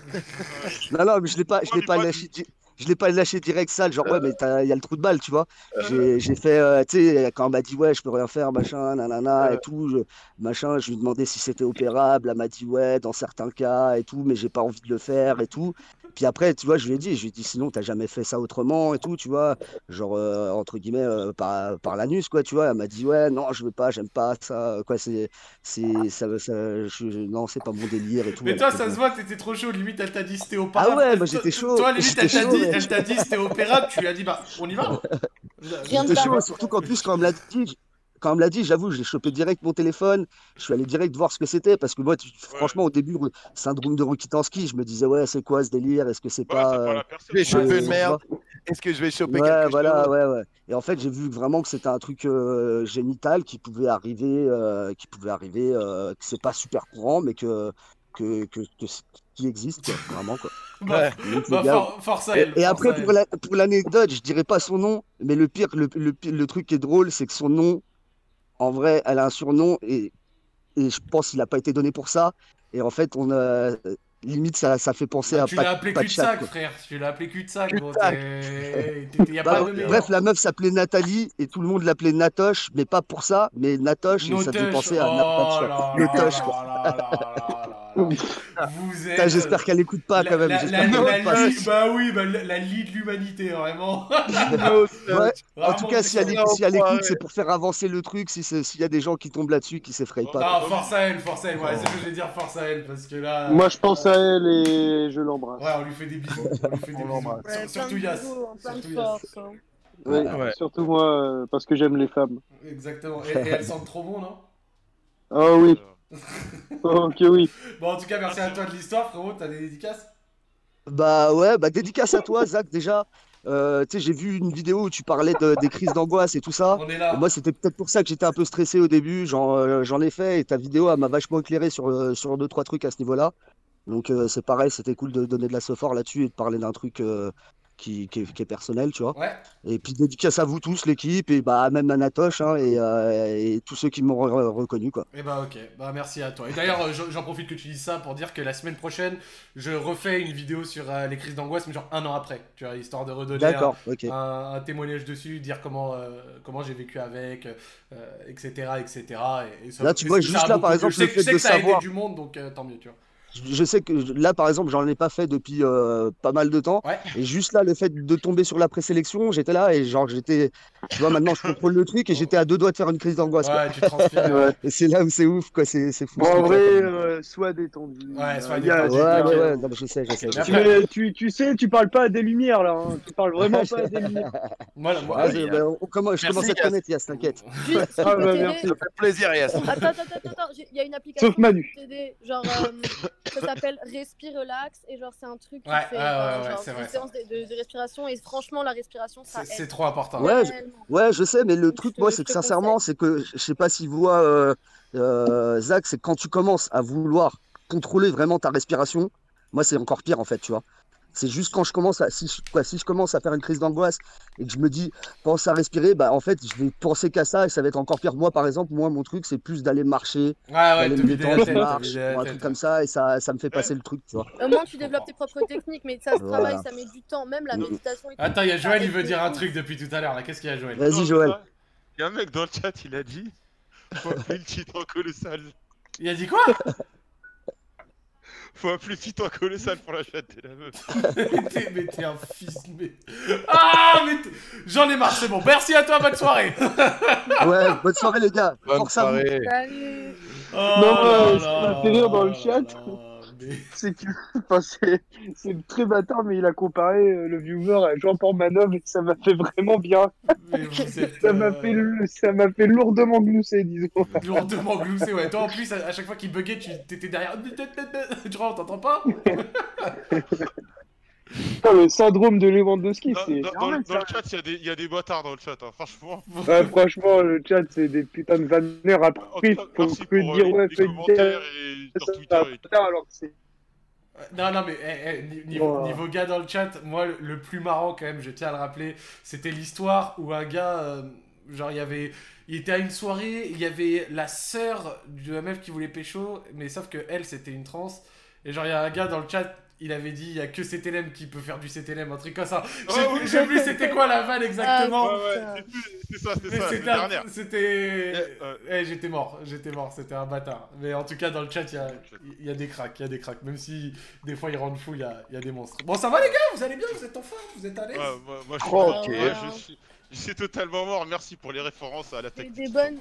Speaker 8: Non, non, mais je l'ai pas, je l'ai pas lâché. Je l'ai pas lâché direct sale, genre ouais, mais t'as- il y a le trou de balle, tu vois. J'ai j'ai fait, euh, tu sais, quand elle m'a dit ouais, je peux rien faire, machin, nanana et tout, je, machin, je lui ai demandé si c'était opérable, elle m'a dit ouais, dans certains cas et tout, mais j'ai pas envie de le faire et tout. Puis après, tu vois, je lui ai dit, je lui ai dit sinon t'as jamais fait ça autrement et tout, tu vois, genre euh, entre guillemets euh, par, par l'anus quoi, tu vois. Elle m'a dit ouais, non, je veux pas, j'aime pas ça, quoi, c'est, c'est, ça, ça, je- non, c'est pas mon délire et tout.
Speaker 1: Mais
Speaker 8: Elle
Speaker 1: toi, ça se voit, t'étais trop chaud. Limite, elle t'a dit c'était opérable.
Speaker 8: Ah ouais, moi, j'étais chaud,
Speaker 1: Toi, limite, elle
Speaker 8: j'étais
Speaker 1: t'a dit,
Speaker 8: mais-
Speaker 1: elle t'a dit c'était opérable. Tu lui as dit, bah, on y va.
Speaker 4: Rien de
Speaker 8: C'était chaud,
Speaker 4: grave.
Speaker 8: surtout qu'en plus, quand on me l'a dit, quand on me l'a dit, j'avoue, j'ai chopé direct mon téléphone. Je suis allé direct voir ce que c'était parce que moi, tu- franchement, au début, syndrome de Rokitansky, je me disais, ouais, c'est quoi ce délire? Est-ce que c'est
Speaker 2: c'est
Speaker 8: pas.
Speaker 2: pas
Speaker 8: euh,
Speaker 2: la personne.
Speaker 3: Je vais choper une merde. Est-ce que je vais choper
Speaker 8: Ouais,
Speaker 3: quelque
Speaker 8: voilà,
Speaker 3: chose
Speaker 8: ouais, ouais. Et en fait, j'ai vu vraiment que c'était un truc euh, génital qui pouvait arriver, euh, qui pouvait arriver, euh, que c'est pas super courant, mais que, que, que, que c- qui existe, quoi, vraiment, quoi.
Speaker 1: Bah,
Speaker 8: Donc,
Speaker 1: bah,
Speaker 8: les gars,
Speaker 1: for- force à
Speaker 8: Et,
Speaker 1: elle.
Speaker 8: et
Speaker 1: force
Speaker 8: après, pour
Speaker 1: elle.
Speaker 8: la- pour l'anecdote, je dirais pas son nom, mais le pire, le, le, pire- le truc qui est drôle, c'est que son nom, en vrai, elle a un surnom et, et je pense qu'il n'a pas été donné pour ça. Et en fait, on a, limite, ça, ça fait penser
Speaker 1: Bah,
Speaker 8: à
Speaker 1: tu l'as appelé cul-de-sac, frère. Tu l'as appelé cul-de-sac,
Speaker 8: Bah, bref, la meuf s'appelait Nathalie et tout le monde l'appelait Natoche, mais pas pour ça, mais Natoche, et ça
Speaker 1: Notesh.
Speaker 8: penser à
Speaker 1: Oh
Speaker 8: Nat- Pat Chat.
Speaker 1: là là
Speaker 8: Notesh,
Speaker 1: là
Speaker 8: quoi.
Speaker 1: Vous êtes.
Speaker 8: J'espère qu'elle écoute pas
Speaker 1: la-
Speaker 8: quand même.
Speaker 1: la- la-
Speaker 8: pas.
Speaker 1: bah oui, bah, la, la lie de l'humanité, vraiment.
Speaker 8: Ouais, En tout cas, si elle,
Speaker 1: c'est-
Speaker 8: si elle écoute, c'est pour faire avancer le truc. Si S'il y a des gens qui tombent là-dessus, qui s'effrayent pas.
Speaker 1: Non, force à elle, force à elle. Ouais, c'est ce que je vais dire, force à elle, parce que là.
Speaker 5: Moi, je pense à elle et je l'embrasse.
Speaker 1: Ouais, on lui fait des bisous. On lui fait des bisous.
Speaker 4: Ouais,
Speaker 1: Sur-
Speaker 4: plein
Speaker 1: Surtout Yass.
Speaker 4: de
Speaker 1: Surtout Yass.
Speaker 4: hein.
Speaker 5: Ouais,
Speaker 3: Ouais.
Speaker 5: Surtout moi, euh, parce que j'aime les femmes.
Speaker 1: Exactement. Et, et elles sentent trop bon, non?
Speaker 5: Oh oui, ok oui.
Speaker 1: Bon, en tout cas, merci à toi de l'histoire, frérot. T'as des dédicaces?
Speaker 8: Bah ouais, bah dédicace à toi, Zach, déjà. Euh, tu sais, j'ai vu une vidéo où tu parlais de- des crises d'angoisse et tout ça.
Speaker 1: On est
Speaker 8: Et
Speaker 1: là.
Speaker 8: moi, c'était peut-être pour ça que j'étais un peu stressé au début. J'en euh, j'en ai fait et ta vidéo, m'a vachement éclairé sur, euh, sur deux, trois trucs à ce niveau-là. Donc, euh, c'est pareil, c'était cool de donner de la sophore là-dessus et de parler d'un truc euh, qui, qui est, qui est personnel, tu vois.
Speaker 1: Ouais.
Speaker 8: Et puis, dédicace à vous tous, l'équipe, et bah, même à Natoche hein, et, euh, et tous ceux qui m'ont re- reconnu, quoi.
Speaker 1: Et bah ok, bah merci à toi. Et d'ailleurs, euh, j'en- profite que tu dises ça pour dire que la semaine prochaine, je refais une vidéo sur euh, les crises d'angoisse, mais genre un an après, tu vois, histoire de redonner un,
Speaker 8: D'accord, ok.
Speaker 1: un- un témoignage dessus, dire comment, euh, comment j'ai vécu avec, etc., etc. Et, et ça-
Speaker 8: Là, tu vois, juste là, par exemple,
Speaker 1: je sais,
Speaker 8: le
Speaker 1: je
Speaker 8: fait
Speaker 1: sais
Speaker 8: de
Speaker 1: que ça a aidé
Speaker 8: savoir-
Speaker 1: du monde, donc tant mieux, tu vois.
Speaker 8: Je sais que là, par exemple, j'en ai pas fait depuis euh, pas mal de temps.
Speaker 1: Ouais.
Speaker 8: Et juste là, le fait de tomber sur la présélection, j'étais là et genre, j'étais. Tu vois, maintenant, je contrôle le truc et j'étais à deux doigts de faire une crise d'angoisse. quoi.
Speaker 1: Ouais, tu transpires.
Speaker 5: Ouais.
Speaker 8: Et c'est là où c'est ouf, quoi. C'est c'est fou.
Speaker 5: Bon, en vrai, euh, sois détendu.
Speaker 1: Ouais, sois
Speaker 5: Euh,
Speaker 1: détendu.
Speaker 8: Ouais, ouais, ouais, non, mais je sais, je sais.
Speaker 5: Tu, tu, tu sais, tu parles pas à des lumières là. hein. Tu parles vraiment pas à des lumières.
Speaker 1: Moi, moi,
Speaker 8: Ah, je, bah, on commence- je
Speaker 3: Merci,
Speaker 8: commence à te
Speaker 3: Yas.
Speaker 8: connaître, Yas, t'inquiète.
Speaker 5: Ah, bah, merci.
Speaker 3: Ça fait plaisir, Yass.
Speaker 4: Attends, attends, attends, il y a une application
Speaker 5: Sauf Manu.
Speaker 4: genre euh, ça s'appelle Respire Relax et genre c'est un truc qui
Speaker 1: Ouais,
Speaker 4: fait
Speaker 1: ouais, ouais,
Speaker 4: genre,
Speaker 1: vrai, ça.
Speaker 4: séances de, de- de respiration et franchement la respiration ça
Speaker 1: c'est trop important.
Speaker 8: Ouais. Ouais, je sais, mais le truc, moi, c'est que sincèrement, c'est que je sais pas si vous voit, euh, euh, Zach, c'est que quand tu commences à vouloir contrôler vraiment ta respiration, moi, c'est encore pire en fait, tu vois. C'est juste quand je commence à, si je, quoi, si je commence à faire une crise d'angoisse et que je me dis, pense à respirer, bah en fait, je vais penser qu'à ça et ça va être encore pire. Moi, par exemple, moi, mon truc, c'est plus d'aller marcher,
Speaker 1: Ouais, ouais,
Speaker 8: d'aller me détendre, je marche, ou un truc comme ça et ça, ça me fait passer le truc, tu vois.
Speaker 4: Au moins tu développes tes propres techniques mais ça se
Speaker 8: Voilà.
Speaker 4: travaille, ça met du temps, même la
Speaker 8: Mm.
Speaker 4: méditation. et
Speaker 1: Attends, il y a Joël, il veut dire un truc depuis tout à l'heure, là. Qu'est-ce qu'il y a, Joël?
Speaker 8: Vas-y, Joël.
Speaker 2: Il y a un mec dans le chat, il a dit Faut le titan colossal.
Speaker 1: Il a dit quoi?
Speaker 2: Faut appeler le titan colossal pour la chatte de la meuf.
Speaker 1: Mais t'es un fils mais... Ah mais t'es- J'en ai marre, c'est bon. Merci à toi, bonne soirée
Speaker 8: Ouais, bonne soirée, les gars.
Speaker 3: Bonne
Speaker 8: Force à vous.
Speaker 3: soirée.
Speaker 4: Salut
Speaker 1: Oh
Speaker 5: Non,
Speaker 1: là
Speaker 5: euh, fait rire dans le chat. C'est que, enfin, c'est, très bâtard, mais il a comparé euh, le viewer à Jean-Paul Manov et ça m'a fait vraiment bien.
Speaker 1: mais vous êtes,
Speaker 5: Ça m'a
Speaker 1: euh,
Speaker 5: fait, ça m'a fait lourdement glousser, disons.
Speaker 1: Lourdement gloussé, ouais. Toi en plus, à, à chaque fois qu'il buguait, tu t'étais derrière. Tu vois, on t'entend pas?
Speaker 5: Putain, le syndrome de Lewandowski,
Speaker 2: Dans,
Speaker 5: c'est.
Speaker 2: dans- dans le- dans le chat, il y, a des- il y a des bâtards dans le chat, hein, franchement.
Speaker 5: Ouais, franchement, le chat, c'est des putains de vanneurs.
Speaker 2: Tout cas,
Speaker 5: faut,
Speaker 2: pour
Speaker 5: dire,
Speaker 2: euh,
Speaker 5: ouais,
Speaker 2: les, les commentaires et sur Twitter et tout.
Speaker 5: alors que c'est.
Speaker 1: Non, non, mais eh, eh, ni- niveau,
Speaker 5: Oh.
Speaker 1: niveau gars dans le chat, moi, le, le plus marrant quand même, je tiens à le rappeler, c'était l'histoire où un gars, euh, genre, il y avait. Il était à une soirée, il y avait la sœur de la meuf qui voulait pécho, mais sauf que elle, c'était une trans. Et genre, il y a un gars dans le chat, il avait dit, il y a que CTLM qui peut faire du CTLM, un truc comme ça. Je sais
Speaker 2: Ouais,
Speaker 1: plus-
Speaker 2: oui.
Speaker 1: je sais plus c'était quoi la vanne exactement.
Speaker 4: Ah,
Speaker 2: Ouais, ouais,
Speaker 4: putain.
Speaker 2: c'est ça, c'est
Speaker 1: Mais
Speaker 2: ça, c'est
Speaker 1: c'était, un-
Speaker 2: Eh, euh,
Speaker 1: eh, j'étais mort, j'étais mort, c'était un bâtard. Mais en tout cas, dans le chat, il y a, il y a des cracks, il y a des cracks. Même si des fois ils rendent fou, il y a, il y a des monstres. Bon, ça va les gars, vous allez bien, vous êtes en forme, vous êtes à l'aise?
Speaker 2: Ouais, moi, moi, je suis,
Speaker 5: Oh.
Speaker 2: Ouais, je suis, suis totalement mort. Merci pour les références à la
Speaker 4: C'est
Speaker 2: tech.
Speaker 4: des bonnes,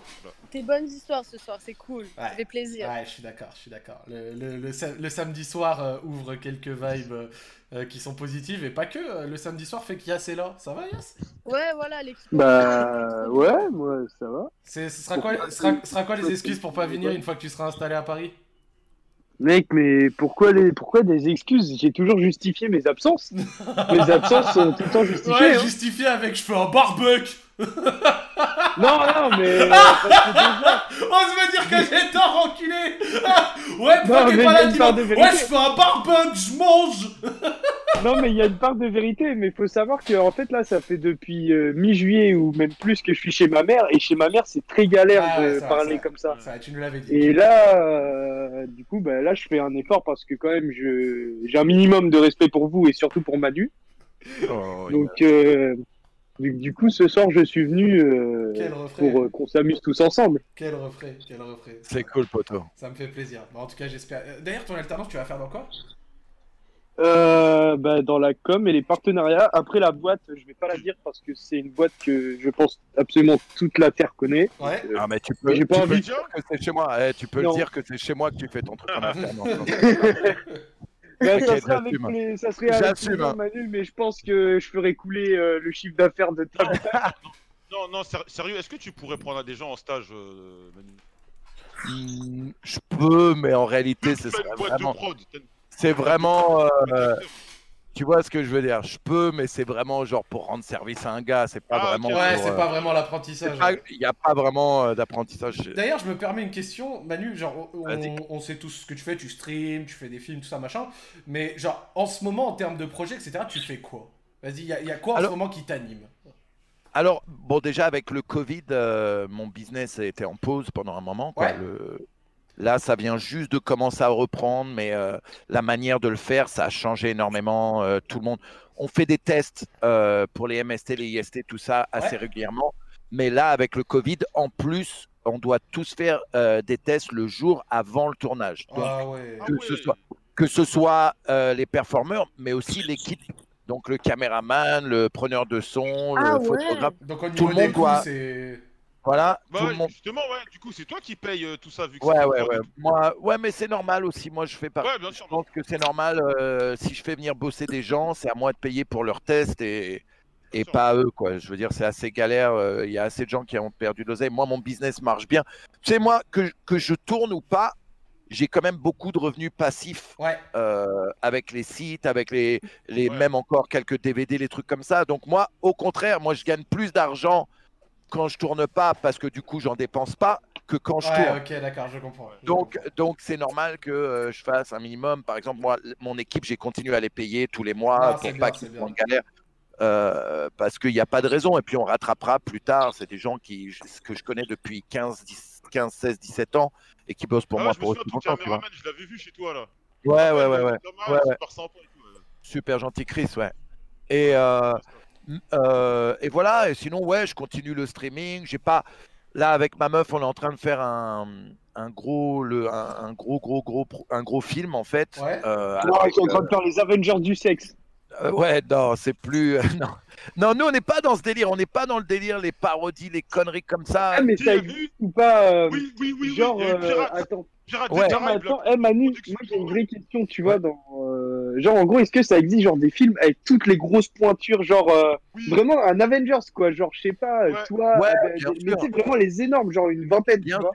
Speaker 4: des bonnes histoires ce soir, c'est cool, ça
Speaker 1: Ouais.
Speaker 4: fait plaisir.
Speaker 1: Ouais, je suis d'accord, je suis d'accord. Le, le- le sa- le samedi soir euh, ouvre quelques vibes euh, qui sont positives et pas que. euh, le samedi soir fait qu'Yas est là. Ça va, Yas?
Speaker 4: Ouais, voilà, l'équipe.
Speaker 5: Bah, ouais, moi, ça va.
Speaker 1: C'est- Ce sera quoi, sera, sera quoi les excuses pour pas venir une fois que tu seras installé à Paris?
Speaker 5: Mec, mais pourquoi, les, pourquoi des excuses? J'ai toujours justifié mes absences. mes absences sont tout le temps justifiées.
Speaker 1: Ouais,
Speaker 5: hein.
Speaker 1: justifié avec je fais un barbecue
Speaker 5: Non, non, mais. euh, déjà-
Speaker 1: Ose me dire que j'ai tort, enculé Ouais, pas
Speaker 5: il y a
Speaker 1: là,
Speaker 5: une
Speaker 1: dis-moi
Speaker 5: part de
Speaker 1: Ouais, je fais un barbecue, je mange
Speaker 5: Non, mais il y a une part de vérité, mais il faut savoir que en fait là, ça fait depuis euh, mi-juillet ou même plus que je suis chez ma mère, et chez ma mère, c'est très galère
Speaker 1: Ah
Speaker 5: de
Speaker 1: ça,
Speaker 5: parler
Speaker 1: ça.
Speaker 5: comme ça.
Speaker 1: Ça, tu nous l'avais dit.
Speaker 5: Et là, euh, du coup, bah, là, je fais un effort parce que quand même, je j'ai un minimum de respect pour vous et surtout pour Manu.
Speaker 3: Oh,
Speaker 5: Donc, euh, Du, du coup, ce soir, je suis venu euh, pour euh, qu'on s'amuse tous ensemble.
Speaker 1: Quel refrain, quel refrain.
Speaker 3: C'est cool, poto.
Speaker 1: Ça me fait plaisir. Bon, en tout cas, j'espère. euh, D'ailleurs, ton alternance, tu vas faire dans quoi?
Speaker 5: Euh, bah, dans la com et les partenariats. Après, la boîte, je vais pas la dire parce que c'est une boîte que je pense absolument toute la Terre connaît.
Speaker 1: Ouais.
Speaker 5: Euh,
Speaker 3: Ah, mais tu peux,
Speaker 5: J'ai pas
Speaker 3: tu peux
Speaker 5: envie.
Speaker 3: dire que c'est chez moi. Eh, tu peux
Speaker 5: Non.
Speaker 3: dire que c'est chez moi que tu fais ton truc en alternance.
Speaker 5: ça, serait avec les- ça serait avec
Speaker 3: J'assume,
Speaker 5: les
Speaker 3: hein.
Speaker 5: Manu, mais je pense que je ferai couler euh, le chiffre d'affaires de ta.
Speaker 2: Non, non, sérieux, est-ce que tu pourrais prendre des gens en stage, euh, Manu?
Speaker 3: Hmm, Je peux, mais en réalité, ce
Speaker 2: Fais
Speaker 3: serait
Speaker 2: une boîte
Speaker 3: vraiment. C'est vraiment. euh, tu vois ce que je veux dire? Je peux, mais c'est vraiment genre pour rendre service à un gars. C'est pas
Speaker 2: Ah,
Speaker 3: vraiment.
Speaker 1: Ouais, c'est
Speaker 3: euh,
Speaker 1: pas vraiment
Speaker 3: c'est
Speaker 1: l'apprentissage.
Speaker 3: Il n'y a pas vraiment euh, d'apprentissage.
Speaker 1: D'ailleurs, je me permets une question, Manu. Genre, on, sait tous ce que tu fais, tu streams, tu fais des films, tout ça, machin. Mais, genre, en ce moment, en termes de projet, etc., tu fais quoi? Vas-y, il y, a- y a quoi en
Speaker 3: Alors-
Speaker 1: ce moment qui t'anime?
Speaker 3: Alors, bon, déjà avec le Covid, euh, mon business a été en pause pendant un moment. Quoi.
Speaker 1: Ouais.
Speaker 3: Le- Là, ça vient juste de commencer à reprendre, mais euh, la manière de le faire, ça a changé énormément. euh, tout le monde, on fait des tests euh, pour les MST, les IST, tout ça assez
Speaker 1: Ouais.
Speaker 3: régulièrement. Mais là, avec le Covid, en plus, on doit tous faire euh, des tests le jour avant le tournage. Donc,
Speaker 1: Ah ouais.
Speaker 2: Ah
Speaker 3: que,
Speaker 2: ouais.
Speaker 3: ce soit, que ce soit euh, les performeurs, mais aussi l'équipe. Donc le caméraman, le preneur de son,
Speaker 4: Ah
Speaker 3: le
Speaker 4: ouais.
Speaker 3: photographe.
Speaker 1: Donc, au
Speaker 3: tout le
Speaker 1: des
Speaker 3: monde
Speaker 1: coûts,
Speaker 3: doit-
Speaker 1: c'est.
Speaker 3: Voilà,
Speaker 2: Bah ouais,
Speaker 3: monde.
Speaker 2: justement, ouais, du coup, c'est toi qui paye euh, tout ça vu que
Speaker 3: Ouais,
Speaker 2: c'est
Speaker 3: ouais,
Speaker 2: toi,
Speaker 3: ouais.
Speaker 2: donc-
Speaker 3: Moi, ouais, mais c'est normal aussi. Moi, je fais pas.
Speaker 2: Ouais, bien
Speaker 3: Je
Speaker 2: sûr.
Speaker 3: pense que c'est normal. euh, si je fais venir bosser des gens, c'est à moi de payer pour leurs tests et, et
Speaker 2: sûr.
Speaker 3: pas à eux, quoi. Je veux dire, c'est assez galère. euh, Il y a assez de gens qui ont perdu de l'oseille. Moi, mon business marche bien. Tu sais, moi, que, que je tourne ou pas, j'ai quand même beaucoup de revenus passifs
Speaker 1: Ouais.
Speaker 3: euh, avec les sites, avec les, les
Speaker 2: Ouais.
Speaker 3: même encore quelques DVD, les trucs comme ça. Donc moi, au contraire, moi, je gagne plus d'argent quand je tourne pas parce que du coup, j'en dépense pas que quand je
Speaker 1: Ouais,
Speaker 3: tourne.
Speaker 1: ok, d'accord, je comprends. je
Speaker 3: Donc, donc c'est normal que euh, je fasse un minimum. Par exemple, moi, mon équipe, j'ai continué à les payer tous les mois
Speaker 1: Ah,
Speaker 3: pour pas qu'ils soient en galère. euh, parce qu'il n'y a pas de raison. Et puis, on rattrapera plus tard. C'est des gens qui, que je connais depuis 15, 10, 15, 16, 17 ans et qui bossent pour
Speaker 2: Ah
Speaker 3: moi
Speaker 2: ouais, je
Speaker 3: pour aussi longtemps. Tu vois.
Speaker 2: je l'avais vu chez toi là.
Speaker 3: Ouais, ouais, ouais,
Speaker 2: le
Speaker 3: ouais.
Speaker 2: caméraman,
Speaker 3: Ouais, ouais.
Speaker 2: super sympa et tout, ouais.
Speaker 3: Super gentil, Chris, ouais. Et, euh, euh, et voilà, et sinon, ouais, je continue le streaming. J'ai pas. Là, avec ma meuf, on est en train de faire un, un gros, le, un, un gros, gros, gros, un gros film en fait.
Speaker 1: Ouais.
Speaker 3: Euh,
Speaker 5: Non,
Speaker 3: avec,
Speaker 5: ils sont en train de faire les Avengers du sexe.
Speaker 3: euh, ouais, non, c'est plus. non. non, nous, on n'est pas dans ce délire. On n'est pas dans le délire, les parodies, les conneries comme ça.
Speaker 5: Ah, mais ça existe
Speaker 2: vu
Speaker 5: ou pas euh,
Speaker 2: Oui, oui, oui,
Speaker 5: Genre,
Speaker 2: oui.
Speaker 5: Euh,
Speaker 2: Pirate,
Speaker 5: attends,
Speaker 2: Pirate
Speaker 3: Ouais.
Speaker 5: attends,
Speaker 2: là.
Speaker 5: eh, Manu, moi j'ai une vraie question, tu vois, dans, euh, genre en gros, est-ce que ça existe genre des films avec toutes les grosses pointures, genre euh,
Speaker 2: Oui.
Speaker 5: vraiment un Avengers quoi, genre je sais pas,
Speaker 2: Ouais.
Speaker 5: toi,
Speaker 3: Ouais,
Speaker 5: euh, mais sais vraiment les énormes, genre une vingtaine,
Speaker 3: Bien
Speaker 5: tu vois.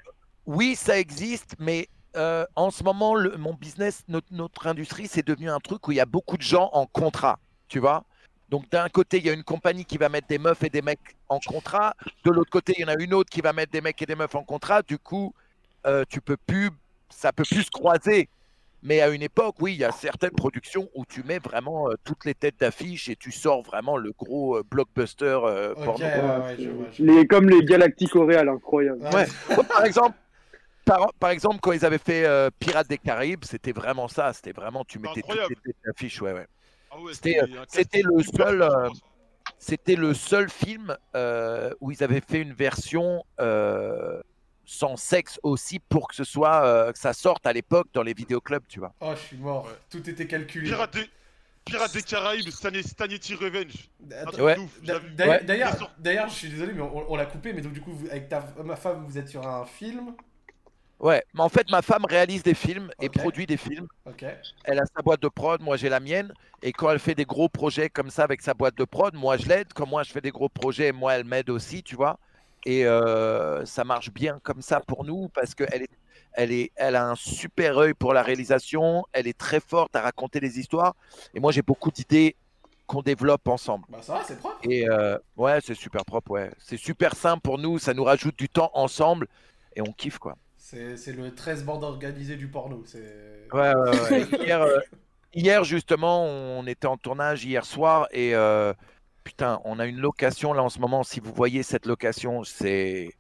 Speaker 3: Oui, ça existe, mais euh, en ce moment, le- mon business, notre, notre industrie, c'est devenu un truc où il y a beaucoup de gens en contrat, tu vois. Donc d'un côté, il y a une compagnie qui va mettre des meufs et des mecs en contrat. De l'autre côté, il y en a une autre qui va mettre des mecs et des meufs en contrat. Du coup, euh, tu peux plus, ça peut plus se croiser. Mais à une époque, oui, il y a certaines productions où tu mets vraiment euh, toutes les têtes d'affiche et tu sors vraiment le gros euh, blockbuster euh,
Speaker 1: Ok,
Speaker 3: porno.
Speaker 1: ouais,
Speaker 5: Ouais,
Speaker 1: ouais, je
Speaker 5: c'est-
Speaker 1: vois. je-
Speaker 5: Les, comme les Galactiques Auréales, incroyable.
Speaker 1: Ouais.
Speaker 3: Par exemple, par, par exemple, quand ils avaient fait euh, Pirates des Caraïbes, c'était vraiment ça. C'était vraiment, tu mettais toutes les têtes d'affiche. Ouais, ouais.
Speaker 2: Ah ouais,
Speaker 3: C'était, le seul, euh. C'était le seul film euh, où ils avaient fait une version euh, sans sexe aussi pour que ce soit euh, que ça sorte à l'époque dans les vidéoclubs, tu vois.
Speaker 1: Oh, je suis mort.
Speaker 2: Ouais.
Speaker 1: Tout était calculé.
Speaker 2: Pirates des... Pirates des Caraïbes, Stanity Revenge.
Speaker 3: Ouais.
Speaker 1: D'ailleurs, je suis désolé, mais on, on l'a coupé. Mais donc, du coup, vous- avec ta, ma femme, vous êtes sur un film.
Speaker 3: Ouais, mais en fait, ma femme réalise des films et produit des films.
Speaker 1: Ok.
Speaker 3: Elle a sa boîte de prod, moi j'ai la mienne. Et quand elle fait des gros projets comme ça avec sa boîte de prod, moi je l'aide. Comme moi je fais des gros projets, moi elle m'aide aussi, tu vois. Et euh, ça marche bien comme ça pour nous parce qu'elle est, elle est, elle a un super œil pour la réalisation. Elle est très forte à raconter des histoires. Et moi j'ai beaucoup d'idées qu'on développe ensemble.
Speaker 1: Bah, ça va, c'est propre.
Speaker 3: Et euh, ouais, c'est super propre, ouais. C'est super simple pour nous. Ça nous rajoute du temps ensemble et on kiffe quoi.
Speaker 1: C'est le 13 bandes organisé du porno. C'est.
Speaker 3: Ouais, ouais, ouais. hier, euh, hier, justement, on était en tournage hier soir et putain, on a une location là en ce moment. Si vous voyez cette location, c'est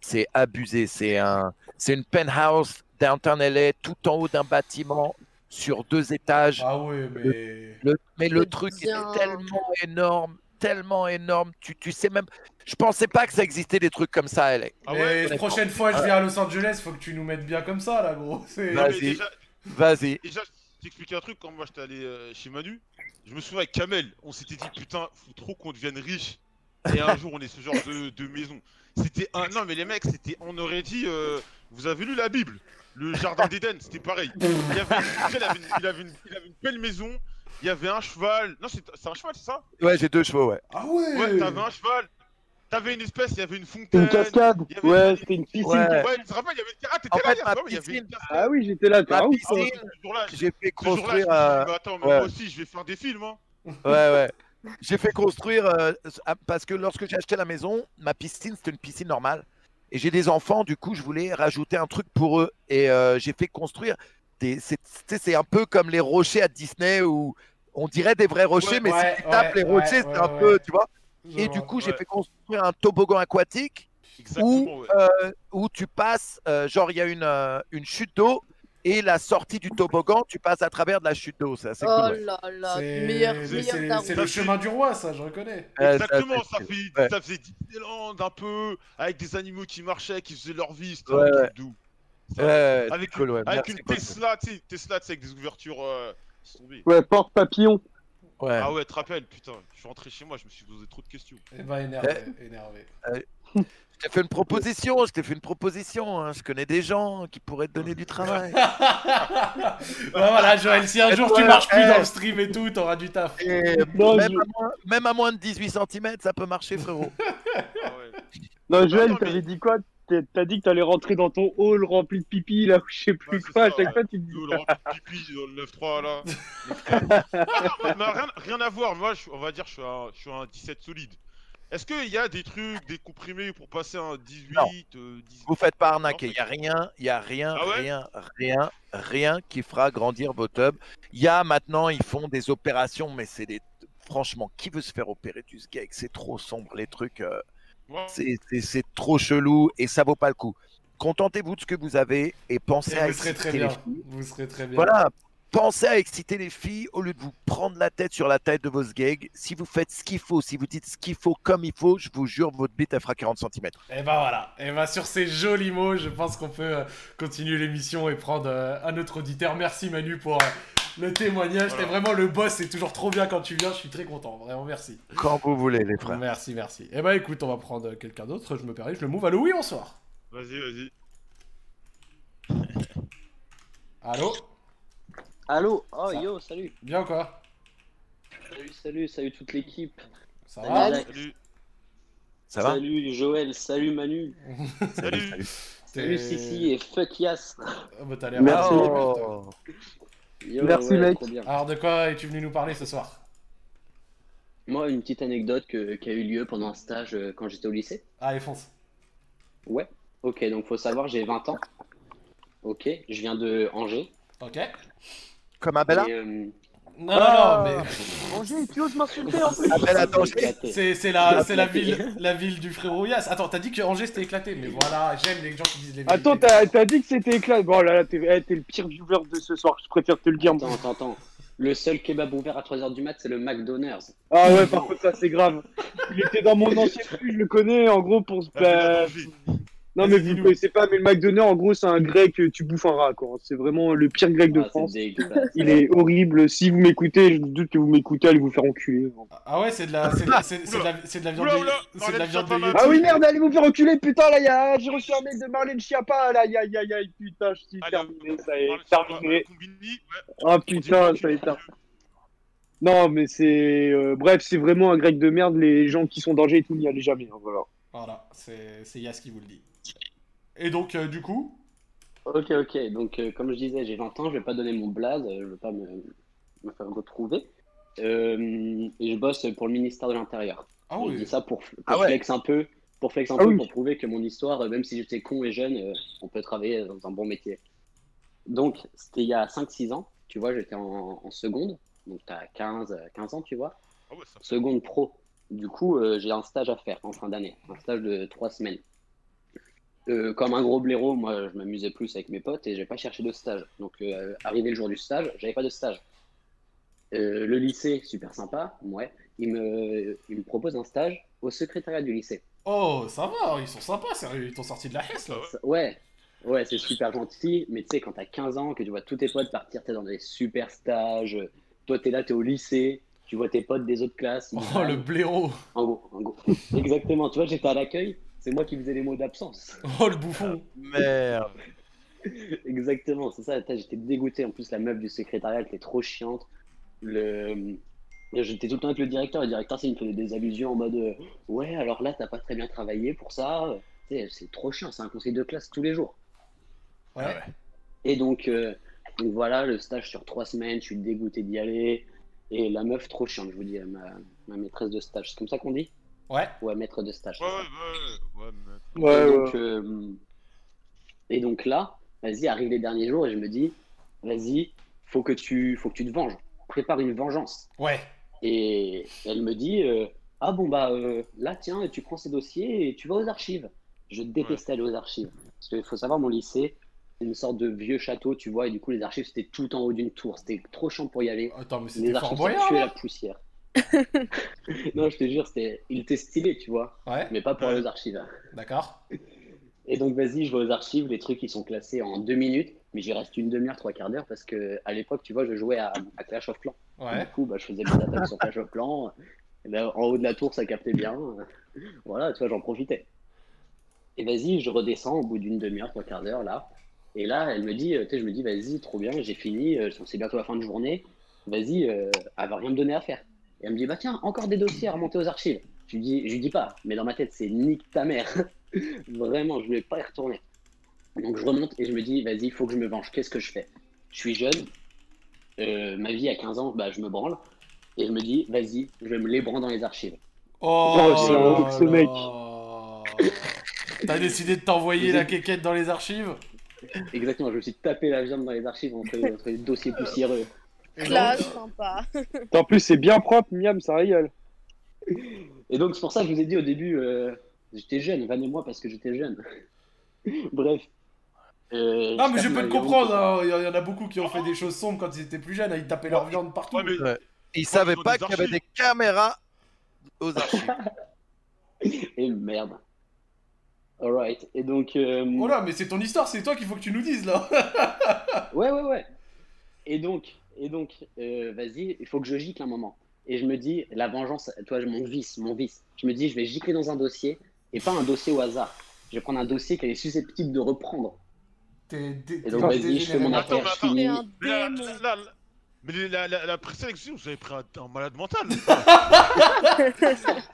Speaker 3: c'est abusé. C'est un, c'est une penthouse downtown LA, tout en haut d'un bâtiment sur deux étages.
Speaker 1: Ah ouais, mais.
Speaker 3: Le- mais le
Speaker 4: C'est
Speaker 3: truc
Speaker 4: bien.
Speaker 3: était tellement énorme. tellement énorme. Tu, tu sais même. Je pensais pas que ça existait des trucs comme ça à LA.
Speaker 2: Ah ouais
Speaker 1: la prochaine fois, je viens à Los Angeles, faut que tu nous mettes bien comme ça, là, gros.
Speaker 3: Vas-y.
Speaker 2: déjà,
Speaker 3: Vas-y.
Speaker 2: Déjà, je t'explique un truc, quand moi j'étais allé euh, chez Manu, je me souviens avec Kamel, on s'était dit putain, faut trop qu'on devienne riche. Et un jour on est ce genre de, de maison. C'était un. Non mais les mecs, c'était. On aurait dit. euh, Vous avez lu la Bible? Le jardin d'Éden, c'était pareil. Il, avait... il, avait une... il avait une- il avait une belle maison, il y avait un cheval. Non, c'est c'est un cheval, c'est ça?
Speaker 3: Ouais, j'ai deux chevaux, ouais.
Speaker 1: Ah ouais
Speaker 2: Ouais, t'avais un cheval. T'avais une espèce, il y avait une fontaine.
Speaker 5: Une cascade Ouais,
Speaker 2: une-
Speaker 5: c'était une piscine.
Speaker 3: Ouais.
Speaker 2: Ouais, tu te rappelles, il y avait une. Ah, t'étais
Speaker 3: En
Speaker 2: là,
Speaker 3: fait, ma
Speaker 2: il y avait une
Speaker 3: piscine-
Speaker 2: cascade.
Speaker 5: Ah oui, j'étais là, t'es toi.
Speaker 2: Ce jour-là,
Speaker 3: J'ai fait construire.
Speaker 2: dit,
Speaker 3: euh,
Speaker 2: mais attends, mais
Speaker 3: ouais.
Speaker 2: moi aussi, je vais faire des films, hein.
Speaker 3: Ouais, ouais. J'ai fait construire euh, ah, parce que lorsque j'ai acheté la maison, ma piscine c'était une piscine normale et j'ai des enfants, du coup je voulais rajouter un truc pour eux et euh, j'ai fait construire des. C'est tu sais, c'est un peu comme les rochers à Disney où on dirait des vrais rochers,
Speaker 1: Ouais,
Speaker 3: mais
Speaker 1: ouais,
Speaker 3: si tu tapes
Speaker 1: ouais,
Speaker 3: les rochers,
Speaker 1: ouais,
Speaker 3: c'est
Speaker 1: ouais,
Speaker 3: un
Speaker 1: ouais.
Speaker 3: peu, tu vois. Et du coup, j'ai
Speaker 2: ouais.
Speaker 3: fait construire un toboggan aquatique
Speaker 2: Exactement,
Speaker 3: où,
Speaker 2: ouais.
Speaker 3: euh, où tu passes, euh, genre il y a une, euh, une chute d'eau et la sortie du toboggan, tu passes à travers de la chute d'eau. C'est assez
Speaker 4: Oh
Speaker 3: cool. ouais.
Speaker 4: là là,
Speaker 1: C'est
Speaker 4: meilleur,
Speaker 1: c'est-
Speaker 4: meilleur
Speaker 1: le chemin du roi, ça, je reconnais.
Speaker 2: Exactement,
Speaker 3: ça,
Speaker 2: ça, fait,
Speaker 3: ouais.
Speaker 2: ça faisait Disneyland un peu, avec des animaux qui marchaient, qui faisaient leur vie, c'était
Speaker 3: Ouais,
Speaker 2: un doux. Avec
Speaker 3: cool, ouais.
Speaker 2: avec
Speaker 3: Merci
Speaker 2: une. Tesla, tu sais, Tesla, avec des ouvertures. Euh...
Speaker 5: Ouais, porte papillon.
Speaker 3: Ouais.
Speaker 2: Ah ouais, te rappelles, putain, je suis rentré chez moi, je me suis posé trop de questions.
Speaker 1: Eh ben, énervé, énervé.
Speaker 3: Je t'ai fait une proposition, je t'ai fait une proposition. hein. Je connais des gens qui pourraient te donner du travail.
Speaker 1: Bah voilà, Joël, si un jour tu marches plus
Speaker 3: eh.
Speaker 1: dans le stream et tout, t'auras du taf.
Speaker 3: Et
Speaker 5: Non,
Speaker 3: même,
Speaker 5: je-
Speaker 3: à moins, même à moins de 18 cm, ça peut marcher, frérot.
Speaker 2: Ah ouais.
Speaker 5: Non, Joël,
Speaker 2: mais-
Speaker 5: t'avais dit quoi T'as- dit que t'allais rentrer dans ton hall rempli de pipi, là, ou je sais plus quoi. À chaque
Speaker 2: ouais.
Speaker 5: fois, tu te dis.
Speaker 2: Le rempli de pipi dans le 9-3 là. Mais rien, rien à voir, moi, je- on va dire, je suis un, je suis un 17 solide. Est-ce qu'il y a des trucs, des comprimés pour passer un 18, euh, 19
Speaker 3: Vous faites pas arnaquer. Il y a rien, il y a rien,
Speaker 2: Ah ouais
Speaker 3: rien, rien, rien qui fera grandir vos tubs. Il y a maintenant, ils font des opérations, mais c'est des. Franchement, qui veut se faire opérer du sgeg? C'est trop sombre les trucs. euh. C'est- trop chelou et ça vaut pas le coup. Contentez-vous de ce que vous avez et pensez
Speaker 1: Et
Speaker 3: à
Speaker 1: vous serez très
Speaker 3: exciter
Speaker 1: bien.
Speaker 3: les filles.
Speaker 1: Vous serez très bien.
Speaker 3: Voilà, pensez à exciter les filles au lieu de vous prendre la tête sur la tête de vos sgegs. Si vous faites ce qu'il faut, si vous dites ce qu'il faut comme il faut, je vous jure, votre bite elle fera 40 cm.
Speaker 1: Et ben voilà. Et ben sur ces jolis mots, je pense qu'on peut euh, continuer l'émission et prendre euh, un autre auditeur. Merci Manu pour euh, le témoignage. T'es
Speaker 2: Voilà.
Speaker 1: vraiment le boss. C'est toujours trop bien quand tu viens. Je suis très content. Vraiment merci.
Speaker 3: Quand vous voulez, les frères.
Speaker 1: Merci, merci. Et ben écoute, on va prendre quelqu'un d'autre. Je me permets, je le move. Allô, oui, bonsoir.
Speaker 2: Vas-y, vas-y.
Speaker 1: Allô?
Speaker 9: Allô? Oh
Speaker 1: Ça-
Speaker 9: yo, salut
Speaker 1: Bien ou quoi?
Speaker 9: Salut, salut, salut toute l'équipe
Speaker 1: Ça
Speaker 9: Salut,
Speaker 1: va?
Speaker 9: Alex.
Speaker 2: Salut.
Speaker 3: Ça va?
Speaker 9: Salut Joël, salut Manu
Speaker 2: Salut.
Speaker 9: Salut
Speaker 1: T'es-
Speaker 9: Sissi et fuck Yas
Speaker 1: Ah, bah, t'as l'air.
Speaker 3: Oh.
Speaker 9: Yo,
Speaker 5: Merci,
Speaker 9: ouais,
Speaker 5: mec.
Speaker 1: Alors de quoi es-tu venu nous parler ce soir?
Speaker 9: Moi, une petite anecdote que- qui a eu lieu pendant un stage euh, quand j'étais au lycée.
Speaker 1: Allez, fonce.
Speaker 9: Ouais. Ok, donc faut savoir, j'ai 20 ans. Ok, je viens de Angers.
Speaker 1: Ok.
Speaker 3: Comme Abella
Speaker 9: Et, euh,
Speaker 1: Non,
Speaker 3: Ah.
Speaker 1: non, non, mais
Speaker 5: Angers, tu oses m'insulter en plus
Speaker 3: Abella
Speaker 9: c'est
Speaker 3: danger
Speaker 9: éclaté.
Speaker 1: c'est c'est la, c'est la
Speaker 9: Éclaté.
Speaker 1: ville, la ville du frérot Yas. Attends, t'as dit que Angers c'était éclaté, mais voilà, j'aime les gens qui disent les vérités.
Speaker 5: Attends, t'as t'as dit que c'était éclat. Bon, là, là, t'es eh, t'es le pire viewer de ce soir, je préfère te le dire.
Speaker 9: Attends, attends, attends. Le seul kebab ouvert à 3h du mat, c'est le McDonald's.
Speaker 5: Ah ouais, par contre, ça, c'est grave. Il était dans mon ancien je le connais, en gros, pour se.
Speaker 2: Danger.
Speaker 5: Non, mais
Speaker 1: Vas-y,
Speaker 5: vous ne connaissez pas, mais le McDonald's, en gros, c'est un grec, euh, tu bouffes un rat, quoi. C'est vraiment le pire grec de
Speaker 9: Ah,
Speaker 5: France. Il est horrible. Si vous m'écoutez, je doute que vous m'écoutez, allez vous faire enculer.
Speaker 1: Ah ouais, c'est de la, c'est de, c'est- c'est de la, c'est de la viande c'est de la viande.
Speaker 5: Ah oui, merde, allez vous faire enculer, putain, là, y a... j'ai reçu un mail de Marlène Schiappa, là, aïe, aïe, aïe, aïe, putain, je suis terminé, ça est, terminé. Ah putain, ça y est, terminé. Non, mais c'est. euh, bref, c'est vraiment un grec de merde, les gens qui sont d'Angers et tout, n'y allez jamais, hein, voilà.
Speaker 1: Voilà, c'est c'est Yas qui vous le dit. Et donc, euh, du coup,
Speaker 9: Ok, ok. Donc, euh, comme je disais, j'ai 20 ans, je vais pas donner mon blaze, euh, je veux pas me, me faire retrouver. Euh, et je bosse pour le ministère de l'Intérieur.
Speaker 1: ah
Speaker 9: Je
Speaker 1: oui,
Speaker 9: dis ça pour, pour
Speaker 3: Ah ouais.
Speaker 9: flex un peu, pour flex un
Speaker 5: Ah
Speaker 9: peu,
Speaker 5: oui.
Speaker 9: pour prouver que mon histoire, même si j'étais con et jeune, euh, on peut travailler dans un bon métier. Donc, c'était il y a 5-6 ans, tu vois, j'étais en, en seconde, donc t'as 15, euh, 15 ans, tu vois,
Speaker 2: Ah ouais,
Speaker 9: seconde pro. Du coup, euh, j'ai un stage à faire en fin d'année, un stage de 3 semaines. Euh, comme un gros blaireau, moi, je m'amusais plus avec mes potes et j'ai pas cherché de stage. Donc, euh, arrivé le jour du stage, j'avais pas de stage. Euh, le lycée, super sympa, ouais. il me, il me propose un stage au secrétariat du lycée.
Speaker 1: Oh, ça va, ils sont sympas, sérieux, ils t'ont sorti de la hesse là.
Speaker 9: Ça- Ouais, ouais, c'est super gentil, mais tu sais, quand t'as 15 ans, que tu vois tous tes potes partir, t'es dans des super stages, toi t'es là, t'es au lycée, tu vois tes potes des autres classes. ils
Speaker 1: Oh, le blaireau.
Speaker 9: En gros, en gros. Exactement, tu vois, j'étais à l'accueil, c'est moi qui faisais les mots d'absence.
Speaker 1: Oh, le bouffon.
Speaker 3: Merde.
Speaker 9: Exactement, c'est ça, j'étais dégoûté. En plus, la meuf du secrétariat, était trop chiante. Le... J'étais tout le temps avec le directeur. Le directeur, c'est, il me faisait des allusions en mode euh, Ouais, alors là, t'as pas très bien travaillé pour ça. C'est trop chiant, c'est un conseil de classe tous les jours.
Speaker 1: Ouais.
Speaker 9: Et donc, euh, donc voilà, le stage sur trois semaines, je suis dégoûté d'y aller. Et la meuf, trop chiante, je vous dis, ma, ma maîtresse de stage. C'est comme ça qu'on dit?
Speaker 1: Ouais.
Speaker 9: Ouais, maître de stage.
Speaker 2: Ouais, ouais, ouais, ouais, mais-
Speaker 5: Ouais,
Speaker 9: et,
Speaker 5: ouais.
Speaker 9: donc, euh, et donc là, vas-y, arrive les derniers jours et je me dis, vas-y, faut que tu, faut que tu te venges. Prépare une vengeance.
Speaker 1: Ouais.
Speaker 9: Et elle me dit, euh, ah bon bah euh, là tiens, tu prends ces dossiers et tu vas aux archives. Je détestais aller aux archives. Parce qu'il faut savoir, mon lycée, c'est une sorte de vieux château, tu vois, et du coup les archives c'était tout en haut d'une tour. C'était trop chiant pour y aller.
Speaker 1: Attends, mais
Speaker 9: Les
Speaker 1: c'était Fort
Speaker 9: archives, ça tuait la poussière. Non, je te jure, il était stylé, tu vois,
Speaker 1: Ouais,
Speaker 9: mais pas pour aux archives.
Speaker 1: d'accord.
Speaker 9: Et donc, vas-y, je vais aux archives, les trucs, ils sont classés en deux minutes, mais j'y reste une demi-heure, trois quarts d'heure, parce que à l'époque, tu vois, je jouais à, à Clash of Clans.
Speaker 1: Ouais.
Speaker 9: Du coup, bah, je faisais mes attaques sur Clash of Clans. Là, en haut de la tour, ça captait bien. Voilà, tu vois, j'en profitais. Et vas-y, je redescends au bout d'une demi-heure, trois quarts d'heure, là. Et là, elle me dit, euh, tu sais, je me dis, vas-y, trop bien, j'ai fini, euh, c'est bientôt la fin de journée. Vas-y, euh, elle va rien me donner à faire. Elle me dit, bah tiens, encore des dossiers à remonter aux archives. Je lui dis, je lui dis pas, mais dans ma tête, c'est nique ta mère. Vraiment, je voulais pas y retourner. Donc je remonte et je me dis, vas-y, il faut que je me venge. Qu'est-ce que je fais? Je suis jeune, euh, ma vie à 15 ans, bah, je me branle. Et je me dis, vas-y, je vais me lébran dans les archives.
Speaker 1: Oh,
Speaker 5: Oh, c'est un ce mec.
Speaker 1: T'as décidé de t'envoyer la quéquette dans les archives?
Speaker 9: Exactement, je me suis tapé la viande dans les archives entre, entre les dossiers poussiéreux.
Speaker 4: Classe, sympa.
Speaker 5: En plus, c'est bien propre, miam, ça régale.
Speaker 9: Et donc c'est pour ça que je vous ai dit au début, euh, j'étais jeune, vannez-moi parce que j'étais jeune. Bref. Euh,
Speaker 1: Non, mais je peux te comprendre, hein. il y en a beaucoup qui ont fait des choses sombres quand ils étaient plus jeunes, hein. ils tapaient leur viande partout.
Speaker 2: Ouais, mais
Speaker 3: Ouais. Ils savaient
Speaker 2: ils ont
Speaker 3: pas qu'il y avait des caméras aux archives.
Speaker 9: Et merde. Alright, et donc... euh,
Speaker 1: Oh là, mais c'est ton histoire, c'est toi qu'il faut que tu nous dises là.
Speaker 9: Ouais, ouais, ouais. Et donc, et donc euh, vas-y, il faut que je gicle un moment. Et je me dis, la vengeance, toi, mon vice, mon vice. Je me dis, je vais gicler dans un dossier, et pas un dossier au hasard. Je vais prendre un dossier qu'elle est susceptible de reprendre. Et donc,
Speaker 1: t'es
Speaker 9: vas-y, je fais mon affaire,
Speaker 2: mais
Speaker 4: un
Speaker 2: Mais la, la- la- présélection, vous avez pris un, un malade mental.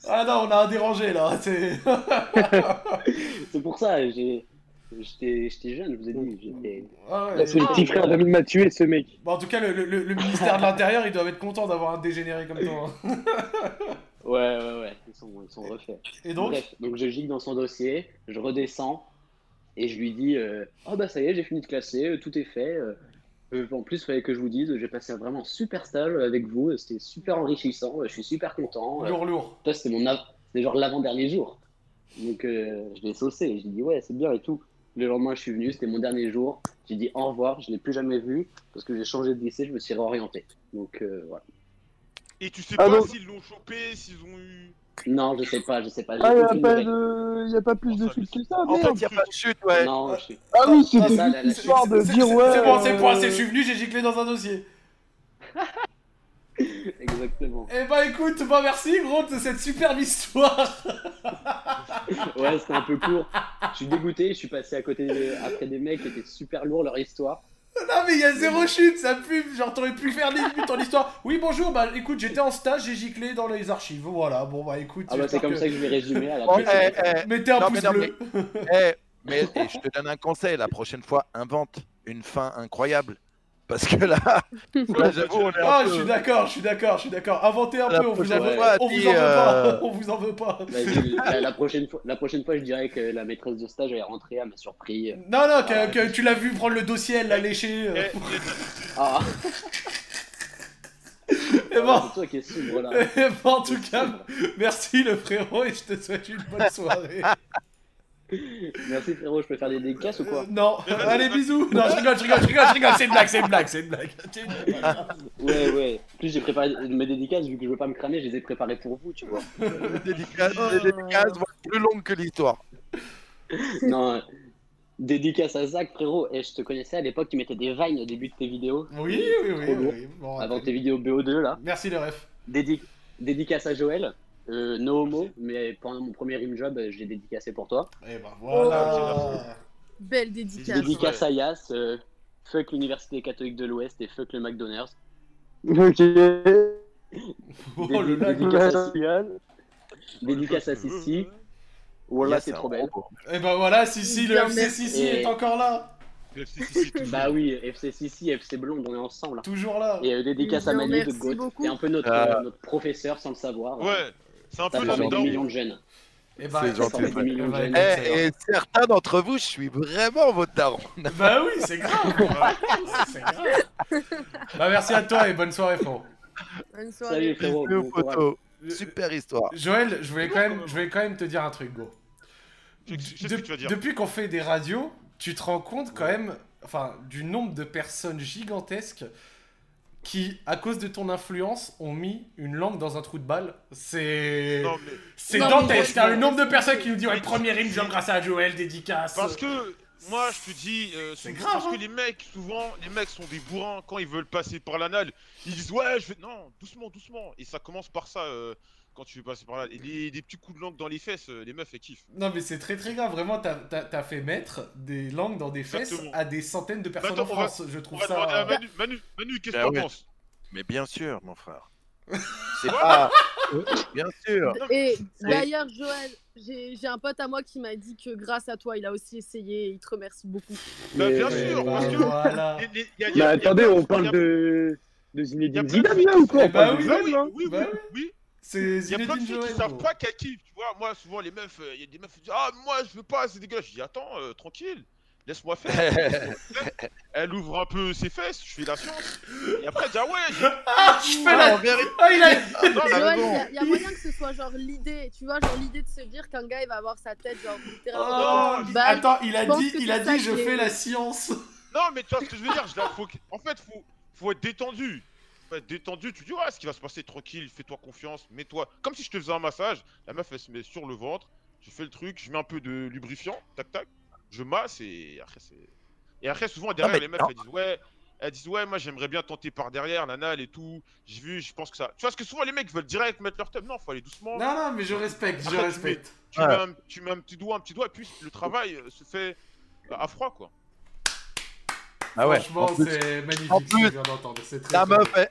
Speaker 1: Ah non, on a un dérangé là. C'est...
Speaker 9: C'est pour ça, j'ai. J'étais j'étais jeune, je vous ai dit. j'étais-
Speaker 1: Ah ouais.
Speaker 5: C'est le petit frère d'Amine m'a tué, ce mec.
Speaker 1: Bon, en tout cas, le, le- le ministère de l'Intérieur, ils doivent être contents d'avoir un dégénéré comme toi. hein.
Speaker 9: Ouais, ouais, ouais, ils sont, ils sont refaits.
Speaker 1: Et donc
Speaker 9: Bref, donc je gicle dans son dossier, je redescends et je lui dis euh, Oh bah ça y est, j'ai fini de classer, euh, tout est fait. euh, euh, en plus, il fallait que je vous dise, j'ai passé un vraiment super stage avec vous, c'était super enrichissant, je suis super content.
Speaker 1: Lourd, lourd.
Speaker 9: Toi, c'était mon av- genre l'avant-dernier jour. Donc euh, je l'ai saucé, j'ai dit Ouais, c'est bien et tout. Le lendemain, je suis venu, c'était mon dernier jour. J'ai dit au revoir, je ne l'ai plus jamais vu parce que j'ai changé de lycée, je me suis réorienté. Donc euh, voilà.
Speaker 2: Et tu sais
Speaker 5: Ah
Speaker 2: pas s'ils l'ont chopé, s'ils ont eu.
Speaker 9: Non, je sais pas, je sais pas. j'ai
Speaker 5: Ah, y a
Speaker 9: aucune
Speaker 5: pas
Speaker 9: nouvelle.
Speaker 5: de... a pas plus de chute que ça,
Speaker 3: En fait,
Speaker 5: merde.
Speaker 3: il n'y a pas de chute, ouais.
Speaker 9: Non, je suis.
Speaker 5: Ah oui,
Speaker 1: Ah,
Speaker 5: c'était
Speaker 9: ça,
Speaker 5: juste
Speaker 9: la- la-
Speaker 5: histoire de
Speaker 1: C'est-
Speaker 5: dire
Speaker 1: c'est-
Speaker 5: ouais.
Speaker 1: C'est bon, c'est bon,
Speaker 5: euh,
Speaker 1: assez, je suis venu, j'ai giclé dans un dossier.
Speaker 9: Exactement.
Speaker 1: Eh bah écoute, bah merci gros de cette superbe histoire.
Speaker 9: Ouais, c'était un peu court. Je suis dégoûté, je suis passé à côté de- après des mecs qui étaient super lourds leur histoire.
Speaker 1: Non mais il y a zéro chute, ça pue. Genre t'aurais pu faire des buts ton histoire. Oui bonjour, bah écoute, j'étais en stage, j'ai giclé dans les archives. Voilà, bon bah écoute.
Speaker 9: Ah bah c'est comme ça que je vais résumer à la
Speaker 3: Bon,
Speaker 9: fin.
Speaker 3: eh, eh,
Speaker 1: Mettez un
Speaker 3: Non,
Speaker 1: pouce
Speaker 3: mais non,
Speaker 1: bleu.
Speaker 3: eh, mais eh, je te donne un conseil, la prochaine fois, invente une fin incroyable. Parce que là, là, j'avoue, on est un
Speaker 1: Ah,
Speaker 3: peu-
Speaker 1: je suis d'accord, je suis d'accord, je suis d'accord. Inventez un
Speaker 3: La
Speaker 1: peu, on vous en veut,
Speaker 9: fois,
Speaker 1: on vous
Speaker 3: dis,
Speaker 1: en veut pas.
Speaker 3: euh,
Speaker 1: On vous en veut pas.
Speaker 9: La, la prochaine fois, la prochaine fois, je dirais que la maîtresse de stage est rentrée, elle m'a surpris.
Speaker 1: Non, non, que, que tu l'as vu prendre le dossier, elle l'a léché. euh.
Speaker 9: Ah,
Speaker 1: Et bon,
Speaker 9: c'est toi qui es sombre là.
Speaker 1: et bon, en tout cas, merci le frérot et je te souhaite une bonne soirée.
Speaker 9: Merci frérot, je peux faire des dédicaces ou quoi
Speaker 1: Euh, Non, allez, bisous. Non, je rigole, je rigole, je rigole, je rigole. C'est une blague, c'est une blague, c'est une blague.
Speaker 9: Ouais, ouais. En plus, j'ai préparé mes dédicaces, vu que je veux pas me cramer, je les ai préparées pour vous, tu vois.
Speaker 3: Les dédicaces, les dédicaces vont être plus longues que l'histoire.
Speaker 9: Non, euh, dédicace à Zach, frérot. Et je te connaissais à l'époque, tu mettais des vines au début de tes vidéos.
Speaker 1: Oui, oui, oui. Bon,
Speaker 9: Avant tes vidéos BO2, là.
Speaker 1: Merci le ref.
Speaker 9: Dédi- Dédicace à Joël. Euh, no homo, mais pendant mon premier rim job, euh, je l'ai dédicacé pour toi.
Speaker 1: Et ben voilà.
Speaker 4: Belle dédicace.
Speaker 9: Dédicace à Yas. euh, fuck l'Université catholique de l'Ouest et fuck le McDonald's.
Speaker 5: Ok.
Speaker 1: Oh le.
Speaker 9: Dédicace à Sian. Dédicace à Sissi. Voilà, c'est trop belle.
Speaker 1: Et ben voilà, Sissi, le FC. Sissi est encore là.
Speaker 9: Bah oui, FC Sissi, FC Blonde, on est ensemble. là.
Speaker 1: Toujours là.
Speaker 9: Et euh, dédicace à Manu de
Speaker 4: beaucoup.
Speaker 9: C'est un peu notre,
Speaker 3: Ah.
Speaker 9: euh, notre professeur sans le savoir.
Speaker 2: Ouais, c'est un
Speaker 9: Ça
Speaker 2: peu
Speaker 9: des
Speaker 2: daron.
Speaker 9: millions de jeunes.
Speaker 1: Et ben,
Speaker 3: C'est gentil. certains d'entre vous, je suis vraiment votre daron.
Speaker 1: Bah oui, c'est grave. c'est grave. Bah merci à toi et bonne soirée, frérot.
Speaker 4: Bonne soirée.
Speaker 9: Salut frérot. Bon
Speaker 3: photo. Super histoire.
Speaker 1: Joël, je voulais quand même, je voulais quand même te dire un truc.
Speaker 2: Je tu dire.
Speaker 1: Depuis qu'on fait des radios, tu te rends compte quand même, enfin, du nombre de personnes gigantesques qui, à cause de ton influence, ont mis une langue dans un trou de balle. C'est,
Speaker 2: mais
Speaker 1: c'est dantesque. hein, le
Speaker 4: je-
Speaker 1: nombre de personnes qui nous disent ouais, premier ring job grâce à Joël, dédicace.
Speaker 2: parce que moi je te dis, euh,
Speaker 1: C'est
Speaker 2: souvent-
Speaker 1: grave,
Speaker 2: parce
Speaker 1: hein.
Speaker 2: que les mecs, souvent, les mecs sont des bourrins quand ils veulent passer par l'anal. Ils disent ouais, je vais. Non, doucement, doucement. Et ça commence par ça euh, quand tu veux passer par là. Et les, des petits coups de langue dans les fesses, euh, les meufs elles kiffent.
Speaker 1: Non mais c'est très très grave, vraiment t'as, t'as- t'as fait mettre des langues dans des fesses
Speaker 2: Exactement.
Speaker 1: à des centaines de personnes
Speaker 2: Attends,
Speaker 1: en
Speaker 2: va-
Speaker 1: France, je
Speaker 2: On
Speaker 1: trouve
Speaker 2: va demander à
Speaker 1: ça...
Speaker 2: Manu, Manu, Manu qu'est-ce que
Speaker 3: Bah
Speaker 2: t'en
Speaker 3: ouais.
Speaker 2: penses
Speaker 3: Mais bien sûr, mon frère. C'est pas. Bien sûr.
Speaker 4: Et d'ailleurs, Joël, j'ai j'ai un pote à moi qui m'a dit que grâce à toi, il a aussi essayé et il te remercie beaucoup.
Speaker 2: Bah, bien sûr,
Speaker 1: ben,
Speaker 2: parce que.
Speaker 1: voilà.
Speaker 2: les- les- y a- y a-
Speaker 5: Mais
Speaker 2: y a
Speaker 5: attendez, on parle de, de Zinedine Zidane là ou quoi
Speaker 1: Eh bah
Speaker 5: de
Speaker 1: oui, Bah
Speaker 2: oui, oui.
Speaker 1: C'est
Speaker 2: Il y a plein de filles qui savent pas qu'elles kiffent, tu vois. Moi, souvent, les meufs, il y a des meufs qui disent Ah, moi, je veux pas, c'est dégueulasse. Je dis Attends, euh, tranquille, laisse-moi faire. elle ouvre un peu ses fesses, je fais la science. Et après, elle dit Ah ouais,
Speaker 1: Ah, je fais
Speaker 3: Ah,
Speaker 1: la...
Speaker 3: vérité,
Speaker 1: Ah, il a...
Speaker 2: non, mais-
Speaker 3: bon.
Speaker 4: il y a- il y, a moyen que ce soit genre l'idée, tu vois, genre l'idée de se dire qu'un gars il va avoir sa tête genre
Speaker 1: Oh,
Speaker 4: littéralement une balle.
Speaker 1: attends, il a dit, il a dit je fais la science.
Speaker 2: non, mais tu vois ce que je veux dire je la... faut... que- En fait, faut... faut être détendu. Faut être détendu, tu dis Ouais, ce qui va se passer, tranquille, fais-toi confiance, mets-toi. Comme si je te faisais un massage, la meuf, elle se met sur le ventre, je fais le truc, je mets un peu de lubrifiant, tac tac, je masse et après, c'est. Et après, souvent, derrière, les meufs,
Speaker 3: non.
Speaker 2: elles disent Ouais. Elles disent ouais moi j'aimerais bien tenter par derrière l'anal et tout. J'ai vu, je pense que ça. Tu vois parce que souvent les mecs veulent direct mettre leur thumb. Non, faut aller doucement.
Speaker 1: Non, non, mais je respecte, je
Speaker 2: tu
Speaker 1: respecte.
Speaker 2: Tu,
Speaker 3: Ouais.
Speaker 2: mets un, tu mets un petit doigt, un petit doigt, et puis le travail euh, se fait à froid quoi.
Speaker 3: Ah ouais.
Speaker 1: Franchement, c'est magnifique
Speaker 3: en
Speaker 1: ce
Speaker 3: plus,
Speaker 1: que je viens
Speaker 3: la meuf, elle-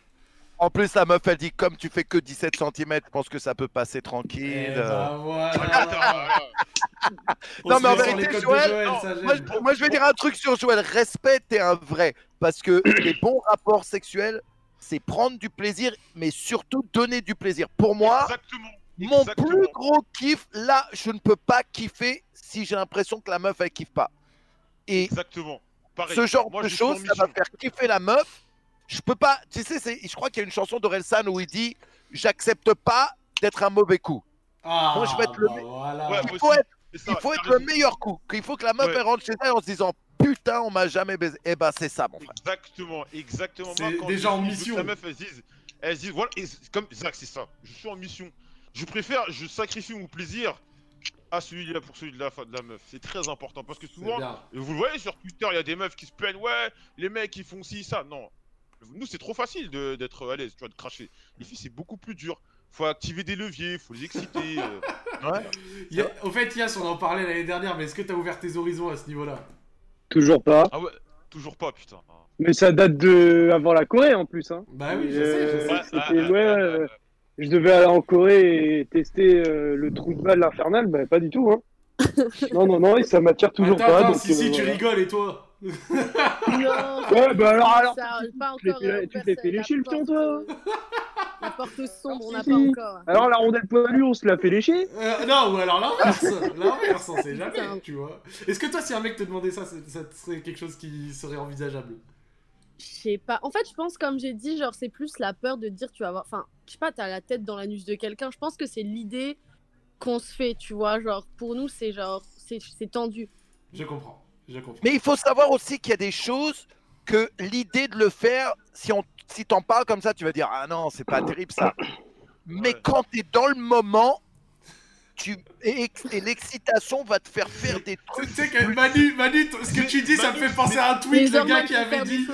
Speaker 3: En plus, la meuf, elle dit comme tu fais que 17 cm, je pense que ça peut passer
Speaker 1: Eh
Speaker 3: tranquille.
Speaker 1: ben voilà.
Speaker 2: Voilà.
Speaker 1: On
Speaker 3: Non, mais en vérité, Joël,
Speaker 1: Joël,
Speaker 2: non,
Speaker 1: ça
Speaker 3: Moi je, moi, je vais dire un truc sur Joël. Respect, t'es un vrai. Parce que les bons rapports sexuels, c'est prendre du plaisir, mais surtout donner du plaisir. Pour moi,
Speaker 2: Exactement.
Speaker 3: mon
Speaker 2: exactement.
Speaker 3: plus gros kiff, là, je ne peux pas kiffer si j'ai l'impression que la meuf, elle kiffe pas. Et
Speaker 2: Exactement. Pareil.
Speaker 3: ce genre
Speaker 2: Moi,
Speaker 3: de choses, ça va faire kiffer la meuf. Je peux pas. Tu sais, je crois qu'il y a une chanson d'Orelsan où il dit J'accepte pas d'être un mauvais coup.
Speaker 1: Ah,
Speaker 3: Moi, je vais être le
Speaker 1: bah voilà.
Speaker 2: Ouais,
Speaker 3: Il faut être,
Speaker 2: C'est ça,
Speaker 3: il faut
Speaker 2: t'as
Speaker 3: être le meilleur coup. Il faut que la meuf,
Speaker 2: Ouais.
Speaker 3: elle rentre chez elle en se disant Putain, on m'a jamais baisé. Eh ben, c'est ça, mon frère.
Speaker 2: Exactement, exactement. Moi, quand
Speaker 1: déjà
Speaker 2: je
Speaker 1: en mission.
Speaker 2: La meuf, elle se dise, elle se voilà, et comme Zach, c'est ça. Je suis en mission. Je préfère, je sacrifie mon plaisir à celui-là pour celui de la, de la meuf. C'est très important parce que souvent, vous le voyez sur Twitter, il y a des meufs qui se plaignent, ouais, les mecs ils font ci, ça. Non, nous c'est trop facile de- d'être à l'aise, tu vois, de cracher. Les filles, c'est beaucoup plus dur. Faut activer des leviers, faut les exciter. euh.
Speaker 1: Il y a- Au fait, Yass, on en parlait l'année dernière, mais est-ce que t'as ouvert tes horizons à ce niveau-là?
Speaker 5: Toujours pas.
Speaker 2: Ah ouais, toujours pas, putain.
Speaker 5: Mais ça date de avant la Corée en plus. Hein.
Speaker 1: Bah oui, je sais, je
Speaker 5: euh,
Speaker 1: sais.
Speaker 5: C'était ouais. euh, Je devais aller en Corée et tester euh, le trou de balle infernal, bah pas du tout. Hein. non, non, non, et ça m'attire toujours
Speaker 1: attends,
Speaker 5: pas.
Speaker 1: attends,
Speaker 5: donc,
Speaker 1: si,
Speaker 5: euh,
Speaker 1: si, tu
Speaker 5: voilà.
Speaker 1: rigoles et toi?
Speaker 4: Non,
Speaker 5: Ouais, bah alors, alors,
Speaker 4: ça, pas
Speaker 5: tu t'es fait- lécher le fion, toi
Speaker 4: euh, La porte sombre, on n'a pas encore.
Speaker 5: Alors la rondelle poilue, on se l'a fait lécher
Speaker 1: Euh, Non, ou alors l'inverse L'inverse, on sait jamais,
Speaker 4: Putain.
Speaker 1: tu vois. Est-ce que toi, si un mec te demandait ça, c'est- ça serait quelque chose qui serait envisageable?
Speaker 4: Je sais pas. En fait, je pense, comme j'ai dit, genre, c'est plus la peur de dire, tu vas avoir. Enfin, je sais pas, t'as la tête dans l'anus de quelqu'un. Je pense que c'est l'idée qu'on se fait, tu vois. Genre, pour nous, c'est genre. c'est tendu.
Speaker 1: Je comprends. Je comprends.
Speaker 3: Mais il faut savoir aussi qu'il y a des choses que l'idée de le faire, si on si t'en parles comme ça, tu vas dire ah non, c'est pas terrible ça. Mais
Speaker 2: Ouais.
Speaker 3: quand tu es dans le moment, tu et, et l'excitation va te faire faire des
Speaker 1: Tu
Speaker 3: trucs.
Speaker 1: sais que Manu, Manu, ce que tu dis, ça me fait penser à un tweet, le gars qui avait dit.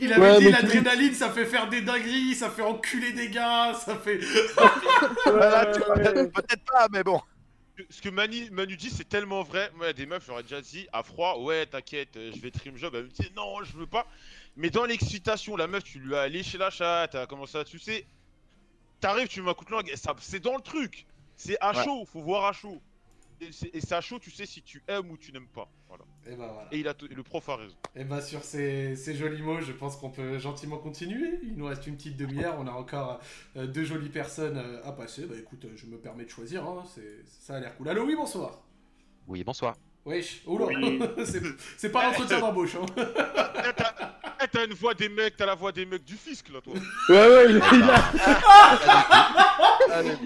Speaker 1: Il avait
Speaker 5: Ouais,
Speaker 1: dit l'adrénaline, ça fait faire des dingueries, ça fait enculer des gars, ça fait.
Speaker 3: Voilà, tu
Speaker 5: ouais.
Speaker 3: Peut-être pas, mais bon.
Speaker 2: Ce que Manu, Manu dit, c'est tellement vrai. Moi, il y a des meufs, j'aurais déjà dit à froid, ouais, t'inquiète, euh, je vais trim job. Elle me dit, non, je veux pas. Mais dans l'excitation, la meuf, tu lui as léché la chatte, t'as commencé à sucer. T'arrives, tu mets un coup de langue, c'est dans le truc. C'est à
Speaker 3: Ouais.
Speaker 2: chaud, faut voir à chaud. Et c'est à chaud, tu sais si tu aimes ou tu n'aimes pas. Voilà.
Speaker 1: Et bah voilà.
Speaker 2: Et, il a t- et le prof a raison.
Speaker 1: Et bah sur ces, ces jolis mots, je pense qu'on peut gentiment continuer. Il nous reste une petite demi-heure, on a encore euh, deux jolies personnes euh, à passer. Bah écoute, je me permets de choisir, hein. c'est, ça a l'air cool. Allô, oui, bonsoir.
Speaker 10: Oui, bonsoir.
Speaker 1: Wesh, oula,
Speaker 9: Oui.
Speaker 1: c'est, c'est pas l'entretien d'embauche. Hein.
Speaker 2: Eh, t'as eh, une voix des mecs, t'as la voix des mecs du fisc là, toi.
Speaker 5: Ouais, ouais, il, il a,
Speaker 3: Allez,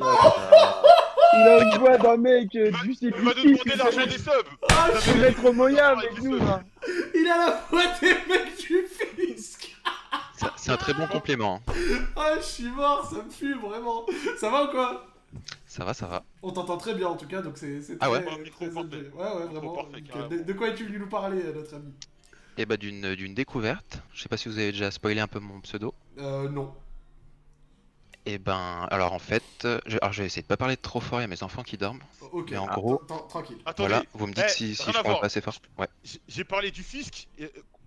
Speaker 5: il a une voix d'un mec euh, du
Speaker 2: On va nous demander l'argent des subs.
Speaker 1: Ah,
Speaker 5: C'est
Speaker 2: fait-
Speaker 5: Maître Moya
Speaker 2: Avec
Speaker 5: nous, là.
Speaker 1: Il a la voix des mecs du fisc.
Speaker 10: C'est- un très bon compliment. hein.
Speaker 1: Ah, je suis mort, ça me fume vraiment. Ça va ou quoi?
Speaker 10: Ça va, ça va.
Speaker 1: On t'entend très bien en tout cas, donc c'est,
Speaker 10: Ah ouais
Speaker 1: très,
Speaker 2: micro
Speaker 1: très
Speaker 2: parfait.
Speaker 1: Ouais, ouais, vraiment.
Speaker 2: parfait, carrément.
Speaker 1: de, de quoi es-tu venu nous parler, euh, notre ami?
Speaker 10: Et bah d'une d'une découverte. Je sais pas si vous avez déjà spoilé un peu mon pseudo.
Speaker 1: Euh, non.
Speaker 10: Et ben, alors en fait, euh, je, alors je vais essayer de pas parler trop fort, il y a mes enfants qui dorment.
Speaker 1: Ok,
Speaker 10: Mais en
Speaker 1: ah,
Speaker 10: gros-
Speaker 1: tranquille.
Speaker 10: Voilà, vous me dites
Speaker 2: eh,
Speaker 10: si, si je parle pas assez fort. Ouais.
Speaker 2: j'ai- j'ai parlé du fisc.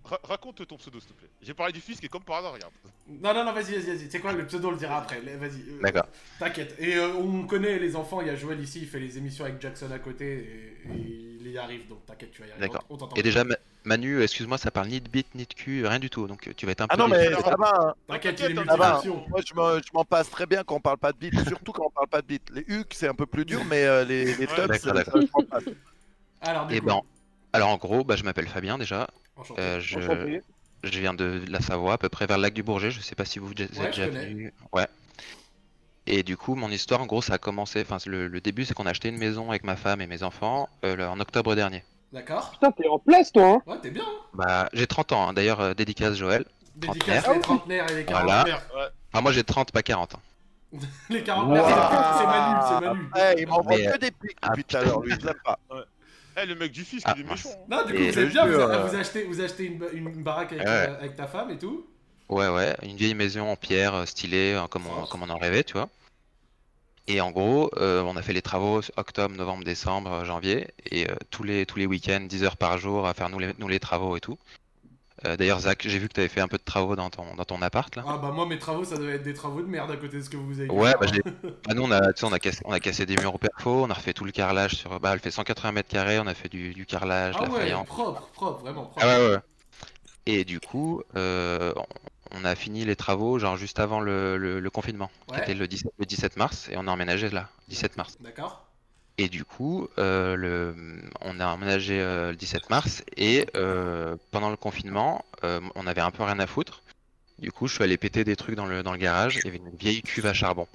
Speaker 2: Ra- raconte ton pseudo, s'il te plaît. J'ai parlé du fisc et comme par hasard, regarde.
Speaker 1: Non, non, non, vas-y, vas-y, vas-y. Tu sais quoi, le pseudo on le dira après. Vas-y. euh,
Speaker 10: D'accord.
Speaker 1: T'inquiète. Et euh, on connaît les enfants, il y a Joël ici, il fait les émissions avec Jackson à côté et, et il y arrive, donc t'inquiète, tu vas y arriver.
Speaker 10: D'accord. Et déjà, Ma- Manu, excuse-moi, ça parle ni de bite ni de cul, rien du tout. Donc tu vas être un peu.
Speaker 3: Ah non, mais ça va. hein.
Speaker 1: T'inquiète, il multifonction.
Speaker 3: Moi, je m'en- passe très bien quand on parle pas de bite, surtout quand on parle pas de bite. Les hucs, c'est un peu plus dur, mais euh, les, les
Speaker 10: d'accord.
Speaker 3: ça, je m'en passe.
Speaker 1: Alors, du
Speaker 10: Et
Speaker 1: coup,
Speaker 10: ben, alors en gros, bah, je m'appelle Fabien déjà.
Speaker 1: enchanté.
Speaker 10: Euh, je,
Speaker 5: Enchanté.
Speaker 10: je viens de la Savoie, à peu près vers le lac du Bourget. Je sais pas si vous êtes
Speaker 1: Ouais, je
Speaker 10: déjà
Speaker 1: connais.
Speaker 10: venu. Ouais. Et du coup, mon histoire, en gros, ça a commencé. Enfin, le, le début, c'est qu'on a acheté une maison avec ma femme et mes enfants euh, le- en octobre dernier.
Speaker 1: D'accord.
Speaker 5: Putain, t'es en place, toi, hein
Speaker 1: Ouais, t'es bien. hein.
Speaker 10: Bah, j'ai 30 ans, hein. d'ailleurs, euh, dédicace Joël.
Speaker 1: Dédicace
Speaker 10: Trentenaire.
Speaker 1: les trentenaires et les
Speaker 10: Voilà.
Speaker 1: quarantenaires.
Speaker 2: Ouais.
Speaker 10: Ah, moi j'ai 30, pas 40. hein.
Speaker 1: Les quarantenaires, c'est- c'est Manu, c'est Manu.
Speaker 3: Ouais, il m'envoie
Speaker 10: Mais,
Speaker 3: que des pics depuis tout à l'heure, lui, je l'aime pas.
Speaker 2: Eh, le mec du fisc,
Speaker 10: Ah,
Speaker 2: il est méchant. hein.
Speaker 1: Non, du coup,
Speaker 10: Et
Speaker 1: vous êtes bien, vous,
Speaker 3: euh,
Speaker 1: vous achetez, vous achetez une, ba- une- baraque avec,
Speaker 10: Ouais.
Speaker 1: euh, avec ta femme et tout.
Speaker 10: Ouais, ouais, une vieille maison en pierre euh, stylée, euh, comme on, comme on en rêvait, tu vois. Et en gros, euh, on a fait les travaux octobre, novembre, décembre, euh, janvier, et euh, tous les, tous les week-ends, 10 heures par jour à faire nous les, nous les travaux et tout. Euh, D'ailleurs, Zach, j'ai vu que tu avais fait un peu de travaux dans ton, dans ton appart là.
Speaker 1: Ah bah moi mes travaux ça devait être des travaux de merde à côté de ce que vous avez
Speaker 10: Ouais,
Speaker 1: fait.
Speaker 10: bah, bah, nous on a, on, cassé, on a cassé des murs au perfo, on a refait tout le carrelage sur. Bah, elle fait 180 mètres carrés, on a fait du, du carrelage,
Speaker 1: Ah
Speaker 10: la
Speaker 1: ouais,
Speaker 10: faïence.
Speaker 1: propre, propre, vraiment propre.
Speaker 10: Ah ouais, ouais. Et du coup, euh, on- a fini les travaux genre juste avant le, le- le confinement, qui était le 17, le 17 mars, et on a emménagé là, 17 mars.
Speaker 1: D'accord.
Speaker 10: Et du coup, euh, le, on a emménagé euh, le 17 mars, et euh, pendant le confinement, euh, on avait un peu rien à foutre. Du coup, je suis allé péter des trucs dans le, dans le garage, il y avait une vieille cuve à charbon.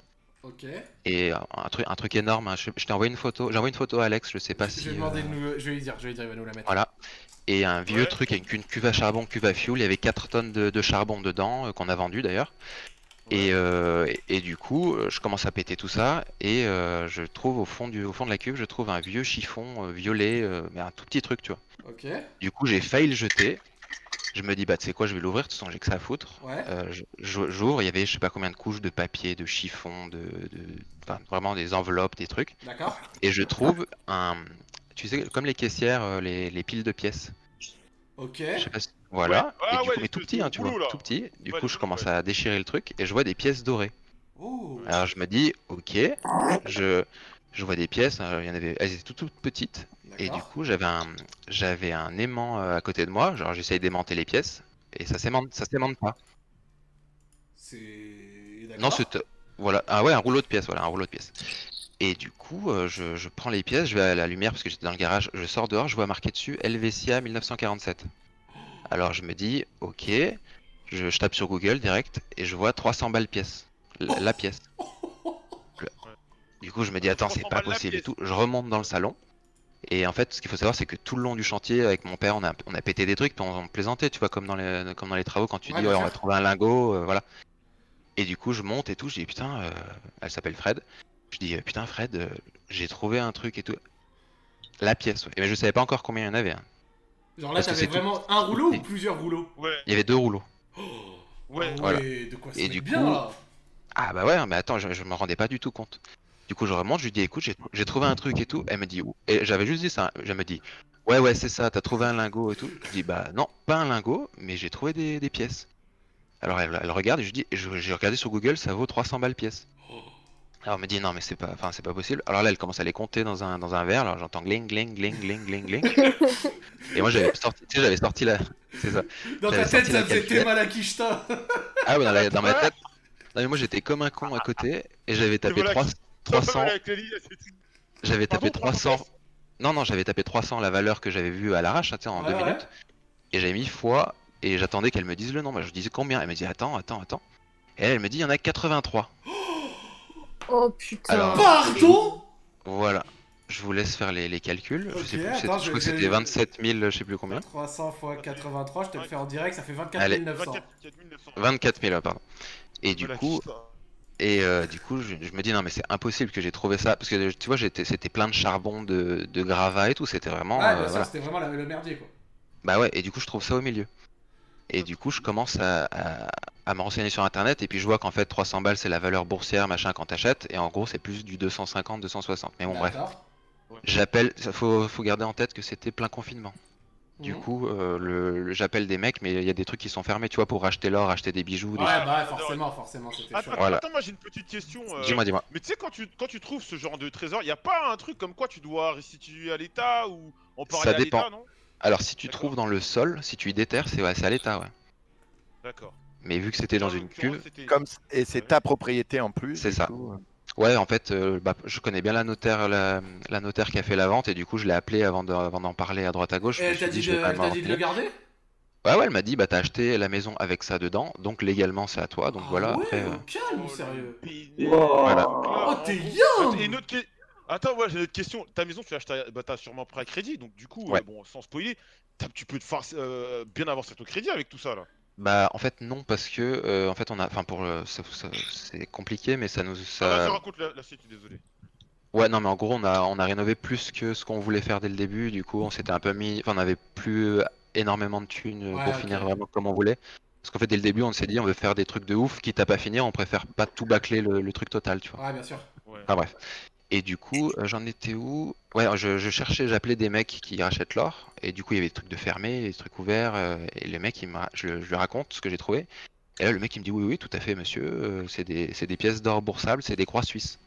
Speaker 1: Ok.
Speaker 10: Et un truc, un truc énorme, hein, je, je t'ai envoyé une photo, j'ai envoyé une photo à Alex, je sais pas
Speaker 1: Je
Speaker 10: si...
Speaker 1: vais
Speaker 10: euh,
Speaker 1: demander de nous... Je vais lui dire, je vais lui dire, il va nous la mettre.
Speaker 10: Voilà. Et un vieux
Speaker 2: Ouais.
Speaker 10: truc avec une cuve à charbon, cuve à fuel, il y avait 4 tonnes de, de charbon dedans, euh, qu'on a vendu d'ailleurs. Et, euh, et, et du coup, euh, je commence à péter tout ça, et euh, je trouve au fond, du, au fond de la cuve, je trouve un vieux chiffon euh, violet, mais un tout petit truc, tu vois.
Speaker 1: Ok.
Speaker 10: Du coup, j'ai failli le jeter. Je me dis, bah, tu sais quoi, je vais l'ouvrir, de toute façon, j'ai que ça à foutre.
Speaker 1: Ouais.
Speaker 10: J'ouvre, il y avait je sais pas combien de couches de papier, de chiffon, de, de- enfin, vraiment des enveloppes, des trucs.
Speaker 1: D'accord.
Speaker 10: Et je trouve un, tu sais, comme les caissières, les, les piles de pièces.
Speaker 1: Ok.
Speaker 10: Je sais pas si- Voilà.
Speaker 2: Ouais. Ah
Speaker 10: et du
Speaker 2: ouais,
Speaker 10: coup, tout petit, hein, tu vois,
Speaker 2: là.
Speaker 10: tout petit. Du
Speaker 2: Ouais,
Speaker 10: coup, je commence
Speaker 2: ouais.
Speaker 10: à déchirer le truc et je vois des pièces dorées. Alors je me dis, ok, je, je vois des pièces, euh, il y en avait, elles étaient toutes, toutes petites. Et du coup, j'avais un, j'avais un aimant euh, à côté de moi, genre j'essaye d'aimanter les pièces et ça s'aimante, ça s'aimante pas.
Speaker 1: C'est.
Speaker 10: Non, c'est, voilà, ah ouais, un rouleau de pièces, voilà, un rouleau de pièces. Et du coup, euh, je, je prends les pièces, je vais à la lumière parce que j'étais dans le garage, je sors dehors, je vois marqué dessus Helvetia 1947. Alors je me dis, ok, je, je tape sur Google direct et je vois 300 balles pièce, la, la pièce. Le- Du coup, je me dis, attends, c'est
Speaker 2: 300
Speaker 10: pas possible et tout. Je remonte dans le salon Et en fait, ce qu'il faut savoir, c'est que tout le long du chantier, avec mon père, on a, on a pété des trucs, puis on, on plaisantait, tu vois, comme dans les, comme dans les travaux, quand tu
Speaker 1: Ouais,
Speaker 10: dis, ouais, on va trouver un lingot, euh, voilà. Et du coup, je monte et tout, je dis, putain, euh, elle s'appelle Fred. Je dis, euh, putain, Fred, euh, j'ai trouvé un truc et tout. La pièce, ouais. Mais je savais pas encore combien il y en avait. hein.
Speaker 1: Genre là,
Speaker 10: Parce que
Speaker 1: t'avais
Speaker 10: tout-
Speaker 1: vraiment un rouleau ou plusieurs rouleaux
Speaker 2: Ouais,
Speaker 10: Il y avait deux rouleaux.
Speaker 2: ouais.
Speaker 1: Ah
Speaker 10: Voilà.
Speaker 1: ouais, de quoi ça
Speaker 10: Et du
Speaker 1: bien
Speaker 10: coup-
Speaker 1: là
Speaker 10: Ah bah ouais, mais attends, je, je me rendais pas du tout compte. Du coup, je remonte, je lui dis, écoute, j'ai trouvé un truc et tout. Elle me dit, où Et j'avais juste dit ça. Je me dis, ouais, ouais, c'est ça, t'as trouvé un lingot et tout. Je dis, bah non, pas un lingot, mais j'ai trouvé des, des pièces. Alors elle, elle regarde et je dis, j'ai regardé sur Google, ça vaut 300 balles pièce. Alors elle me dit, non, mais c'est pas, enfin, c'est pas possible. Alors là, elle commence à les compter dans un, dans un verre. Alors j'entends gling, gling, gling, gling, gling, gling. et moi, j'avais sorti, tu sais, j'avais sorti la, c'est ça.
Speaker 1: Dans ta tête, ça faisait. Théma la quicheta
Speaker 10: Ah ouais, dans, la- dans ma tête. Non, mais moi, j'étais comme un con à côté et j'avais tapé
Speaker 2: voilà
Speaker 10: 3,
Speaker 2: qui-
Speaker 10: 300.
Speaker 2: Avec Lely, c'est-
Speaker 10: J'avais tapé
Speaker 2: Pardon,
Speaker 10: 300. Non, non, j'avais tapé 300 la valeur que j'avais vue à l'arrache, hein, tu sais, en
Speaker 1: Ouais,
Speaker 10: deux
Speaker 1: ouais.
Speaker 10: minutes. Et j'avais mis fois et j'attendais qu'elle me dise le nombre. Je disais combien? Elle me dit attends, attends, attends. Et elle, elle me dit il y en a 83.
Speaker 4: Oh putain.
Speaker 10: Alors-
Speaker 1: Pardon
Speaker 10: Voilà. Je vous laisse faire les, les calculs.
Speaker 1: Ok,
Speaker 10: je sais plus, c'était- je
Speaker 1: je-
Speaker 10: crois que c'était 27 000, je sais plus combien.
Speaker 1: 300 fois 83, je te le fais en direct, ça fait 24
Speaker 10: Allez.
Speaker 1: 900.
Speaker 2: 24 900.
Speaker 10: 24 000, pardon. Et du
Speaker 2: Voilà,
Speaker 10: coup, et euh, du coup, je, je me dis non mais c'est impossible que j'ai trouvé ça parce que tu vois, j'étais, c'était plein de charbon, de, de gravats et tout. C'était vraiment.
Speaker 1: Ouais,
Speaker 10: euh,
Speaker 1: bien sûr,
Speaker 10: voilà.
Speaker 1: c'était vraiment la- le merdier quoi.
Speaker 10: Bah ouais, et du coup, je trouve ça au milieu. Et du coup, je commence à, à, à me renseigner sur internet et puis je vois qu'en fait 300 balles c'est la valeur boursière machin quand t'achètes et en gros c'est plus du 250 260 mais bon bref j'appelle ça faut, faut garder en tête que c'était plein confinement du
Speaker 1: Mhm.
Speaker 10: coup euh, le, le- j'appelle des mecs mais il y a des trucs qui sont fermés tu vois pour acheter l'or acheter des bijoux des
Speaker 1: Ouais,
Speaker 10: choses.
Speaker 1: bah ouais, forcément, forcément, c'était
Speaker 2: Attends.
Speaker 10: Voilà.
Speaker 2: attends, moi j'ai une petite question. euh,
Speaker 10: dis-moi dis-moi
Speaker 2: Mais tu sais, quand tu, quand tu trouves ce genre de trésor, y a pas un truc comme quoi tu dois restituer à l'État ou en parler
Speaker 10: Ça
Speaker 2: à
Speaker 10: dépend.
Speaker 2: l'État, non?
Speaker 10: Alors si tu trouves dans le sol si tu y déterres c'est ouais, c'est à l'état ouais
Speaker 2: D'accord.
Speaker 10: mais vu que c'était dans une cuve
Speaker 3: Comme et c'est ta propriété en plus.
Speaker 10: C'est ça.
Speaker 3: coup, euh.
Speaker 10: Ouais, en fait, euh, bah, je connais bien la notaire, la, la notaire qui a fait la vente, et du coup, je l'ai appelée avant de- avant d'en parler à droite à gauche.
Speaker 1: Et elle t'a dit,
Speaker 10: je
Speaker 1: de, dit le garder?
Speaker 10: Ouais, ouais, elle m'a dit, bah, t'as acheté la maison avec ça dedans, donc légalement, c'est à toi. Donc
Speaker 1: Ah
Speaker 10: voilà,
Speaker 1: ouais,
Speaker 10: après. euh,
Speaker 1: calme,
Speaker 2: Oh,
Speaker 1: sérieux.
Speaker 10: Voilà.
Speaker 1: Oh, t'es young
Speaker 2: Et une autre que- Attends, ouais, j'ai une autre question. Ta maison, tu l'as acheté, à- bah, t'as sûrement pris à crédit, donc du coup, euh, bon, sans spoiler, t'as- tu peux te faire euh, bien avoir sur ton crédit avec tout ça là.
Speaker 10: Bah, en fait, non, parce que, euh, en fait, on a. Enfin, pour. le- ça- ça- C'est compliqué, mais ça nous.
Speaker 2: Ah,
Speaker 10: Ça...
Speaker 2: vas-y, raconte la, la suite, désolé.
Speaker 10: Ouais, non, mais en gros, on a, on a rénové plus que ce qu'on voulait faire dès le début. Du coup, on s'était un peu mis. Enfin, on avait plus énormément de thunes euh,
Speaker 1: Ouais,
Speaker 10: pour finir vraiment comme on voulait. Parce qu'en fait, dès le début, on s'est dit, on veut faire des trucs de ouf, quitte à pas finir, on préfère pas tout bâcler le, le truc total, tu vois.
Speaker 1: Ouais, bien sûr.
Speaker 2: Ouais.
Speaker 10: Enfin, bref. Et du coup, euh, j'en étais où? Ouais, je, je cherchais, j'appelais des mecs qui rachètent l'or. Et du coup, il y avait des trucs de fermés, des trucs ouverts. euh, et le mec, il je, je lui raconte ce que j'ai trouvé. Et là, le mec, il me dit, oui, oui, tout à fait, monsieur. euh, c'est des, c'est des pièces d'or boursables, c'est des croix suisses.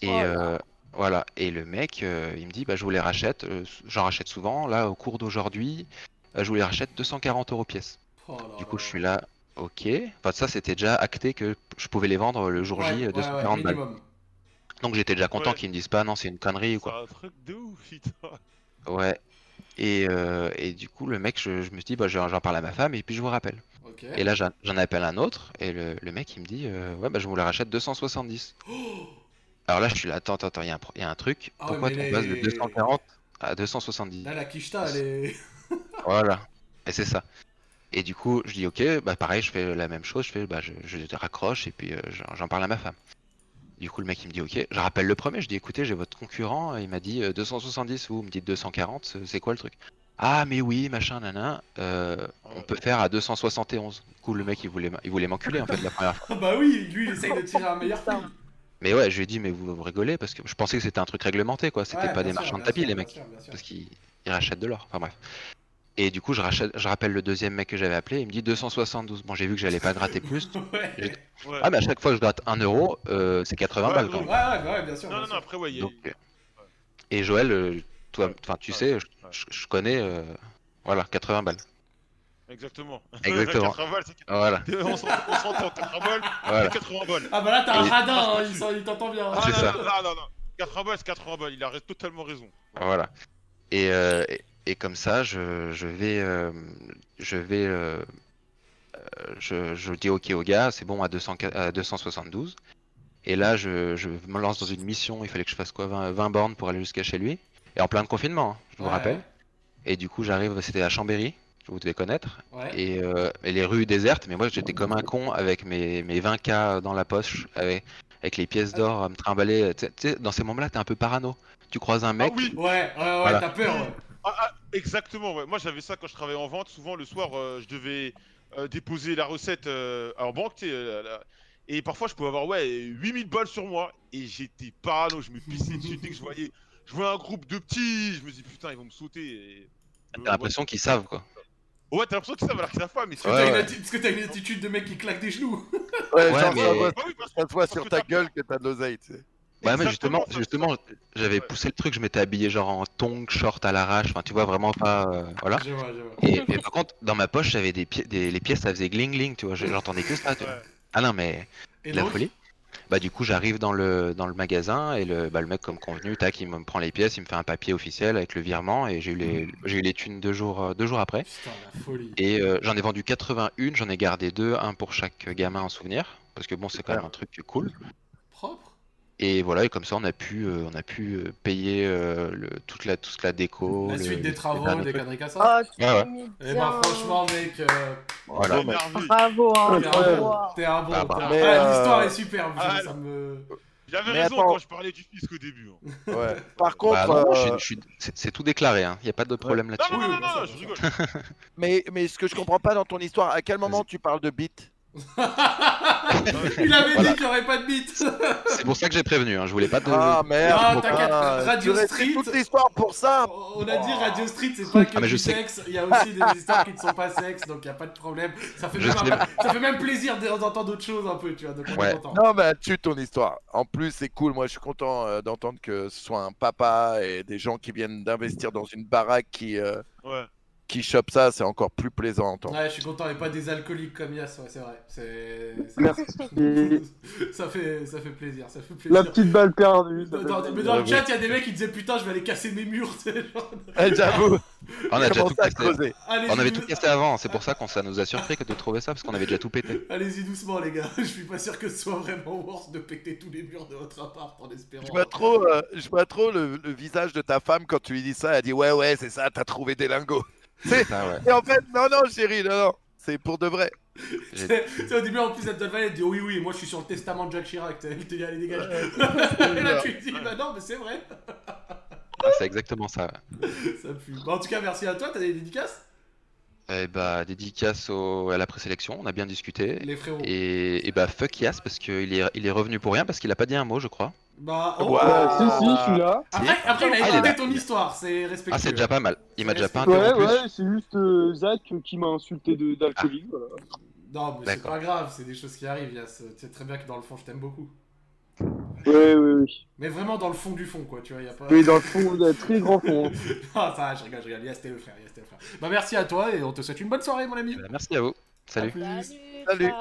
Speaker 10: Et
Speaker 4: Oh
Speaker 10: euh, voilà. Et le mec, il me dit, bah, je vous les rachète. euh, j'en rachète souvent. Là, au cours d'aujourd'hui, je vous les rachète 240 euros pièce.
Speaker 1: Oh là
Speaker 10: Du coup, je suis là, ok. Enfin, ça, c'était déjà acté que je pouvais les vendre le jour
Speaker 1: Ouais,
Speaker 10: J,
Speaker 1: ouais,
Speaker 10: euh,
Speaker 1: ouais,
Speaker 10: 240 balles.
Speaker 1: minimum.
Speaker 10: Donc j'étais déjà content
Speaker 2: Ouais.
Speaker 10: qu'ils me disent pas non, c'est une connerie ou
Speaker 2: C'est
Speaker 10: quoi.
Speaker 2: un truc de ouf, putain.
Speaker 10: Ouais. Et, euh, et du coup, le mec, je, je me suis dit, bah, j'en parle à ma femme et puis je vous rappelle.
Speaker 1: Ok.
Speaker 10: Et là, j'en appelle un autre et le, le mec, il me dit, euh, ouais, bah, je vous la rachète 270. Alors là, je suis là, attends, attends, attends, il y, y a un truc.
Speaker 1: Ah
Speaker 10: Pourquoi tu passes de
Speaker 1: les-
Speaker 10: 240 à 270
Speaker 1: Là, la quicheta, elle est.
Speaker 10: Voilà. Et c'est ça. Et du coup, je dis, ok, bah, pareil, je fais la même chose, je fais, bah, je, je raccroche et puis euh, j'en parle à ma femme. Du coup, le mec il me dit ok. Je rappelle le premier. Je dis écoutez, j'ai votre concurrent. Il m'a dit euh, 270. Vous me dites 240. c'est- quoi le truc? Ah mais oui, machin, nana. euh, on peut faire à 271. Du coup, le mec il voulait, il voulait m'enculer en fait la première fois.
Speaker 1: Ah bah oui, lui, il essaye de tirer un meilleur prix.
Speaker 10: Mais ouais, je lui ai dit mais vous, vous rigolez parce que je pensais que c'était un truc réglementé quoi. C'était
Speaker 1: Ouais,
Speaker 10: pas des
Speaker 1: sûr,
Speaker 10: marchands de tapis
Speaker 1: sûr,
Speaker 10: les mecs.
Speaker 1: sûr.
Speaker 10: Parce qu'ils ils rachètent de l'or. Enfin bref. Et du coup, je, rachète, je rappelle le deuxième mec que j'avais appelé. Il me dit 272. Bon, j'ai vu que j'allais pas gratter plus.
Speaker 1: Ouais.
Speaker 10: Ah mais à chaque fois que je gratte 1 euro, euh, c'est 80
Speaker 2: Ouais,
Speaker 10: balles
Speaker 2: ouais,
Speaker 10: quand
Speaker 1: Ouais,
Speaker 10: même.
Speaker 1: ouais, ouais, bien sûr.
Speaker 2: Non,
Speaker 1: bien
Speaker 2: non,
Speaker 1: sûr.
Speaker 2: non, après, ouais,
Speaker 10: Donc, euh, Et Joël, euh, toi, enfin tu
Speaker 2: Ouais.
Speaker 10: sais, je,
Speaker 2: Ouais.
Speaker 10: je- je connais, euh, voilà, 80 balles.
Speaker 2: Exactement.
Speaker 10: Exactement.
Speaker 2: 80 balles, c'est-
Speaker 10: Voilà,
Speaker 2: on s'en- on s'entend, 80 balles,
Speaker 10: voilà.
Speaker 2: c'est 80 balles.
Speaker 1: Ah bah là, t'as un radin, hein, il t'entend bien.
Speaker 2: Ah,
Speaker 10: C'est
Speaker 2: non,
Speaker 10: ça.
Speaker 2: non, non, non, non. 80 balles, c'est 80 balles, il a totalement raison.
Speaker 10: Voilà. Et, euh, et, et comme ça, je, je vais, euh, je vais, euh, euh, je, je dis ok au gars, c'est bon à, 200, à 272. Et là, je, je me lance dans une mission. Il fallait que je fasse quoi 20, 20 bornes pour aller jusqu'à chez lui. Et en plein de confinement, hein, je vous
Speaker 1: Ouais.
Speaker 10: rappelle. Et du coup, j'arrive, c'était à Chambéry, vous devez connaître.
Speaker 1: Ouais.
Speaker 10: Et, euh, et les rues désertes, mais moi j'étais comme un con avec mes, mes 20K dans la poche, avec, avec les pièces d'or à me trimballer. Tu sais- tu sais, dans ces moments-là, t'es un peu parano. Tu croises un
Speaker 2: Ah
Speaker 10: mec,
Speaker 2: oui,
Speaker 1: Ouais, ouais, ouais,
Speaker 10: Voilà.
Speaker 1: t'as peur, ouais.
Speaker 2: Ah, ah, exactement, ouais. Moi j'avais ça quand je travaillais en vente. Souvent le soir, euh, je devais euh, déposer la recette euh, en banque, tu sais, la- Et parfois je pouvais avoir ouais 8000 balles sur moi. Et j'étais parano, je me pissais dessus dès que je voyais, je voyais un groupe de petits. Je me dis putain, ils vont me sauter. Et...
Speaker 10: t'as l'impression qu'ils savent quoi.
Speaker 2: Ouais, t'as l'impression qu'ils savent alors qu'ils savent pas, mais c'est
Speaker 10: Ouais, ouais.
Speaker 1: Parce que t'as une attitude de mec qui claque des genoux.
Speaker 8: Ouais,
Speaker 10: Ouais,
Speaker 8: genre,
Speaker 10: mais-
Speaker 8: ça voit-
Speaker 2: parce
Speaker 8: sur ta gueule que t'as de l'oseille, tu sais.
Speaker 10: Ouais, mais justement, justement, j'avais
Speaker 2: Ouais.
Speaker 10: poussé le truc, je m'étais habillé genre en tongs, short à l'arrache, enfin tu vois vraiment pas, euh, voilà.
Speaker 1: Je vois, je vois.
Speaker 10: Et, et par contre, dans ma poche, j'avais des, pi- des les pièces, ça faisait gling gling, tu vois, j'entendais que ça.
Speaker 2: Ouais.
Speaker 10: Ah non mais
Speaker 1: Et
Speaker 10: la folie. Bah du coup, j'arrive dans le dans le magasin et le bah, le mec comme convenu, tac, il me prend les pièces, il me fait un papier officiel avec le virement et j'ai eu les j'ai eu les thunes deux jours euh, deux jours après.
Speaker 1: Putain, la folie.
Speaker 10: Et euh, j'en ai vendu 81, j'en ai gardé deux, un pour chaque gamin en souvenir, parce que bon, c'est quand même un truc cool.
Speaker 1: Propre.
Speaker 10: Et voilà, et comme ça, on a pu, euh, on a pu euh, payer euh, le, toute la, toute la déco.
Speaker 1: La
Speaker 10: le-
Speaker 1: suite des travaux, des comme ça.
Speaker 4: Oh, tu
Speaker 10: Ouais,
Speaker 4: mis
Speaker 1: Eh bah, franchement, mec, euh,
Speaker 10: Voilà.
Speaker 4: Bravo, hein.
Speaker 1: t'es un bon.
Speaker 4: Wow.
Speaker 1: T'es un bon.
Speaker 10: Ah bah,
Speaker 1: t'es un- Ah, L'histoire est superbe,
Speaker 2: ah,
Speaker 1: ça me.
Speaker 2: J'avais raison
Speaker 8: attends.
Speaker 2: quand je parlais du fisc au début. hein.
Speaker 8: Ouais. Par contre,
Speaker 10: Bah,
Speaker 8: euh,
Speaker 10: je suis- c'est tout déclaré, il n'y a pas de problème là-dessus.
Speaker 2: non, non,
Speaker 1: Oui,
Speaker 2: non, non, je rigole.
Speaker 8: mais, mais ce que je comprends pas dans ton histoire, à quel moment tu parles de bite
Speaker 1: Il avait
Speaker 10: Voilà.
Speaker 1: dit qu'il n'y aurait pas de beat.
Speaker 10: C'est pour ça que j'ai prévenu, hein, je voulais pas de.
Speaker 8: Ah merde
Speaker 1: Ah, t'inquiète,
Speaker 8: tu
Speaker 1: Radio Street.
Speaker 8: toute l'histoire pour ça
Speaker 1: On a dit Radio Street, c'est pas que
Speaker 10: Ah, mais
Speaker 1: du
Speaker 10: je sais.
Speaker 1: sexe, il y a aussi des histoires qui ne sont pas sexe, donc il n'y a pas de problème. Ça fait,
Speaker 10: Je
Speaker 1: même,
Speaker 10: sais.
Speaker 1: un- ça fait même plaisir de- d'entendre d'autres choses un peu, tu vois, donc on est
Speaker 10: Ouais.
Speaker 8: Non, mais tue ton histoire. En plus, c'est cool. Moi, je suis content euh, d'entendre que ce soit un papa et des gens qui viennent d'investir dans une baraque qui, euh,
Speaker 2: Ouais.
Speaker 8: Qui chopent ça. C'est encore plus plaisant à entendre.
Speaker 1: Ouais, je suis content, et pas des alcooliques comme Yas, ouais, c'est vrai. C'est...
Speaker 5: Merci.
Speaker 1: ça, fait, ça fait plaisir, ça fait
Speaker 5: La
Speaker 1: plaisir.
Speaker 5: petite balle perdue.
Speaker 1: Dans, dans- mais dans le chat, il y a des mecs qui disaient putain, je vais aller casser mes murs, tu sais, genre.
Speaker 8: Eh, J'avoue,
Speaker 10: On a déjà tout cassé. On avait tout cassé avant, c'est pour ça qu'on ça nous a surpris que de trouver ça, parce qu'on avait déjà tout pété.
Speaker 1: Allez-y doucement, les gars. Je suis pas sûr que ce soit vraiment worth de péter tous les murs de votre appart en espérant.
Speaker 8: Je vois trop, euh, je vois trop le, le visage de ta femme quand tu lui dis ça. Elle dit Ouais, ouais, c'est ça, t'as trouvé des lingots. C'est-
Speaker 10: Ça, ouais.
Speaker 8: Et en fait, non, non, chérie, non, non, c'est pour de vrai.
Speaker 1: C'est au début en plus te elle dit oui oui moi je suis sur le testament de Jacques Chirac elle te dit allez dégage et là tu te dis bah non mais c'est vrai
Speaker 10: Ah, c'est exactement ça. ouais.
Speaker 1: ça pue Bah, en tout cas merci à toi t'as des dédicaces?
Speaker 10: Et bah, dédicace au- à la présélection, on a bien discuté.
Speaker 1: les frérots
Speaker 10: Et, et bah, fuck Yas, parce qu'il est, il est revenu pour rien, parce qu'il a pas dit un mot, je crois.
Speaker 1: Bah oh.
Speaker 8: Ouais.
Speaker 5: Euh, si, si, je suis là.
Speaker 1: après, après il a
Speaker 10: Ah,
Speaker 1: écouté
Speaker 10: là.
Speaker 1: ton histoire c'est respectueux
Speaker 10: Ah, c'est déjà pas mal. Il m'a déjà pas
Speaker 5: Ouais,
Speaker 10: interrompu.
Speaker 5: ouais, c'est juste euh, Zach qui m'a insulté de- d'alcoolique. voilà.
Speaker 1: non mais c'est pas grave c'est des choses qui arrivent tu sais très bien que dans le fond je t'aime beaucoup
Speaker 5: Ouais, ouais, oui.
Speaker 1: mais vraiment dans le fond du fond quoi tu vois y a pas
Speaker 5: Oui, dans le fond, d'un très grand fond.
Speaker 1: ah ça va, je rigole je rigole Yas t'es le frère Yas t'es le frère bah merci à toi et on te souhaite une bonne soirée mon ami
Speaker 10: Bah, Merci à vous.
Speaker 1: À
Speaker 10: Salut.
Speaker 8: Salut.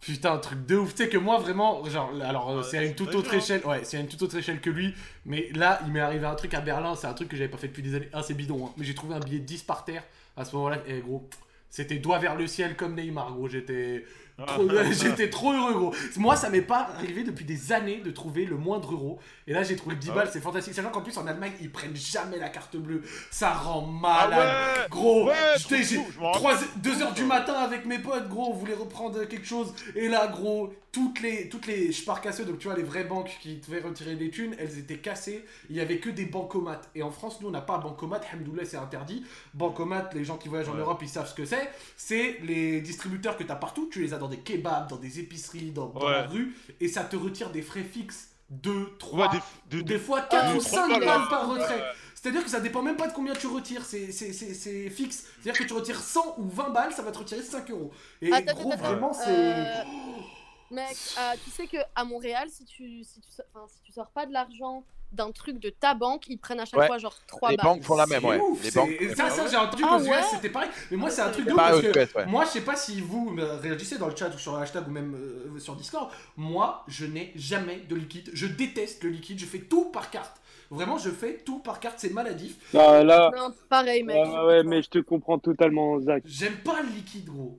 Speaker 1: Putain, un truc de ouf. Tu sais que moi, vraiment, genre, alors, euh, c'est à une toute autre
Speaker 2: hein.
Speaker 1: échelle. Ouais, c'est à une toute autre échelle que lui. Mais là, il m'est arrivé un truc à Berlin. C'est un truc que j'avais pas fait depuis des années. Ah, c'est bidon, hein. Mais j'ai trouvé un billet de 10 par terre à ce moment-là. Et gros, c'était doigt vers le ciel comme Neymar, gros. J'étais. Trop, j'étais trop heureux, gros. Moi, ça m'est pas arrivé depuis des années de trouver le moindre euro. Et là, j'ai trouvé 10
Speaker 2: Ah
Speaker 1: balles, c'est fantastique. Sachant qu'en plus, en Allemagne, ils prennent jamais la carte bleue. Ça rend
Speaker 2: Ah
Speaker 1: malade.
Speaker 2: ouais
Speaker 1: Gros,
Speaker 2: Ouais,
Speaker 1: j'étais-
Speaker 2: trop
Speaker 1: j'ai
Speaker 2: fou, je m'en rappelle.
Speaker 1: 2 heures du matin avec mes potes, gros, on voulait reprendre quelque chose. Et là, gros, toutes les, toutes les casseux, donc tu vois, les vraies banques qui devaient retirer des thunes, elles étaient cassées. Il y avait que des bancomates. Et en France, nous, on n'a pas bancomat. Hamdoulah, c'est interdit. Bancomat, les gens qui voyagent en. Europe, ils savent ce que c'est. C'est les distributeurs que tu as partout. Tu les as dans des kebabs, dans des épiceries, dans, dans
Speaker 2: Ouais.
Speaker 1: la rue. Et ça te retire des frais fixes. 2, 3,
Speaker 2: Ouais, des, de-
Speaker 1: des
Speaker 2: de-
Speaker 1: fois 4
Speaker 2: de
Speaker 1: ou
Speaker 2: trois
Speaker 1: 5
Speaker 2: balles,
Speaker 1: par retrait. C'est-à-dire que ça dépend même pas de combien tu retires, c'est c'est- c'est- c'est fixe. C'est-à-dire que tu retires 100 ou 20 balles, ça va te retirer 5 euros. Et
Speaker 4: Attends,
Speaker 1: gros,
Speaker 4: attends,
Speaker 1: vraiment,
Speaker 4: attends.
Speaker 1: c'est.
Speaker 4: Euh, Mec, euh, tu sais que à Montréal, si tu, si, tu, sors- enfin, si tu sors pas de l'argent d'un truc de ta banque, ils prennent à chaque
Speaker 8: Ouais.
Speaker 4: fois genre 3
Speaker 8: Les banques font la même, ouais.
Speaker 1: ouf,
Speaker 8: Les
Speaker 1: c'est-
Speaker 8: banques.
Speaker 1: ça, ça j'ai entendu
Speaker 4: Ah
Speaker 1: qu'aux US
Speaker 4: ouais?
Speaker 1: c'était pareil. Mais moi, c'est un truc de
Speaker 4: C'est
Speaker 1: ouf parce que
Speaker 8: US, ouais.
Speaker 1: moi, je sais pas si vous réagissez dans le chat ou sur le hashtag ou même euh, sur Discord. Moi, je n'ai jamais de liquide. Je déteste le liquide. Je fais tout par carte. Vraiment, je fais tout par carte. C'est maladif.
Speaker 5: Là, là,
Speaker 4: Non, pareil, mec.
Speaker 5: ouais, ouais, mais je te comprends totalement, Zach.
Speaker 1: J'aime pas le liquide, gros.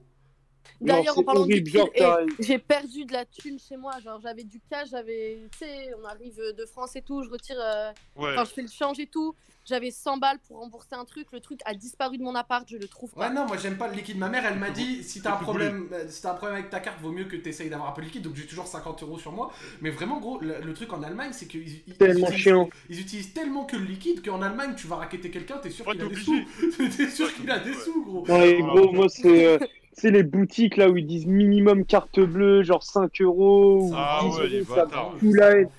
Speaker 4: D'ailleurs, en parlant de
Speaker 5: horrible,
Speaker 4: liquide,
Speaker 5: genre,
Speaker 4: eh, j'ai perdu de la thune chez moi. Genre, j'avais du cash, j'avais. Tu sais, on arrive de France et tout, je retire. euh,
Speaker 2: Ouais.
Speaker 4: Enfin, je fais le change et tout. J'avais 100 balles pour rembourser un truc. Le truc a disparu de mon appart, je le trouve pas.
Speaker 1: Ouais, non, moi j'aime pas le liquide. Ma mère, elle m'a dit si t'as un problème, euh, si t'as un problème avec ta carte, vaut mieux que t'essayes d'avoir un peu de liquide. Donc j'ai toujours 50 euros sur moi. Mais vraiment, gros, le, le truc en Allemagne, c'est qu'ils ils-
Speaker 5: Tellement
Speaker 1: ils ils utilisent tellement que le liquide qu'en Allemagne, tu vas raqueter quelqu'un, t'es sûr
Speaker 2: Ouais,
Speaker 1: qu'il a des sous. t'es sûr qu'il a des sous, gros.
Speaker 5: Ouais, gros, moi, c'est euh, c'est les boutiques là où ils disent minimum carte bleue, genre 5 euros ou
Speaker 2: Ah
Speaker 5: 10
Speaker 2: ouais, les
Speaker 5: euros, ça
Speaker 2: bâtards.
Speaker 5: fout la haine.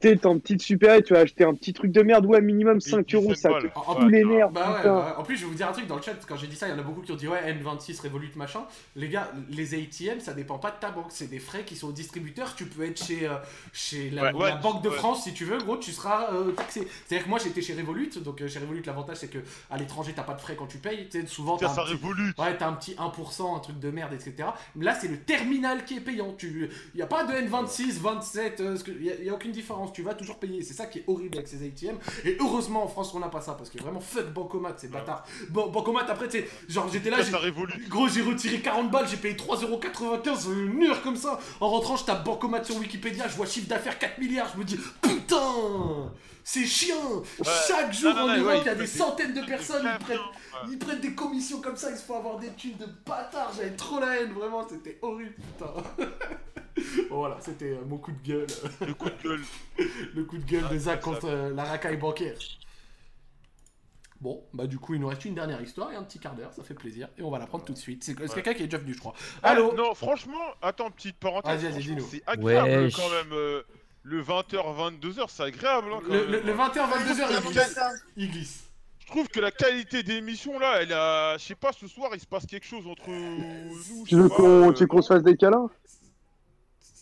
Speaker 5: T'es en petite super tu vas acheter un petit truc de merde, ouais, minimum 5 euros, ça te fout les nerfs,
Speaker 1: Bah ouais, bah ouais. en plus je vais vous dire un truc dans le chat, quand j'ai dit ça, il y en a beaucoup qui ont dit ouais N26 Revolut machin. Les gars, les ATM ça dépend pas de ta banque, c'est des frais qui sont au distributeur, tu peux être chez, euh, chez la,
Speaker 2: Ouais, ouais,
Speaker 1: la Banque de
Speaker 2: ouais.
Speaker 1: France si tu veux, gros, tu seras euh, taxé. C'est-à-dire que moi j'étais chez Revolut, donc euh, chez Revolut l'avantage c'est que à l'étranger t'as pas de frais quand tu payes, tu sais, souvent t'as un petit-
Speaker 2: révolue.
Speaker 1: Ouais, t'as un petit 1%, un truc de merde, etc. Là, c'est le terminal qui est payant. Tu... Y a pas de N26, 27, euh, ce que- y, a, y a aucune différence. Tu vas toujours payer. C'est ça qui est horrible avec ces ATM. Et heureusement, en France, on n'a pas ça. Parce que vraiment, fuck Bancomat, c'est bâtard. Bon, Bancomat, après, tu sais, genre, j'étais là. Gros, j'ai retiré 40 balles, j'ai payé 3,95€, un mur comme ça. En rentrant, je tape Bancomat sur Wikipédia, je vois chiffre d'affaires 4 milliards. Je me dis, putain, c'est chiant. Chaque jour
Speaker 2: Non, non,
Speaker 1: en Europe,
Speaker 2: ouais,
Speaker 1: il y a des centaines de personnes, prennent,
Speaker 2: ouais.
Speaker 1: Ils prennent des commissions comme ça, ils se font avoir des thunes de bâtards. J'avais trop la haine, vraiment, c'était horrible, putain. bon, voilà, c'était euh, mon coup de gueule.
Speaker 2: Le coup de gueule.
Speaker 1: Le coup de gueule
Speaker 2: Ah,
Speaker 1: de Zach contre euh, la racaille bancaire. Bon, bah du coup, il nous reste une dernière histoire et un petit quart d'heure, ça fait plaisir. Et on va la prendre tout de suite. C'est
Speaker 2: Ouais.
Speaker 1: quelqu'un qui est déjà venu, je crois.
Speaker 2: Ah,
Speaker 1: Allô
Speaker 2: Non, franchement, attends, petite parenthèse.
Speaker 1: Vas-y, vas-y,
Speaker 2: franchement,
Speaker 1: dis-nous.
Speaker 2: C'est agréable quand même. euh, le 20h, 22h, c'est agréable. Hein, quand
Speaker 1: Le,
Speaker 2: même.
Speaker 1: le, le 20h, 22h, il glisse. Il glisse.
Speaker 2: Je trouve que la qualité d'émission là, elle a. Je sais pas, ce soir il se passe quelque chose entre nous.
Speaker 5: Tu veux qu'on
Speaker 2: pas,
Speaker 5: tu veux qu'on
Speaker 2: euh,
Speaker 5: se fasse des câlins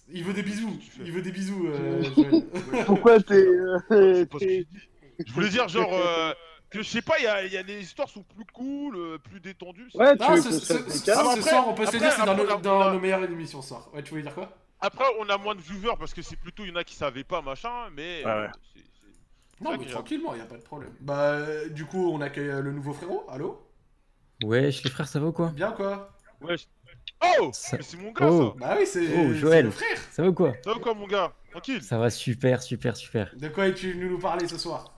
Speaker 1: Il veut des bisous. Il veut des bisous, euh.
Speaker 5: Pourquoi t'es. euh.
Speaker 2: Je voulais dire, genre, euh, que je sais pas, il y a, il y a les histoires sont plus cool, euh, plus détendues.
Speaker 5: Ouais, tu
Speaker 1: Ah,
Speaker 5: veux
Speaker 1: ce, ce-
Speaker 5: fasse
Speaker 1: ce-
Speaker 5: des
Speaker 2: Après-
Speaker 1: soir, on peut se
Speaker 2: après-
Speaker 1: dire c'est dans,
Speaker 2: après, a-
Speaker 1: dans
Speaker 2: a-
Speaker 1: nos meilleures émissions ce soir. Ouais, tu voulais dire quoi?
Speaker 2: Après, on a moins de viewers parce que c'est plutôt, il y en a qui savaient pas, machin, mais.
Speaker 6: Ouais,
Speaker 2: euh,
Speaker 6: ouais.
Speaker 1: Non, mais tranquillement, y a pas de problème. Bah, euh, du coup, on accueille euh, le nouveau frérot. Allô
Speaker 11: Wesh, les frères, ça va ou quoi
Speaker 1: Bien quoi
Speaker 2: Ouais. je- Oh
Speaker 11: Ça-
Speaker 2: Mais c'est mon gars
Speaker 11: Oh.
Speaker 1: Bah oui, c'est
Speaker 11: Oh, Joël.
Speaker 1: le frère.
Speaker 11: Ça va ou quoi
Speaker 2: ça Ça va quoi, mon gars Tranquille
Speaker 11: Ça va super, super, super.
Speaker 1: De quoi es-tu venu nous parler ce soir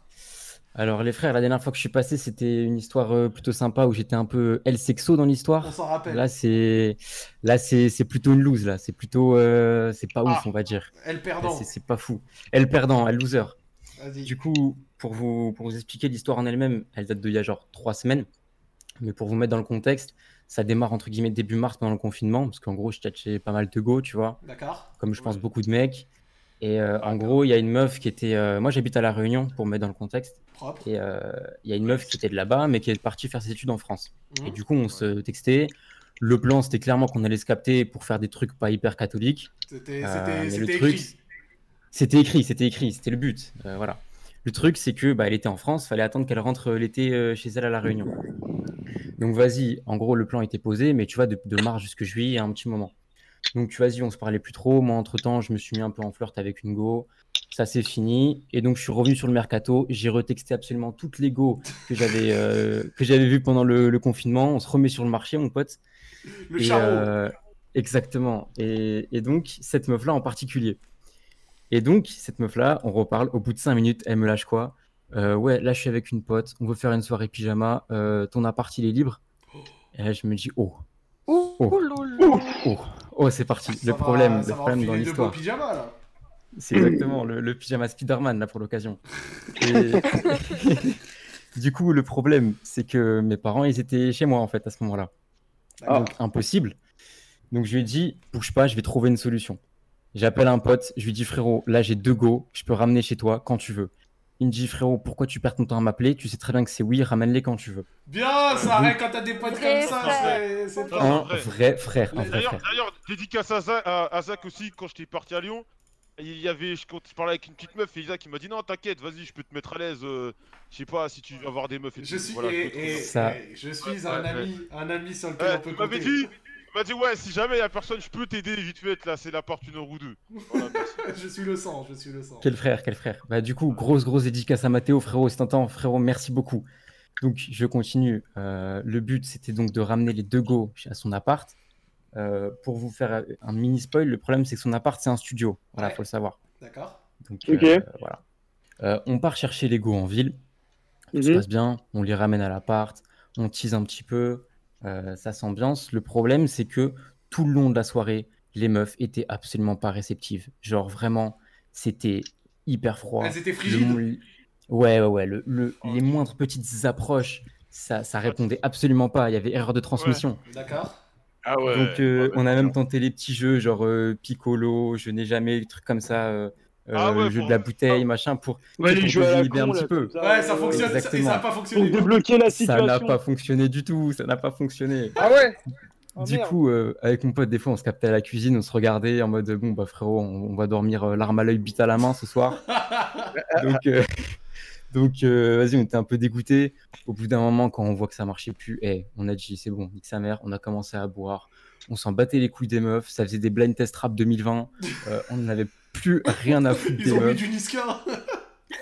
Speaker 11: Alors, les frères, la dernière fois que je suis passé, c'était une histoire euh, plutôt sympa où j'étais un peu El Sexo dans
Speaker 1: On
Speaker 11: l'histoire.
Speaker 1: s'en rappelle.
Speaker 11: Là, c'est là, c'est c'est plutôt une lose là. C'est plutôt, euh, c'est pas
Speaker 1: Ah.
Speaker 11: ouf, on va dire.
Speaker 1: Elle perdant.
Speaker 11: C'est c'est pas fou. Elle perdant, elle loser. Du coup, pour vous, pour vous expliquer l'histoire en elle-même, elle date d'il y a genre trois semaines. Mais pour vous mettre dans le contexte, ça démarre entre guillemets début mars pendant le confinement, parce qu'en gros, je tchatchais pas mal de go, tu vois,
Speaker 1: D'accord.
Speaker 11: comme je pense
Speaker 2: Ouais.
Speaker 11: beaucoup de mecs. Et euh, en gros, il y a une meuf qui était. euh, moi, j'habite à La Réunion, pour mettre dans le contexte.
Speaker 1: Propre.
Speaker 11: Et euh, il y a une meuf qui était de là-bas, mais qui est partie faire ses études en France.
Speaker 1: Mhm.
Speaker 11: Et du coup, on se textait. Le plan, c'était clairement qu'on allait se capter pour faire des trucs pas hyper catholiques.
Speaker 1: C'était
Speaker 11: Euh,
Speaker 1: c'était
Speaker 11: truc,
Speaker 1: écrit.
Speaker 11: C'était écrit, c'était écrit, c'était le but. euh, voilà. Le truc, c'est que bah, elle était en France, fallait attendre qu'elle rentre l'été euh, chez elle à la Réunion. Donc vas-y, en gros, le plan était posé, mais tu vois, de, de mars jusque juillet, il y a un petit moment. Donc tu vas-y, on se parlait plus trop. Moi, entre temps, je me suis mis un peu en flirt avec une go. Ça c'est fini. Et donc je suis revenu sur le mercato. J'ai retexté absolument toutes les go que j'avais euh, que j'avais vues pendant le, le confinement. On se remet sur le marché, mon pote.
Speaker 1: Le
Speaker 11: Et, euh, exactement. Et, et donc, cette meuf-là en particulier. Et donc, cette meuf-là, on reparle. Au bout de 5 minutes, elle me lâche quoi? Euh, Ouais, là, je suis avec une pote. On veut faire une soirée pyjama. Euh, ton appart, il est libre? Et là, je me dis, oh,
Speaker 4: Ouh,
Speaker 11: Oh.
Speaker 4: loulou.
Speaker 11: oh, oh, c'est parti.
Speaker 1: Ça
Speaker 11: le
Speaker 1: va-
Speaker 11: problème,
Speaker 1: ça
Speaker 11: le
Speaker 1: va
Speaker 11: problème dans l'histoire. C'est exactement le, le pyjama Spider-Man, là, pour l'occasion. Et- du coup, le problème, c'est que mes parents, ils étaient chez moi, en fait, à ce moment-là.
Speaker 5: Ah.
Speaker 11: Donc, impossible. Donc, je lui ai dit, bouge pas, je vais trouver une solution. J'appelle un pote, je lui dis, frérot, là, j'ai deux go, je peux ramener chez toi quand tu veux. Il me dit, frérot, pourquoi tu perds ton temps à m'appeler? Tu sais très bien que c'est oui, ramène-les quand tu veux.
Speaker 1: Bien, ça arrête quand t'as des potes comme ça. c'est- pas-
Speaker 11: Un
Speaker 2: vrai.
Speaker 11: frère, un vrai
Speaker 2: D'ailleurs,
Speaker 11: frère.
Speaker 2: d'ailleurs, dédicace à Zach, à, à Zach aussi, quand j'étais parti à Lyon, il y avait, je, parlais avec une petite meuf, et Isaac il m'a dit non, t'inquiète, vas-y, je peux te mettre à l'aise, euh, je sais pas si tu veux avoir des meufs et
Speaker 1: Je
Speaker 2: tout.
Speaker 1: suis,
Speaker 2: Voilà, je
Speaker 1: et-
Speaker 2: peux te-
Speaker 1: et-
Speaker 11: Ça.
Speaker 1: et je suis un
Speaker 2: ouais,
Speaker 1: ami, un ami sur lequel
Speaker 2: Ouais,
Speaker 1: on peut compter.
Speaker 2: dit, il m'a dit ouais, si jamais y a personne, je peux t'aider vite fait, là, c'est l'appart une heure ou deux. Voilà,
Speaker 1: je suis le sang, je suis le sang.
Speaker 11: Quel frère, quel frère. Bah, du coup, grosse, grosse dédicace à Mathéo, frérot. Si t'entends, frérot, merci beaucoup. Donc, je continue. Euh, le but, c'était donc de ramener les deux go à son appart. euh, pour vous faire un mini spoil, le problème c'est que son appart c'est un studio. Voilà,
Speaker 1: Ouais.
Speaker 11: faut le savoir.
Speaker 1: D'accord.
Speaker 11: Donc,
Speaker 5: Ok.
Speaker 11: euh, voilà. Euh, on part chercher Lego en ville. Tout se
Speaker 5: Mhm.
Speaker 11: passe bien. On les ramène à l'appart. On tease un petit peu. Euh, ça s'ambiance. Le problème, c'est que tout le long de la soirée, les meufs étaient absolument pas réceptives. Genre, vraiment, c'était hyper froid.
Speaker 1: Elles étaient frigides.
Speaker 11: Ouais, ouais, ouais. Le, le- les moindres petites approches, ça, ça répondait absolument pas. Il y avait erreur de transmission.
Speaker 1: D'accord.
Speaker 2: Ah ouais.
Speaker 11: Donc, euh,
Speaker 2: ouais,
Speaker 11: on a même tenté les petits jeux, genre euh, Piccolo, je n'ai jamais, des trucs comme ça, euh,
Speaker 2: Ah
Speaker 11: euh,
Speaker 2: ouais,
Speaker 11: le jeu
Speaker 2: pour-
Speaker 11: de la bouteille, machin, pour,
Speaker 5: Ouais,
Speaker 11: pour désinhiber un petit peu.
Speaker 5: ça,
Speaker 1: Ouais, ça fonctionne. ça- Et ça
Speaker 11: exactement.
Speaker 1: a pas
Speaker 5: Pour
Speaker 1: fonctionné.
Speaker 5: débloquer la
Speaker 11: Ça
Speaker 5: situation.
Speaker 11: n'a pas fonctionné du tout, ça n'a pas fonctionné.
Speaker 5: Ah ouais? Ah,
Speaker 11: du
Speaker 5: merde.
Speaker 11: coup, euh, avec mon pote, des fois, on se captait à la cuisine, on se regardait en mode bon, bah frérot, on, on va dormir euh, l'arme à l'œil, bite à la main ce soir. donc, euh, donc euh, vas-y, on était un peu dégoûté. Au bout d'un moment, quand on voit que ça marchait plus, eh, on a dit c'est bon, nique sa mère, on a commencé à boire. On s'en battait les couilles des meufs, ça faisait des blind test rap 2020, euh, on n'avait plus rien à foutre
Speaker 1: Ils
Speaker 11: des
Speaker 1: ont mis
Speaker 11: meufs.
Speaker 1: du Niska.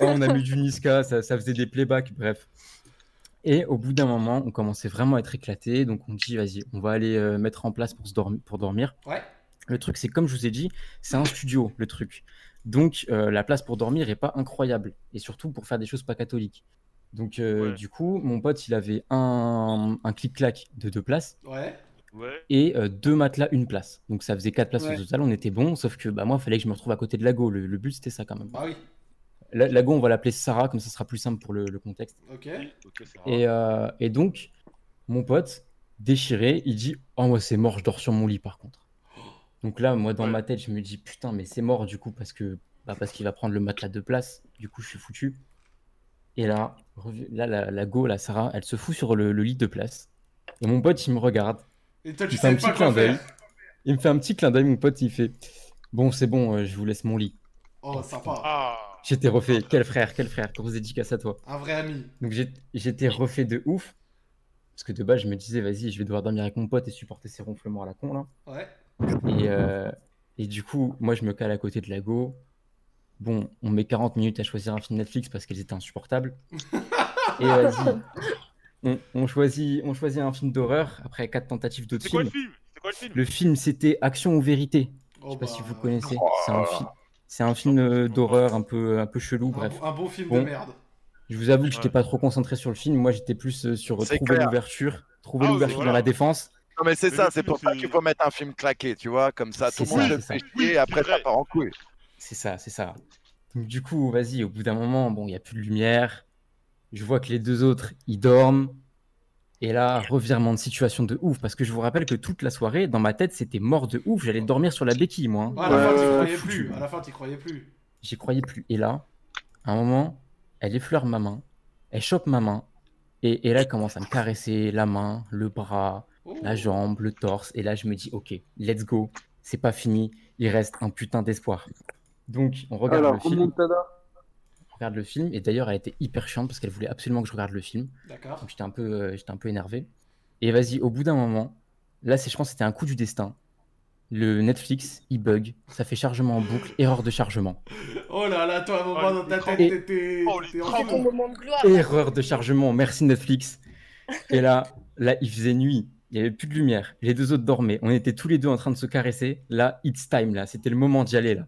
Speaker 11: Oh, on a mis du Niska, ça, ça faisait des playbacks, bref. Et au bout d'un moment, on commençait vraiment à être éclaté. Donc on dit, vas-y, on va aller euh, mettre en place pour, se dormi- pour dormir.
Speaker 1: Ouais.
Speaker 11: Le truc, c'est comme je vous ai dit, c'est un studio, le truc. Donc euh, la place pour dormir est pas incroyable. Et surtout pour faire des choses pas catholiques. Donc euh,
Speaker 2: Ouais.
Speaker 11: du coup, mon pote, il avait un, un clic-clac de deux places
Speaker 1: Ouais.
Speaker 2: Ouais.
Speaker 11: et euh, deux matelas, une place. Donc ça faisait quatre places
Speaker 1: Ouais.
Speaker 11: au total, on était bon. Sauf que bah, moi, il fallait que je me retrouve à côté de Lago. Le, le but, c'était ça quand même.
Speaker 1: Oui.
Speaker 11: La- Lago, on va l'appeler Sarah, comme ça sera plus simple pour le- le contexte.
Speaker 1: Ok.
Speaker 11: Et, euh, et donc, mon pote, déchiré, il dit Oh, moi, c'est mort, je dors sur mon lit par contre. Donc là, moi, dans
Speaker 2: Ouais.
Speaker 11: ma tête, je me dis Putain, mais c'est mort du coup, parce que bah, parce qu'il va prendre le matelas de place. Du coup, je suis foutu. Et là, revu- là la, la go, la Sarah, elle se fout sur le, le lit de place. Et mon pote, il me regarde.
Speaker 1: Et toi, tu
Speaker 11: Il fait un petit clin d'œil. Il me fait un petit clin d'œil, mon pote, il fait Bon, c'est bon, euh, je vous laisse mon lit.
Speaker 1: Oh, sympa.
Speaker 2: Ah.
Speaker 11: J'étais refait. Quel frère, quel frère. Grosse dédicace à toi.
Speaker 1: Un vrai ami.
Speaker 11: Donc j'étais refait de ouf. Parce que de base, je me disais, vas-y, je vais devoir dormir avec mon pote et supporter ses ronflements à la con, là.
Speaker 1: Ouais.
Speaker 11: Et, euh, et du coup, moi, je me cale à côté de la go. Bon, on met 40 minutes à choisir un film Netflix parce qu'elles étaient insupportables. et vas-y. On, on choisit, on choisit un film d'horreur après quatre tentatives d'autres
Speaker 2: C'est quoi le
Speaker 11: films.
Speaker 2: film? C'est quoi le film?
Speaker 11: Le film, c'était Action ou Vérité. Je
Speaker 1: Oh,
Speaker 11: sais pas si
Speaker 1: bah,
Speaker 11: vous connaissez.
Speaker 2: Oh
Speaker 11: C'est un, fi- film euh, d'horreur un peu, un peu chelou,
Speaker 1: Un,
Speaker 11: bref.
Speaker 1: un bon film de merde.
Speaker 11: Je vous avoue que j'étais pas trop concentré sur le film. Moi, j'étais plus euh, sur trouver l'ouverture, trouver
Speaker 2: Ah,
Speaker 11: l'ouverture
Speaker 2: voilà.
Speaker 11: dans la défense.
Speaker 3: Non, mais c'est ça, c'est pour ça qu'il faut mettre un film claqué, tu vois, comme ça, tout le monde se fait chier et après ça part en couille.
Speaker 11: C'est ça, c'est ça. Donc, du coup, vas-y, au bout d'un moment, bon, il n'y a plus de lumière. Je vois que les deux autres, ils dorment. Et là, revirement de situation de ouf. Parce que je vous rappelle que toute la soirée, dans ma tête, c'était mort de ouf. J'allais dormir sur la béquille, moi. hein.
Speaker 1: Ouais, à la fin, t'y croyais plus. À la fin, t'y croyais plus.
Speaker 11: J'y croyais plus. Et là, à un moment, elle effleure ma main. Elle chope ma main. Et, et là, elle commence à me caresser la main, le bras,
Speaker 1: Oh.
Speaker 11: la jambe, le torse. Et là, je me dis, ok, let's go. C'est pas fini. Il reste un putain d'espoir. Donc, on regarde
Speaker 5: Alors,
Speaker 11: le film. Regarde le film. Et d'ailleurs, elle était hyper chiante parce qu'elle voulait absolument que je regarde le film.
Speaker 1: D'accord.
Speaker 11: Donc, j'étais un peu, euh, j'étais un peu énervé. Et vas-y, au bout d'un moment, là, c'est, je pense que c'était un coup du destin. Le Netflix, il bug. Ça fait chargement en boucle, erreur de chargement.
Speaker 1: Oh là là, toi, à un moment dans ta tête, t'étais.
Speaker 2: Oh,
Speaker 1: en.
Speaker 4: Ton moment de gloire.
Speaker 11: Erreur de chargement, merci Netflix. Et là, là, il faisait nuit, il n'y avait plus de lumière, les deux autres dormaient, on était tous les deux en train de se caresser. Là, it's time, là, c'était le moment d'y aller, là.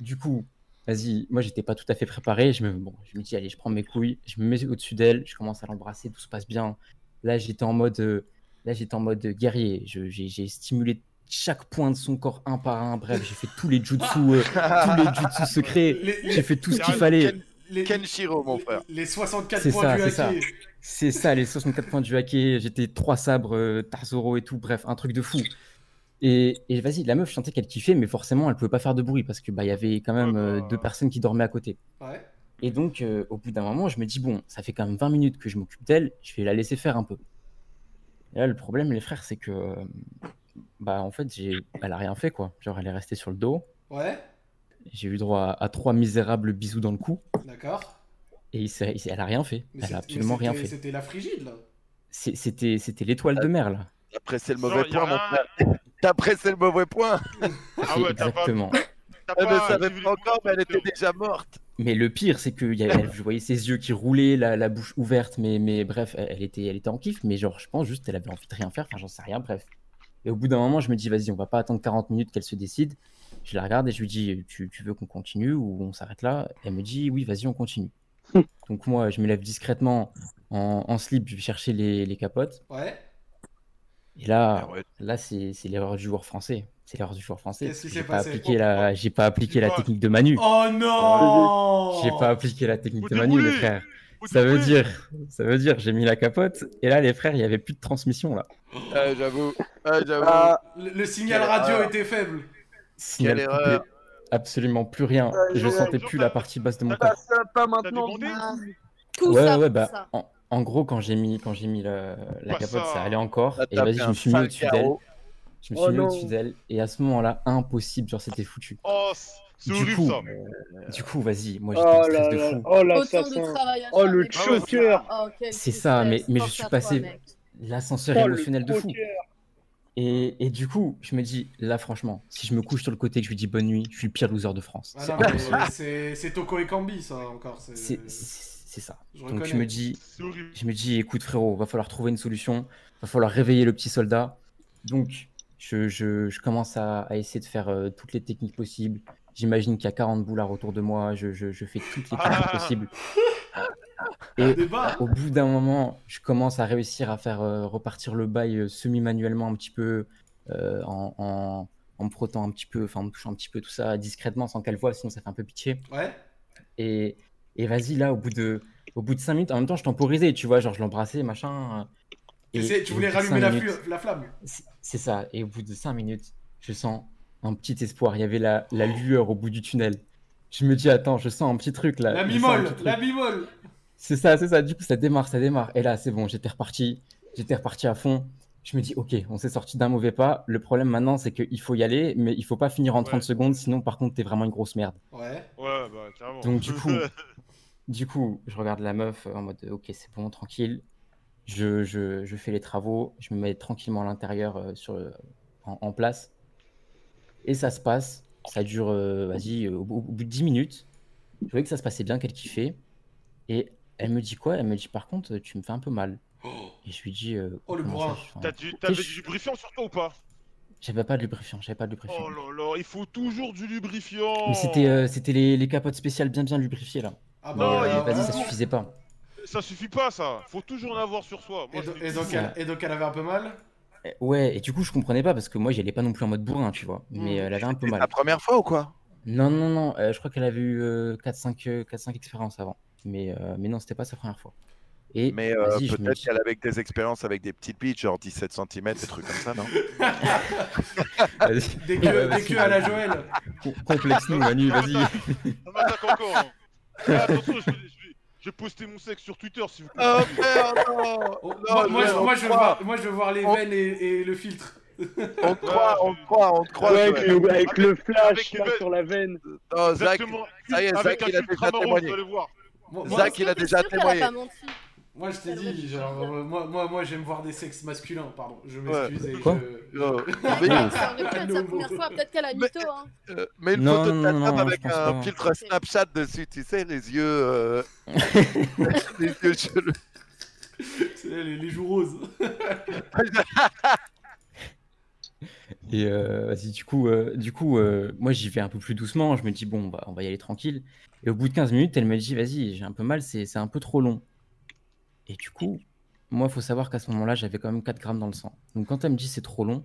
Speaker 11: Du coup, vas-y, moi, j'étais pas tout à fait préparé. Je me, bon, je me dis, allez, je prends mes couilles, je me mets au-dessus d'elle, je commence à l'embrasser, tout se passe bien. Là, j'étais en mode, euh, là, j'étais en mode guerrier. Je- J'ai stimulé chaque point de son corps un par un. Bref, j'ai fait tous les jutsu, euh, tous les jutsu secrets. J'ai fait tout ce qu'il fallait.
Speaker 3: Ken-
Speaker 1: les-
Speaker 3: Kenshiro, mon frère.
Speaker 1: Les 64
Speaker 11: C'est
Speaker 1: points
Speaker 11: ça,
Speaker 1: du
Speaker 11: c'est ça.
Speaker 1: hacké.
Speaker 11: C'est ça, les 64 points du hacké. J'étais trois sabres, euh, Tarzoro et tout. Bref, un truc de fou. Et, et vas-y, la meuf, sentais qu'elle kiffait, mais forcément, elle pouvait pas faire de bruit parce que bah, il y avait quand même euh, deux personnes qui dormaient à côté.
Speaker 1: Ouais.
Speaker 11: Et donc, euh, au bout d'un moment, je me dis, bon, ça fait quand même 20 minutes que je m'occupe d'elle, je vais la laisser faire un peu. Et là, le problème, les frères, c'est que, euh, bah, en fait, j'ai... elle a rien fait, quoi. Genre, elle est restée sur le dos.
Speaker 1: Ouais.
Speaker 11: J'ai eu droit à, à trois misérables bisous dans le cou.
Speaker 1: D'accord.
Speaker 11: Et il il elle a rien fait.
Speaker 1: Mais
Speaker 11: elle a absolument rien fait.
Speaker 1: C'était la frigide, là.
Speaker 11: C'était l'étoile de mer, là.
Speaker 3: Après, c'est le mauvais point, mon
Speaker 2: rien-
Speaker 3: frère. Après, c'est le mauvais point.
Speaker 2: Ah ouais, t'as pas.
Speaker 11: Exactement.
Speaker 2: t'as
Speaker 3: Elle ne savait pas encore, mais elle était déjà morte.
Speaker 11: Mais le pire, c'est que y avait- je voyais ses yeux qui roulaient, la, la bouche ouverte, mais, mais bref, elle, elle était, elle était en kiff, mais genre, je pense juste qu'elle avait envie de rien faire, enfin, j'en sais rien, bref. Et au bout d'un moment, je me dis, vas-y, on va pas attendre 40 minutes qu'elle se décide. Je la regarde et je lui dis, tu, tu veux qu'on continue ou on s'arrête là? Elle me dit, oui, vas-y, on continue. Donc moi, je me lève discrètement en, en slip, je vais chercher les, les capotes.
Speaker 1: Ouais.
Speaker 11: Et là, là c'est l'erreur du joueur français. C'est l'erreur du joueur français.
Speaker 1: Qu'est-ce qui
Speaker 11: J'ai
Speaker 1: s'est
Speaker 11: pas
Speaker 1: passé
Speaker 11: appliqué la, j'ai pas appliqué la technique de Manu.
Speaker 1: Oh non
Speaker 11: J'ai pas appliqué la technique de Manu, les frères. Ça veut dire, ça veut dire, j'ai mis la capote et là, les frères, il y avait plus de transmission là.
Speaker 3: Ah, j'avoue. Ah, j'avoue.
Speaker 1: Le, le signal radio
Speaker 3: erreur.
Speaker 1: était faible.
Speaker 11: Signal
Speaker 3: Quelle
Speaker 11: coupé,
Speaker 3: erreur.
Speaker 11: absolument plus rien. Et je sentais plus la partie basse de mon corps.
Speaker 5: Ça, pas maintenant.
Speaker 4: Ah, Tout
Speaker 11: Ouais,
Speaker 4: ça
Speaker 11: ouais, bah,
Speaker 4: ça.
Speaker 11: en, en gros, quand j'ai mis, quand j'ai mis la, la
Speaker 2: Bah,
Speaker 11: capote,
Speaker 2: ça-
Speaker 11: ça allait encore.
Speaker 3: Ça
Speaker 11: Et vas-y, je me suis mis au-dessus d'elle. Je me
Speaker 5: Oh
Speaker 11: suis mis au-dessus d'elle. Et à ce moment-là, impossible, genre, c'était foutu.
Speaker 2: Oh, c'est horrible
Speaker 11: coup,
Speaker 2: ça.
Speaker 11: Du coup, vas-y, moi, j'étais
Speaker 5: Oh
Speaker 11: en stress de fou.
Speaker 5: oh l'assassin.
Speaker 4: travail à
Speaker 5: Oh le choker.
Speaker 4: Oh,
Speaker 11: C'est ça, mais, mais je suis passé l'ascenseur
Speaker 5: Oh le
Speaker 11: émotionnel de fou. Et, et du coup, je me dis, là, franchement, si je me couche sur le côté et que je lui dis bonne nuit, je suis le pire loser de France.
Speaker 1: Ah
Speaker 11: C'est
Speaker 1: c'est Toko et Kambi, ça encore. c'est-
Speaker 11: C'est ça.
Speaker 1: Je
Speaker 11: Donc je me dis, je me dis, écoute frérot, va falloir trouver une solution, va falloir réveiller le petit soldat. Donc je, je- je commence à, à essayer de faire euh, toutes les techniques possibles. J'imagine qu'il y a 40 boulards autour de moi, je, je- je fais toutes les techniques possibles. Et au bout d'un moment, je commence à réussir à faire euh, repartir le bail euh, semi-manuellement un petit peu, euh, en, en- en me frottant un petit peu, enfin en me touchant un petit peu tout ça discrètement sans qu'elle voie, sinon ça fait un peu pitié.
Speaker 1: Ouais.
Speaker 11: Et, et vas-y, là, au bout de, au bout de 5 minutes, en même temps, je temporisais, tu vois, genre je l'embrassais, machin. euh,
Speaker 1: Tu
Speaker 11: et-
Speaker 1: sais,
Speaker 11: et
Speaker 1: tu
Speaker 11: au
Speaker 1: voulais rallumer la,
Speaker 11: minutes-
Speaker 1: flu- la flamme.
Speaker 11: c'est- ça. Et au bout de 5 minutes, je sens un petit espoir. Il y avait la, la lueur au bout du tunnel. Je me dis, attends, je sens un petit truc là.
Speaker 1: La bimole, la bimole.
Speaker 11: C'est ça, c'est ça. Du coup, ça démarre, ça démarre. Et là, c'est bon, j'étais reparti. J'étais reparti à fond. Je me dis, ok, on s'est sorti d'un mauvais pas. Le problème maintenant, c'est qu'il faut y aller, mais il faut pas finir en 30
Speaker 2: Ouais.
Speaker 11: secondes, sinon, par contre, t'es vraiment une grosse merde.
Speaker 1: Ouais.
Speaker 2: Ouais, bah carrément.
Speaker 11: Donc, du coup, du coup, je regarde la meuf euh, en mode, ok, c'est bon, tranquille. Je, je, je fais les travaux, je me mets tranquillement à l'intérieur euh, sur, le- en, en place. Et ça se passe. Ça dure, euh, vas-y, euh, au, bout- au bout de 10 minutes. Je voyais que ça se passait bien, qu'elle kiffait. Et elle me dit quoi? Elle me dit, par contre, tu me fais un peu mal. Et je lui dis, euh,
Speaker 1: Oh, le
Speaker 11: comment je-
Speaker 2: T'as du- T'avais du lubrifiant sur toi ou pas?
Speaker 11: J'avais pas de lubrifiant, j'avais pas de lubrifiant.
Speaker 2: Oh là là, il faut toujours du lubrifiant.
Speaker 11: Mais c'était euh, c'était les, les capotes spéciales bien bien lubrifiées là.
Speaker 1: Ah bah,
Speaker 11: euh, vas-y, ça suffisait pas.
Speaker 2: Ça suffit pas ça. Faut toujours en avoir sur soi. Moi,
Speaker 1: Et, do- donc, elle, et donc elle avait un peu mal?
Speaker 11: Euh, Ouais, et du coup, je comprenais pas parce que moi, j'y allais pas non plus en mode bourrin, tu vois. Mais
Speaker 1: Hmm.
Speaker 11: euh, elle avait un peu mal.
Speaker 3: la première fois ou quoi?
Speaker 11: Non, non, non, euh, je crois qu'elle avait eu 4-5 euh, 4-5 expériences avant. Mais, euh, mais non, c'était pas sa première fois. Et
Speaker 3: Mais euh,
Speaker 11: vas-y, je me
Speaker 3: peut-être qu'elle avait des expériences avec des petites bites, genre 17 cm, des trucs comme ça, non?
Speaker 11: Vas-y.
Speaker 1: Des queues, à la
Speaker 11: vas-y.
Speaker 1: Joël.
Speaker 11: Com- Complexe-nous, Manu, vas-y.
Speaker 2: Ah, attention, je vais, je je poster mon sexe sur Twitter si vous
Speaker 3: Oh merde, non
Speaker 1: Oh,
Speaker 3: Non,
Speaker 1: moi, moi,
Speaker 3: je-
Speaker 1: moi, je voir, moi, je veux voir les
Speaker 3: On-
Speaker 1: veines et, et le filtre.
Speaker 3: On te croit, on te croit, on te croit.
Speaker 5: Ouais, avec, le, avec le flash
Speaker 2: avec
Speaker 5: là, sur la veine.
Speaker 3: Non, Zach, ça y est,
Speaker 2: Avec
Speaker 3: Zach, il a déjà témoigné. Zach, il a déjà témoigné.
Speaker 1: Moi, je t'ai dit, genre, euh, moi, moi, moi j'aime voir des sexes masculins, pardon. Je
Speaker 3: Ouais.
Speaker 1: m'excuse et
Speaker 11: Quoi
Speaker 1: je...
Speaker 3: Oh,
Speaker 4: Mais
Speaker 3: mais,
Speaker 4: ça aurait pu
Speaker 1: Ah,
Speaker 4: sa
Speaker 1: non.
Speaker 4: première fois, peut-être qu'elle a
Speaker 3: Mais-
Speaker 4: mytho, hein.
Speaker 3: euh, mets une
Speaker 11: Non,
Speaker 3: photo
Speaker 11: non,
Speaker 3: de ta
Speaker 11: non,
Speaker 3: femme
Speaker 11: non,
Speaker 3: avec un
Speaker 11: pas.
Speaker 3: filtre Snapchat dessus, tu sais, les yeux. euh, les yeux chelous.
Speaker 1: C'est les, les joues roses.
Speaker 11: Et euh, vas-y, du coup, euh, du coup euh, moi j'y vais un peu plus doucement. Je me dis, bon, bah, on va y aller tranquille. Et au bout de 15 minutes, elle me dit, vas-y, j'ai un peu mal, c'est un peu trop long. Et du coup, moi, il faut savoir qu'à ce moment-là, j'avais quand même 4 grammes dans le sang. Donc quand elle me dit c'est trop long,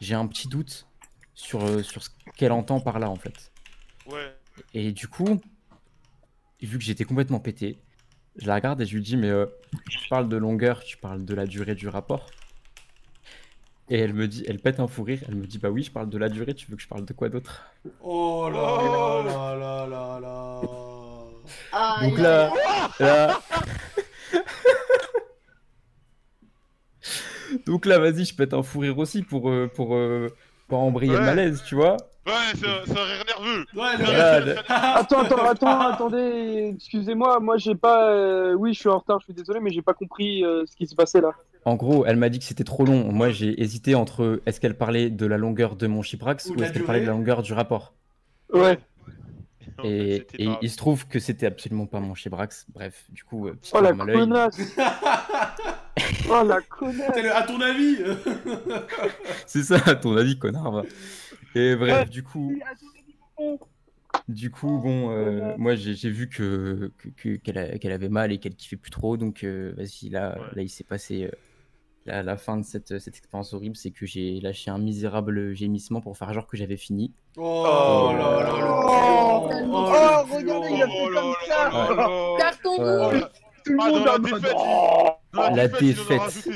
Speaker 11: j'ai un petit doute sur, euh, sur ce qu'elle entend par là, en fait.
Speaker 2: Ouais.
Speaker 11: Et du coup, vu que j'étais complètement pété, je la regarde et je lui dis, mais euh, tu parles de longueur, tu parles de la durée du rapport. Et elle me dit, elle pète un fou rire, elle me dit, bah oui, je parle de la durée, tu veux que je parle de quoi d'autre?
Speaker 1: Oh là
Speaker 2: Oh.
Speaker 1: là là là là.
Speaker 11: Donc là,
Speaker 4: aïe.
Speaker 11: là... Donc là, vas-y, je pète un fou rire aussi pour, euh, pour, euh, pour embrayer le
Speaker 2: Ouais.
Speaker 11: malaise, tu vois
Speaker 2: Ouais, c'est un, c'est un rire nerveux.
Speaker 1: Ouais, le
Speaker 11: Voilà, le-
Speaker 5: Attends, attends, attends, attendez, excusez-moi, moi j'ai pas. euh, Oui, je suis en retard, je suis désolé, mais j'ai pas compris euh, ce qui s'est passé là.
Speaker 11: En gros, elle m'a dit que c'était trop long. Moi, j'ai hésité entre est-ce qu'elle parlait de la longueur de mon chiprax
Speaker 1: Ou
Speaker 11: ou,
Speaker 1: de la
Speaker 11: est-ce qu'elle parlait de la
Speaker 1: durée.
Speaker 11: longueur du rapport.
Speaker 5: Ouais.
Speaker 2: En fait,
Speaker 11: Et,
Speaker 2: c'était
Speaker 11: et
Speaker 2: pas-
Speaker 11: il se trouve que c'était absolument pas mon chibrax. Bref, du coup, euh, petit
Speaker 5: Oh la
Speaker 11: l'œil.
Speaker 5: connasse Oh la
Speaker 1: C'est le- À ton avis.
Speaker 11: C'est ça, à ton avis, connard. va. Et bref, du coup, du coup, bon, euh, moi j'ai vu que que- que- qu'elle avait mal et qu'elle kiffait plus trop, donc euh, vas-y, là, là, il s'est passé. euh, la, la fin de cette, cette expérience horrible, c'est que j'ai lâché un misérable gémissement pour faire genre que j'avais fini.
Speaker 1: Oh là là là
Speaker 5: Oh,
Speaker 1: Oh,
Speaker 5: regardez, il a fait comme ça.
Speaker 4: Carton rouge.
Speaker 5: Tout le
Speaker 2: Ah,
Speaker 5: monde a
Speaker 2: défaite,
Speaker 5: Oh
Speaker 2: la
Speaker 11: La
Speaker 2: défaite.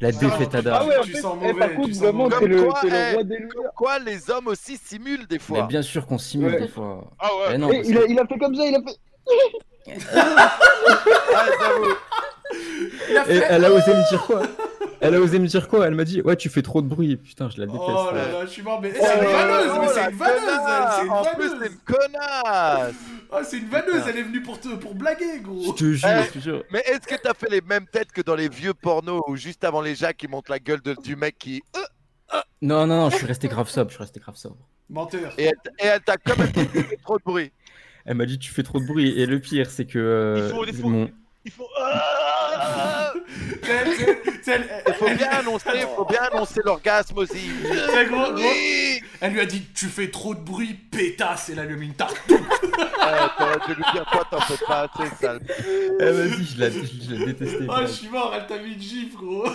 Speaker 11: La défaite à
Speaker 5: Ah ouais, en fait, eh, par contre, vraiment, t'es le,
Speaker 3: quoi,
Speaker 5: le
Speaker 3: eh,
Speaker 5: roi des
Speaker 3: quoi, les hommes aussi simulent des
Speaker 11: Mais
Speaker 3: fois.
Speaker 11: bien sûr qu'on simule des fois.
Speaker 2: Ah ouais.
Speaker 5: Il, a, fait comme ça, il a fait.
Speaker 3: Ah,
Speaker 11: Et
Speaker 1: fait-
Speaker 11: elle a osé me dire quoi Elle a osé me dire quoi Elle m'a dit Ouais, tu fais trop de bruit. Putain, je la déteste.
Speaker 1: Oh là là, je suis mort, mais
Speaker 3: Oh,
Speaker 1: c'est une vanneuse,
Speaker 3: oh,
Speaker 1: mais c'est une vanneuse, c'est une vanneuse.
Speaker 3: c'est une connasse.
Speaker 1: Ah, c'est une vanneuse, elle est venue pour, te, pour blaguer,
Speaker 11: Je
Speaker 1: gros.
Speaker 11: te jure,
Speaker 3: Eh,
Speaker 11: je te jure.
Speaker 3: Mais est-ce que t'as fait les mêmes têtes que dans les vieux pornos où juste avant les jacks, ils montent la gueule de- du mec qui. euh,
Speaker 11: Non, non, non, je suis resté grave sobre. Je suis resté grave sobre.
Speaker 1: Menteur.
Speaker 3: Et elle, et elle t'a quand même dit que tu fais trop de bruit.
Speaker 11: Elle m'a dit Tu fais trop de bruit. Et le pire, c'est que. euh,
Speaker 2: Il faut des faut
Speaker 1: elle-
Speaker 3: bien annoncer, faut bien annoncer l'orgasme aussi.
Speaker 1: Gros, gros. Elle lui a dit Tu fais trop de bruit, pétasse, et là, elle lui a mis une tarte.
Speaker 3: T'aurais dû lui dire toi, t'en fais pas assez, sale.
Speaker 11: Eh, vas-y, je la, je la détestais.
Speaker 1: Oh, je suis mort, elle t'a mis une gifle, gros.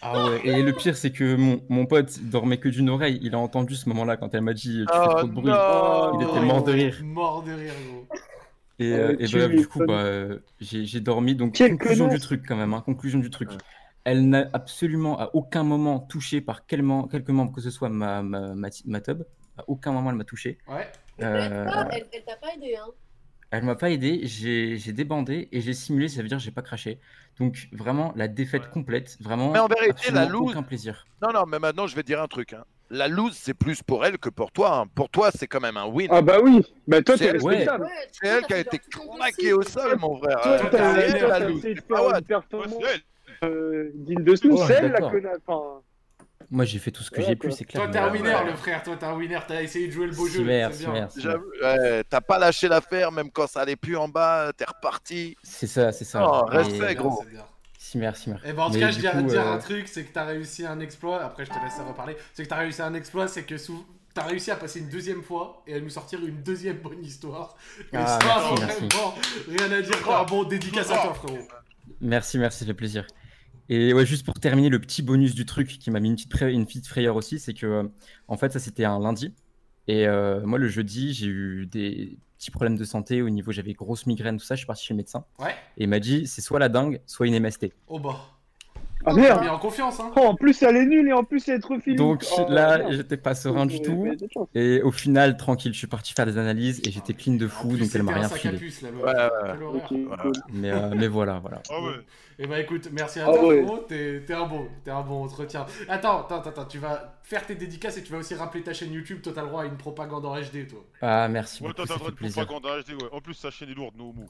Speaker 11: Ah ouais, et le pire, c'est que mon, mon pote dormait que d'une oreille. Il a entendu ce moment-là quand elle m'a dit Tu fais
Speaker 3: Oh
Speaker 11: trop de bruit.
Speaker 3: non.
Speaker 11: Il était mort de rire.
Speaker 1: Mort de rire, gros.
Speaker 11: Et,
Speaker 5: Ah,
Speaker 11: euh, et du coup, bah, euh, j'ai dormi. Donc,
Speaker 5: Quelle
Speaker 11: conclusion du truc, quand même. hein, conclusion du truc. Elle n'a absolument à aucun moment touché par quel mem- quelque membre que ce soit ma, ma, ma, ma tub. À aucun moment, elle m'a touché.
Speaker 1: Ouais.
Speaker 11: Euh,
Speaker 4: Elle, elle t'a pas aidé, hein.
Speaker 11: elle m'a pas aidé. J'ai j'ai débandé et j'ai simulé. Ça veut dire que j'ai pas craché. Donc, vraiment, la défaite complète. Vraiment,
Speaker 3: Mais en vérité, la loose-
Speaker 11: aucun plaisir.
Speaker 3: Non, non, mais maintenant, je vais dire un truc. hein. La loose, c'est plus pour elle que pour toi. hein. Pour toi, c'est quand même un win.
Speaker 5: Ah bah oui, bah toi, t'es
Speaker 3: C'est-
Speaker 11: ouais.
Speaker 5: respectable.
Speaker 4: Ouais,
Speaker 3: C'est elle qui a été claquée au sol, mon frère.
Speaker 5: Toi,
Speaker 3: Euh,
Speaker 5: t'as
Speaker 3: elle, la loose.
Speaker 5: de
Speaker 3: C'est
Speaker 5: performance
Speaker 2: c'est elle.
Speaker 5: euh, digne de ce nom,
Speaker 11: Ouais,
Speaker 5: c'est elle la connasse. Enfin,
Speaker 11: Moi, j'ai fait tout ce que
Speaker 5: Ouais,
Speaker 11: j'ai pu, c'est clair.
Speaker 1: Toi, t'es un
Speaker 11: mais,
Speaker 1: winner, le frère. Toi, t'es un winner. T'as essayé de jouer le beau jeu.
Speaker 3: T'as pas lâché l'affaire, même quand ça allait plus en bas, t'es reparti.
Speaker 11: C'est ça, c'est ça.
Speaker 3: Oh, respect, gros.
Speaker 11: Si, merci, merci.
Speaker 1: Et ben en tout
Speaker 11: Mais
Speaker 1: cas, je dirais dire
Speaker 11: euh,
Speaker 1: un truc, c'est que t'as réussi un exploit. Après, je te laisse reparler. C'est que t'as réussi un exploit, c'est que sous... t'as réussi à passer une deuxième fois et à nous sortir une deuxième bonne histoire. Et
Speaker 11: Ah,
Speaker 1: ça,
Speaker 11: merci, merci.
Speaker 1: vraiment, rien à dire. Un bon dédicace à toi, frérot.
Speaker 11: Merci, merci, ça fait plaisir. Et ouais, juste pour terminer, le petit bonus du truc qui m'a mis une petite, une petite frayeur aussi, c'est que, euh, en fait, ça c'était un lundi. Et euh, moi, le jeudi, j'ai eu des petits problèmes de santé au niveau, j'avais grosse migraine, tout ça. Je suis parti chez le médecin.
Speaker 1: Ouais.
Speaker 11: Et il m'a dit, c'est soit la dingue, soit une MST.
Speaker 1: Oh bah.
Speaker 5: Ah
Speaker 1: T'as
Speaker 5: merde.
Speaker 1: mis en confiance, hein.
Speaker 5: Oh, en plus, elle est nulle et en plus, elle est trop finie.
Speaker 11: Donc
Speaker 5: Oh,
Speaker 11: là, j'étais pas serein du tout. Et au final, tranquille, je suis parti faire des analyses et j'étais clean de fou,
Speaker 1: plus,
Speaker 11: donc elle m'a rien filé.
Speaker 1: puce, là,
Speaker 3: Ouais, ouais,
Speaker 1: Quelle horreur.
Speaker 5: Ok, cool.
Speaker 11: Mais, euh, mais voilà, voilà.
Speaker 2: Ah ouais.
Speaker 1: Et bah écoute, merci à
Speaker 5: Ah
Speaker 1: toi,
Speaker 5: ouais.
Speaker 1: frérot. T'es t'es un bon, t'es un bon entretien. Attends, attends, attends, tu vas faire tes dédicaces et tu vas aussi rappeler ta chaîne YouTube. Toi, t'as le droit à une propagande en HD, toi.
Speaker 11: Ah, merci
Speaker 2: Ouais,
Speaker 11: fait
Speaker 2: de
Speaker 11: plaisir.
Speaker 2: propagande en HD, ouais. En plus, sa chaîne est lourde, no homo.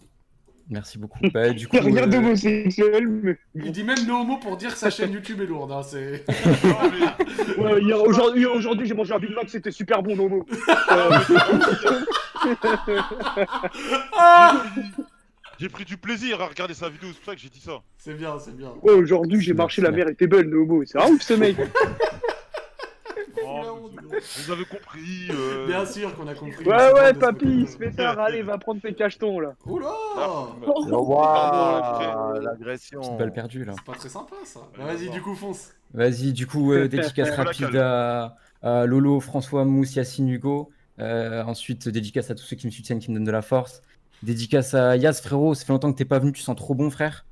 Speaker 11: Merci beaucoup. Bah, du coup,
Speaker 5: Il rien
Speaker 11: euh,
Speaker 5: d'homosexuel, mais.
Speaker 1: Il dit même no homo pour dire que sa chaîne YouTube est lourde. Hein, c'est...
Speaker 2: Mais-
Speaker 5: Ouais, hier- aujourd'hui, aujourd'hui, j'ai mangé un Big Mac, c'était super bon, Nomo. Euh,
Speaker 1: Ah
Speaker 2: J'ai pris du plaisir à regarder sa vidéo, c'est pour ça que j'ai dit ça.
Speaker 1: c'est bien, c'est bien.
Speaker 5: ouais, aujourd'hui, j'ai marché, la mer était belle, Nomo. C'est un ouf, ce mec.
Speaker 2: Oh, vous avez compris. euh,
Speaker 1: Bien sûr qu'on a compris.
Speaker 5: Ouais, ouais, papy,
Speaker 1: moquer.
Speaker 5: il se fait tard. Allez, va prendre tes cachetons, là.
Speaker 1: Oula
Speaker 3: Oh,
Speaker 2: Pardon,
Speaker 3: waouh,
Speaker 2: après.
Speaker 3: l'agression.
Speaker 11: petite balle perdue là.
Speaker 1: C'est pas très sympa, ça. Bah, Vas-y, du coup, fonce.
Speaker 11: Vas-y, du coup, euh, dédicace rapide à, à Lolo, François, Mousse, Yacine, Hugo. Euh, ensuite, dédicace à tous ceux qui me soutiennent, qui me donnent de la force. Dédicace à Yas, frérot. Ça fait longtemps que t'es pas venu, tu sens trop bon, frère.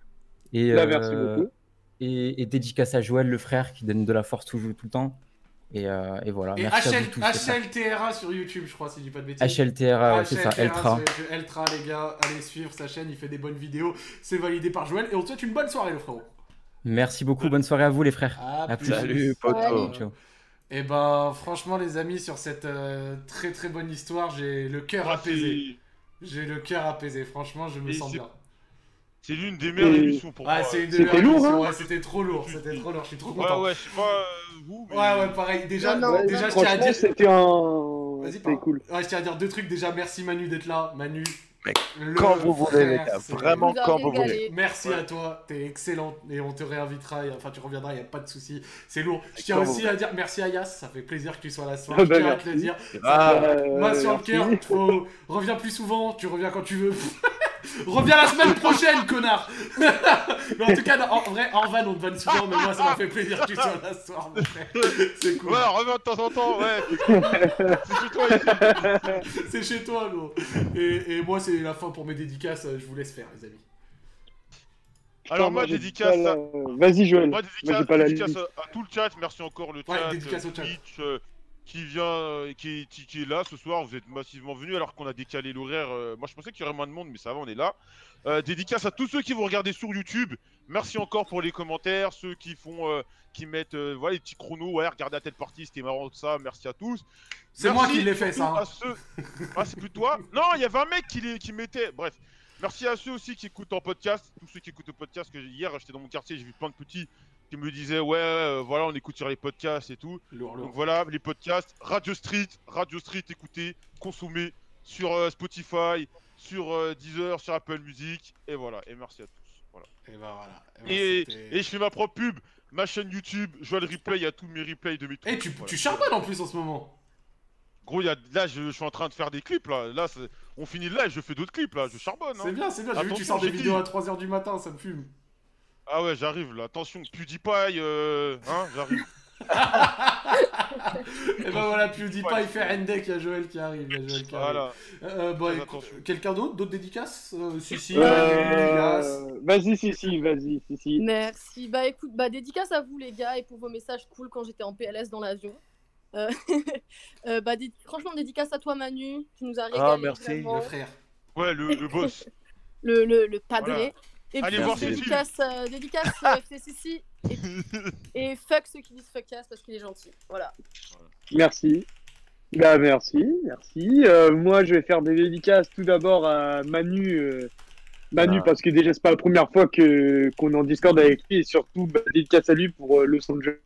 Speaker 11: Et,
Speaker 5: Bah, merci
Speaker 11: euh,
Speaker 5: beaucoup.
Speaker 11: Et, et dédicace à Joël, le frère, qui donne de la force tout, tout le temps. Et, euh, et voilà.
Speaker 1: Et
Speaker 11: Merci à vous tous.
Speaker 1: HLTRA sur YouTube, je crois, si je dis pas de bêtises.
Speaker 11: HLTRA, ouais, c'est ça,
Speaker 1: YouTube. Eltra, les gars, allez suivre sa chaîne, il fait des bonnes vidéos. C'est validé par Joël. Et on te souhaite une bonne soirée, le frérot.
Speaker 11: Merci beaucoup. Bonne soirée à vous, les frères.
Speaker 1: À
Speaker 11: À
Speaker 1: plus.
Speaker 3: Salut.
Speaker 11: Ciao.
Speaker 1: Et ben, franchement, les amis, sur cette euh, très très bonne histoire, j'ai le cœur apaisé. J'ai le cœur apaisé, franchement, je me
Speaker 2: Et
Speaker 1: sens bien.
Speaker 2: C'est l'une des meilleures
Speaker 5: Et-
Speaker 2: émissions pour
Speaker 1: Ouais,
Speaker 2: moi.
Speaker 1: c'est une
Speaker 5: lourd,
Speaker 1: émissions,
Speaker 5: hein
Speaker 1: ouais, c'était trop lourd, c'était trop lourd, je suis trop
Speaker 2: Ouais,
Speaker 1: content.
Speaker 2: ouais, je sais pas euh, vous, mais...
Speaker 1: Ouais, ouais, pareil. Déjà,
Speaker 4: Non, non,
Speaker 1: déjà je tiens à
Speaker 5: Franchement,
Speaker 1: dire.
Speaker 5: c'était un.
Speaker 1: Vas-y,
Speaker 5: C'était cool.
Speaker 1: Ouais, je tiens à dire deux trucs. Déjà, merci Manu d'être là. Manu,
Speaker 3: mec. Quand vous voulez, les gars. Vraiment,
Speaker 4: Vous
Speaker 3: quand vous voulez.
Speaker 1: Merci
Speaker 2: Ouais.
Speaker 1: à toi, t'es excellent et on te réinvitera, et- enfin tu reviendras, il n'y a pas de souci. C'est lourd. Je tiens aussi à dire merci à Yas, ça fait plaisir que tu sois là ce soir,
Speaker 5: Ah
Speaker 1: je
Speaker 5: bah,
Speaker 1: tiens à te le dire.
Speaker 3: Ah,
Speaker 5: Euh,
Speaker 1: Moi sur le
Speaker 5: merci.
Speaker 1: cœur, faut... reviens plus souvent, tu reviens quand tu veux. Reviens la semaine prochaine, connard Mais en tout cas, non, en vrai, en van, on te vanne souvent, mais moi ça m'a fait plaisir que tu sois là ce soir, mon frère. C'est cool.
Speaker 2: Ouais, reviens de temps en temps, ouais. c'est chez toi ici.
Speaker 1: C'est chez toi, gros. Et, et moi, c'est la fin pour mes dédicaces, je vous laisse faire, les amis.
Speaker 2: Alors,
Speaker 5: Putain,
Speaker 2: moi, dédicace à-
Speaker 5: Vas-y, Joël.
Speaker 2: Moi, dédicace,
Speaker 5: j'ai pas la
Speaker 2: dédicace à, à tout le chat, merci encore le
Speaker 1: Ouais,
Speaker 2: chat,
Speaker 1: dédicace
Speaker 2: euh,
Speaker 1: au chat.
Speaker 2: Twitch, euh, qui vient, euh, qui, qui, qui est là ce soir. Vous êtes massivement venus alors qu'on a décalé l'horaire. euh, moi, je pensais qu'il y aurait moins de monde, mais ça va, on est là. Euh, dédicace à tous ceux qui vont regarder sur YouTube. Merci encore pour les commentaires, ceux qui font, euh, qui mettent, euh, voilà, les petits chronos. Ouais, regardez à telle partie, c'était marrant tout ça. Merci à tous.
Speaker 1: C'est moi qui l'ai fait, ça, hein.
Speaker 2: ceux- Ah, c'est plus toi? Non, il y avait un mec qui, les- qui mettait. Bref. Merci à ceux aussi qui écoutent en podcast, tous ceux qui écoutent au podcast. Que hier, j'étais dans mon quartier, j'ai vu plein de petits qui me disaient ouais, euh, voilà, on écoute sur les podcasts et tout.
Speaker 1: Lourd, lourd.
Speaker 2: Donc voilà, les podcasts, Radio Street, Radio Street, écoutez, consommez sur euh, Spotify, sur euh, Deezer, sur Apple Music, et voilà. Et merci à tous. Voilà.
Speaker 1: Et bah voilà. Ben,
Speaker 2: Et, et je fais ma propre pub, ma chaîne YouTube, Joël Replay, il y a tous mes replays de mes trucs.
Speaker 1: Eh, tu,
Speaker 2: Voilà.
Speaker 1: tu charbonnes en plus en ce moment.
Speaker 2: Gros, il y a, là, je, je suis en train de faire des clips là. Là, c'est- on finit le live, je fais d'autres clips là, je charbonne.
Speaker 1: C'est
Speaker 2: hein.
Speaker 1: bien, c'est bien. J'ai vu que tu sors des vidéos à 3h du matin, ça me fume.
Speaker 2: Ah ouais, j'arrive là. Attention, PewDiePie, euh... hein, j'arrive.
Speaker 1: Et bah voilà, PewDiePie il fait Rendek, il y a Joël qui arrive. il y a Joël qui arrive.
Speaker 2: Voilà.
Speaker 1: Euh, bon,
Speaker 2: attention.
Speaker 1: quelqu'un d'autre D'autres dédicaces Euh, Si, si.
Speaker 5: Euh, Vas-y, si, si, vas-y, si, si.
Speaker 4: Merci. Bah écoute, bah dédicace à vous les gars et pour vos messages cool quand j'étais en PLS dans l'avion. Euh, euh, bah dé- franchement dédicace à toi Manu, tu nous as régalé.
Speaker 3: Ah, merci,
Speaker 4: vraiment.
Speaker 1: Le frère.
Speaker 2: Ouais, le, le boss.
Speaker 4: Le, le, le padré.
Speaker 2: Voilà.
Speaker 4: Et
Speaker 2: Allez
Speaker 4: puis
Speaker 2: voir
Speaker 4: dédicace, euh, dédicace euh, FC Sissi. Et, et fuck ceux qui disent fuckass parce qu'il est gentil. Voilà.
Speaker 5: Merci. Bah merci, merci. Euh, moi je vais faire des dédicaces tout d'abord à Manu. euh, Manu
Speaker 3: Ah.
Speaker 5: parce que déjà c'est pas la première fois que qu'on est en Discord avec lui et surtout bah, dédicace à lui pour euh, Los Angeles.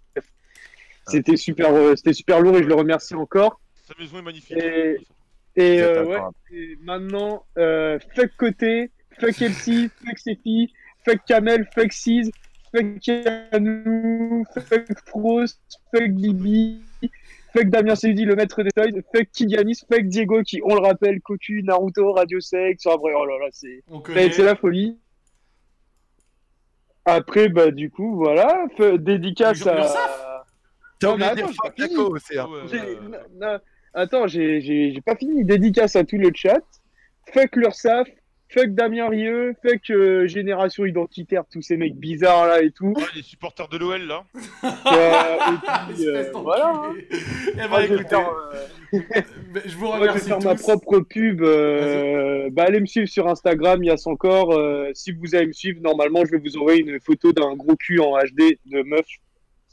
Speaker 5: C'était super, euh, c'était super lourd et je le remercie encore.
Speaker 2: Sa maison est magnifique.
Speaker 5: Et, et
Speaker 3: C'est
Speaker 5: euh, ouais,
Speaker 3: incroyable.
Speaker 5: et maintenant, euh, fuck côté, fuck Elsie, fuck Sefi, fuck Kamel, fuck Siz, fuck Yanou, fuck Frost, fuck Bibi, fuck Damien Seydi, le maître des toys, fuck Kiganis, fuck Diego qui, on le rappelle, Cocu, Naruto, Radio Sex, après, oh là là, c'est la folie. Après, bah du coup, voilà, dédicace à... Non, mais attends, j'ai pas fini. Dédicace à tout le chat. Fuck l'URSAF. Fuck Damien Rieu. Fuck euh, Génération Identitaire, tous ces mecs bizarres là et tout.
Speaker 2: Ouais, les supporters de l'OL là.
Speaker 5: Euh, et puis,
Speaker 1: Espèce
Speaker 5: euh,
Speaker 1: d'enculé.
Speaker 5: voilà.
Speaker 1: Eh bah
Speaker 5: Moi, je vais
Speaker 1: écoutez,
Speaker 5: faire, euh,
Speaker 1: je vous
Speaker 5: moi, je vais
Speaker 1: remercie
Speaker 5: faire ma propre pub. euh, bah, allez me suivre sur Instagram, il y a son corps. euh, si vous allez me suivre, normalement, je vais vous envoyer une photo d'un gros cul en HD de meuf.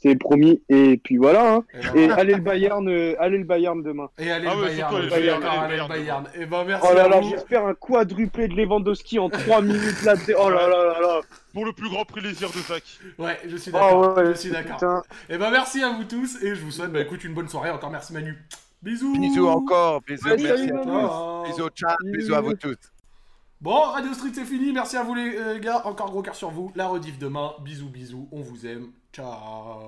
Speaker 5: C'est promis. Et puis voilà. hein.
Speaker 1: Et, ben,
Speaker 5: Et allez le Bayern, euh, allez le Bayern demain.
Speaker 1: Et allez
Speaker 2: Ah
Speaker 1: le
Speaker 2: ouais,
Speaker 1: Bayern, suis
Speaker 2: le Bayern,
Speaker 1: allez le
Speaker 2: allez le
Speaker 1: Bayern. Et ben merci
Speaker 5: Oh là là, j'espère un quadruplé de Lewandowski en 3 minutes là. Oh là là là là.
Speaker 2: Pour le plus grand plaisir de Zach.
Speaker 1: Ouais, je suis
Speaker 5: Oh
Speaker 1: d'accord.
Speaker 5: ouais,
Speaker 1: je suis d'accord. Et ben merci à vous tous et je vous souhaite bah écoute une bonne soirée. Encore merci Manu. Bisous.
Speaker 3: Bisous encore, bisous, merci à tous.
Speaker 1: Ciao.
Speaker 3: Bisous chat, bisous à vous tous.
Speaker 1: Bon, Radio Street c'est fini. Merci à vous les euh, gars. Encore gros cœur sur vous. La rediff demain. Bisous bisous. On vous aime. Ciao.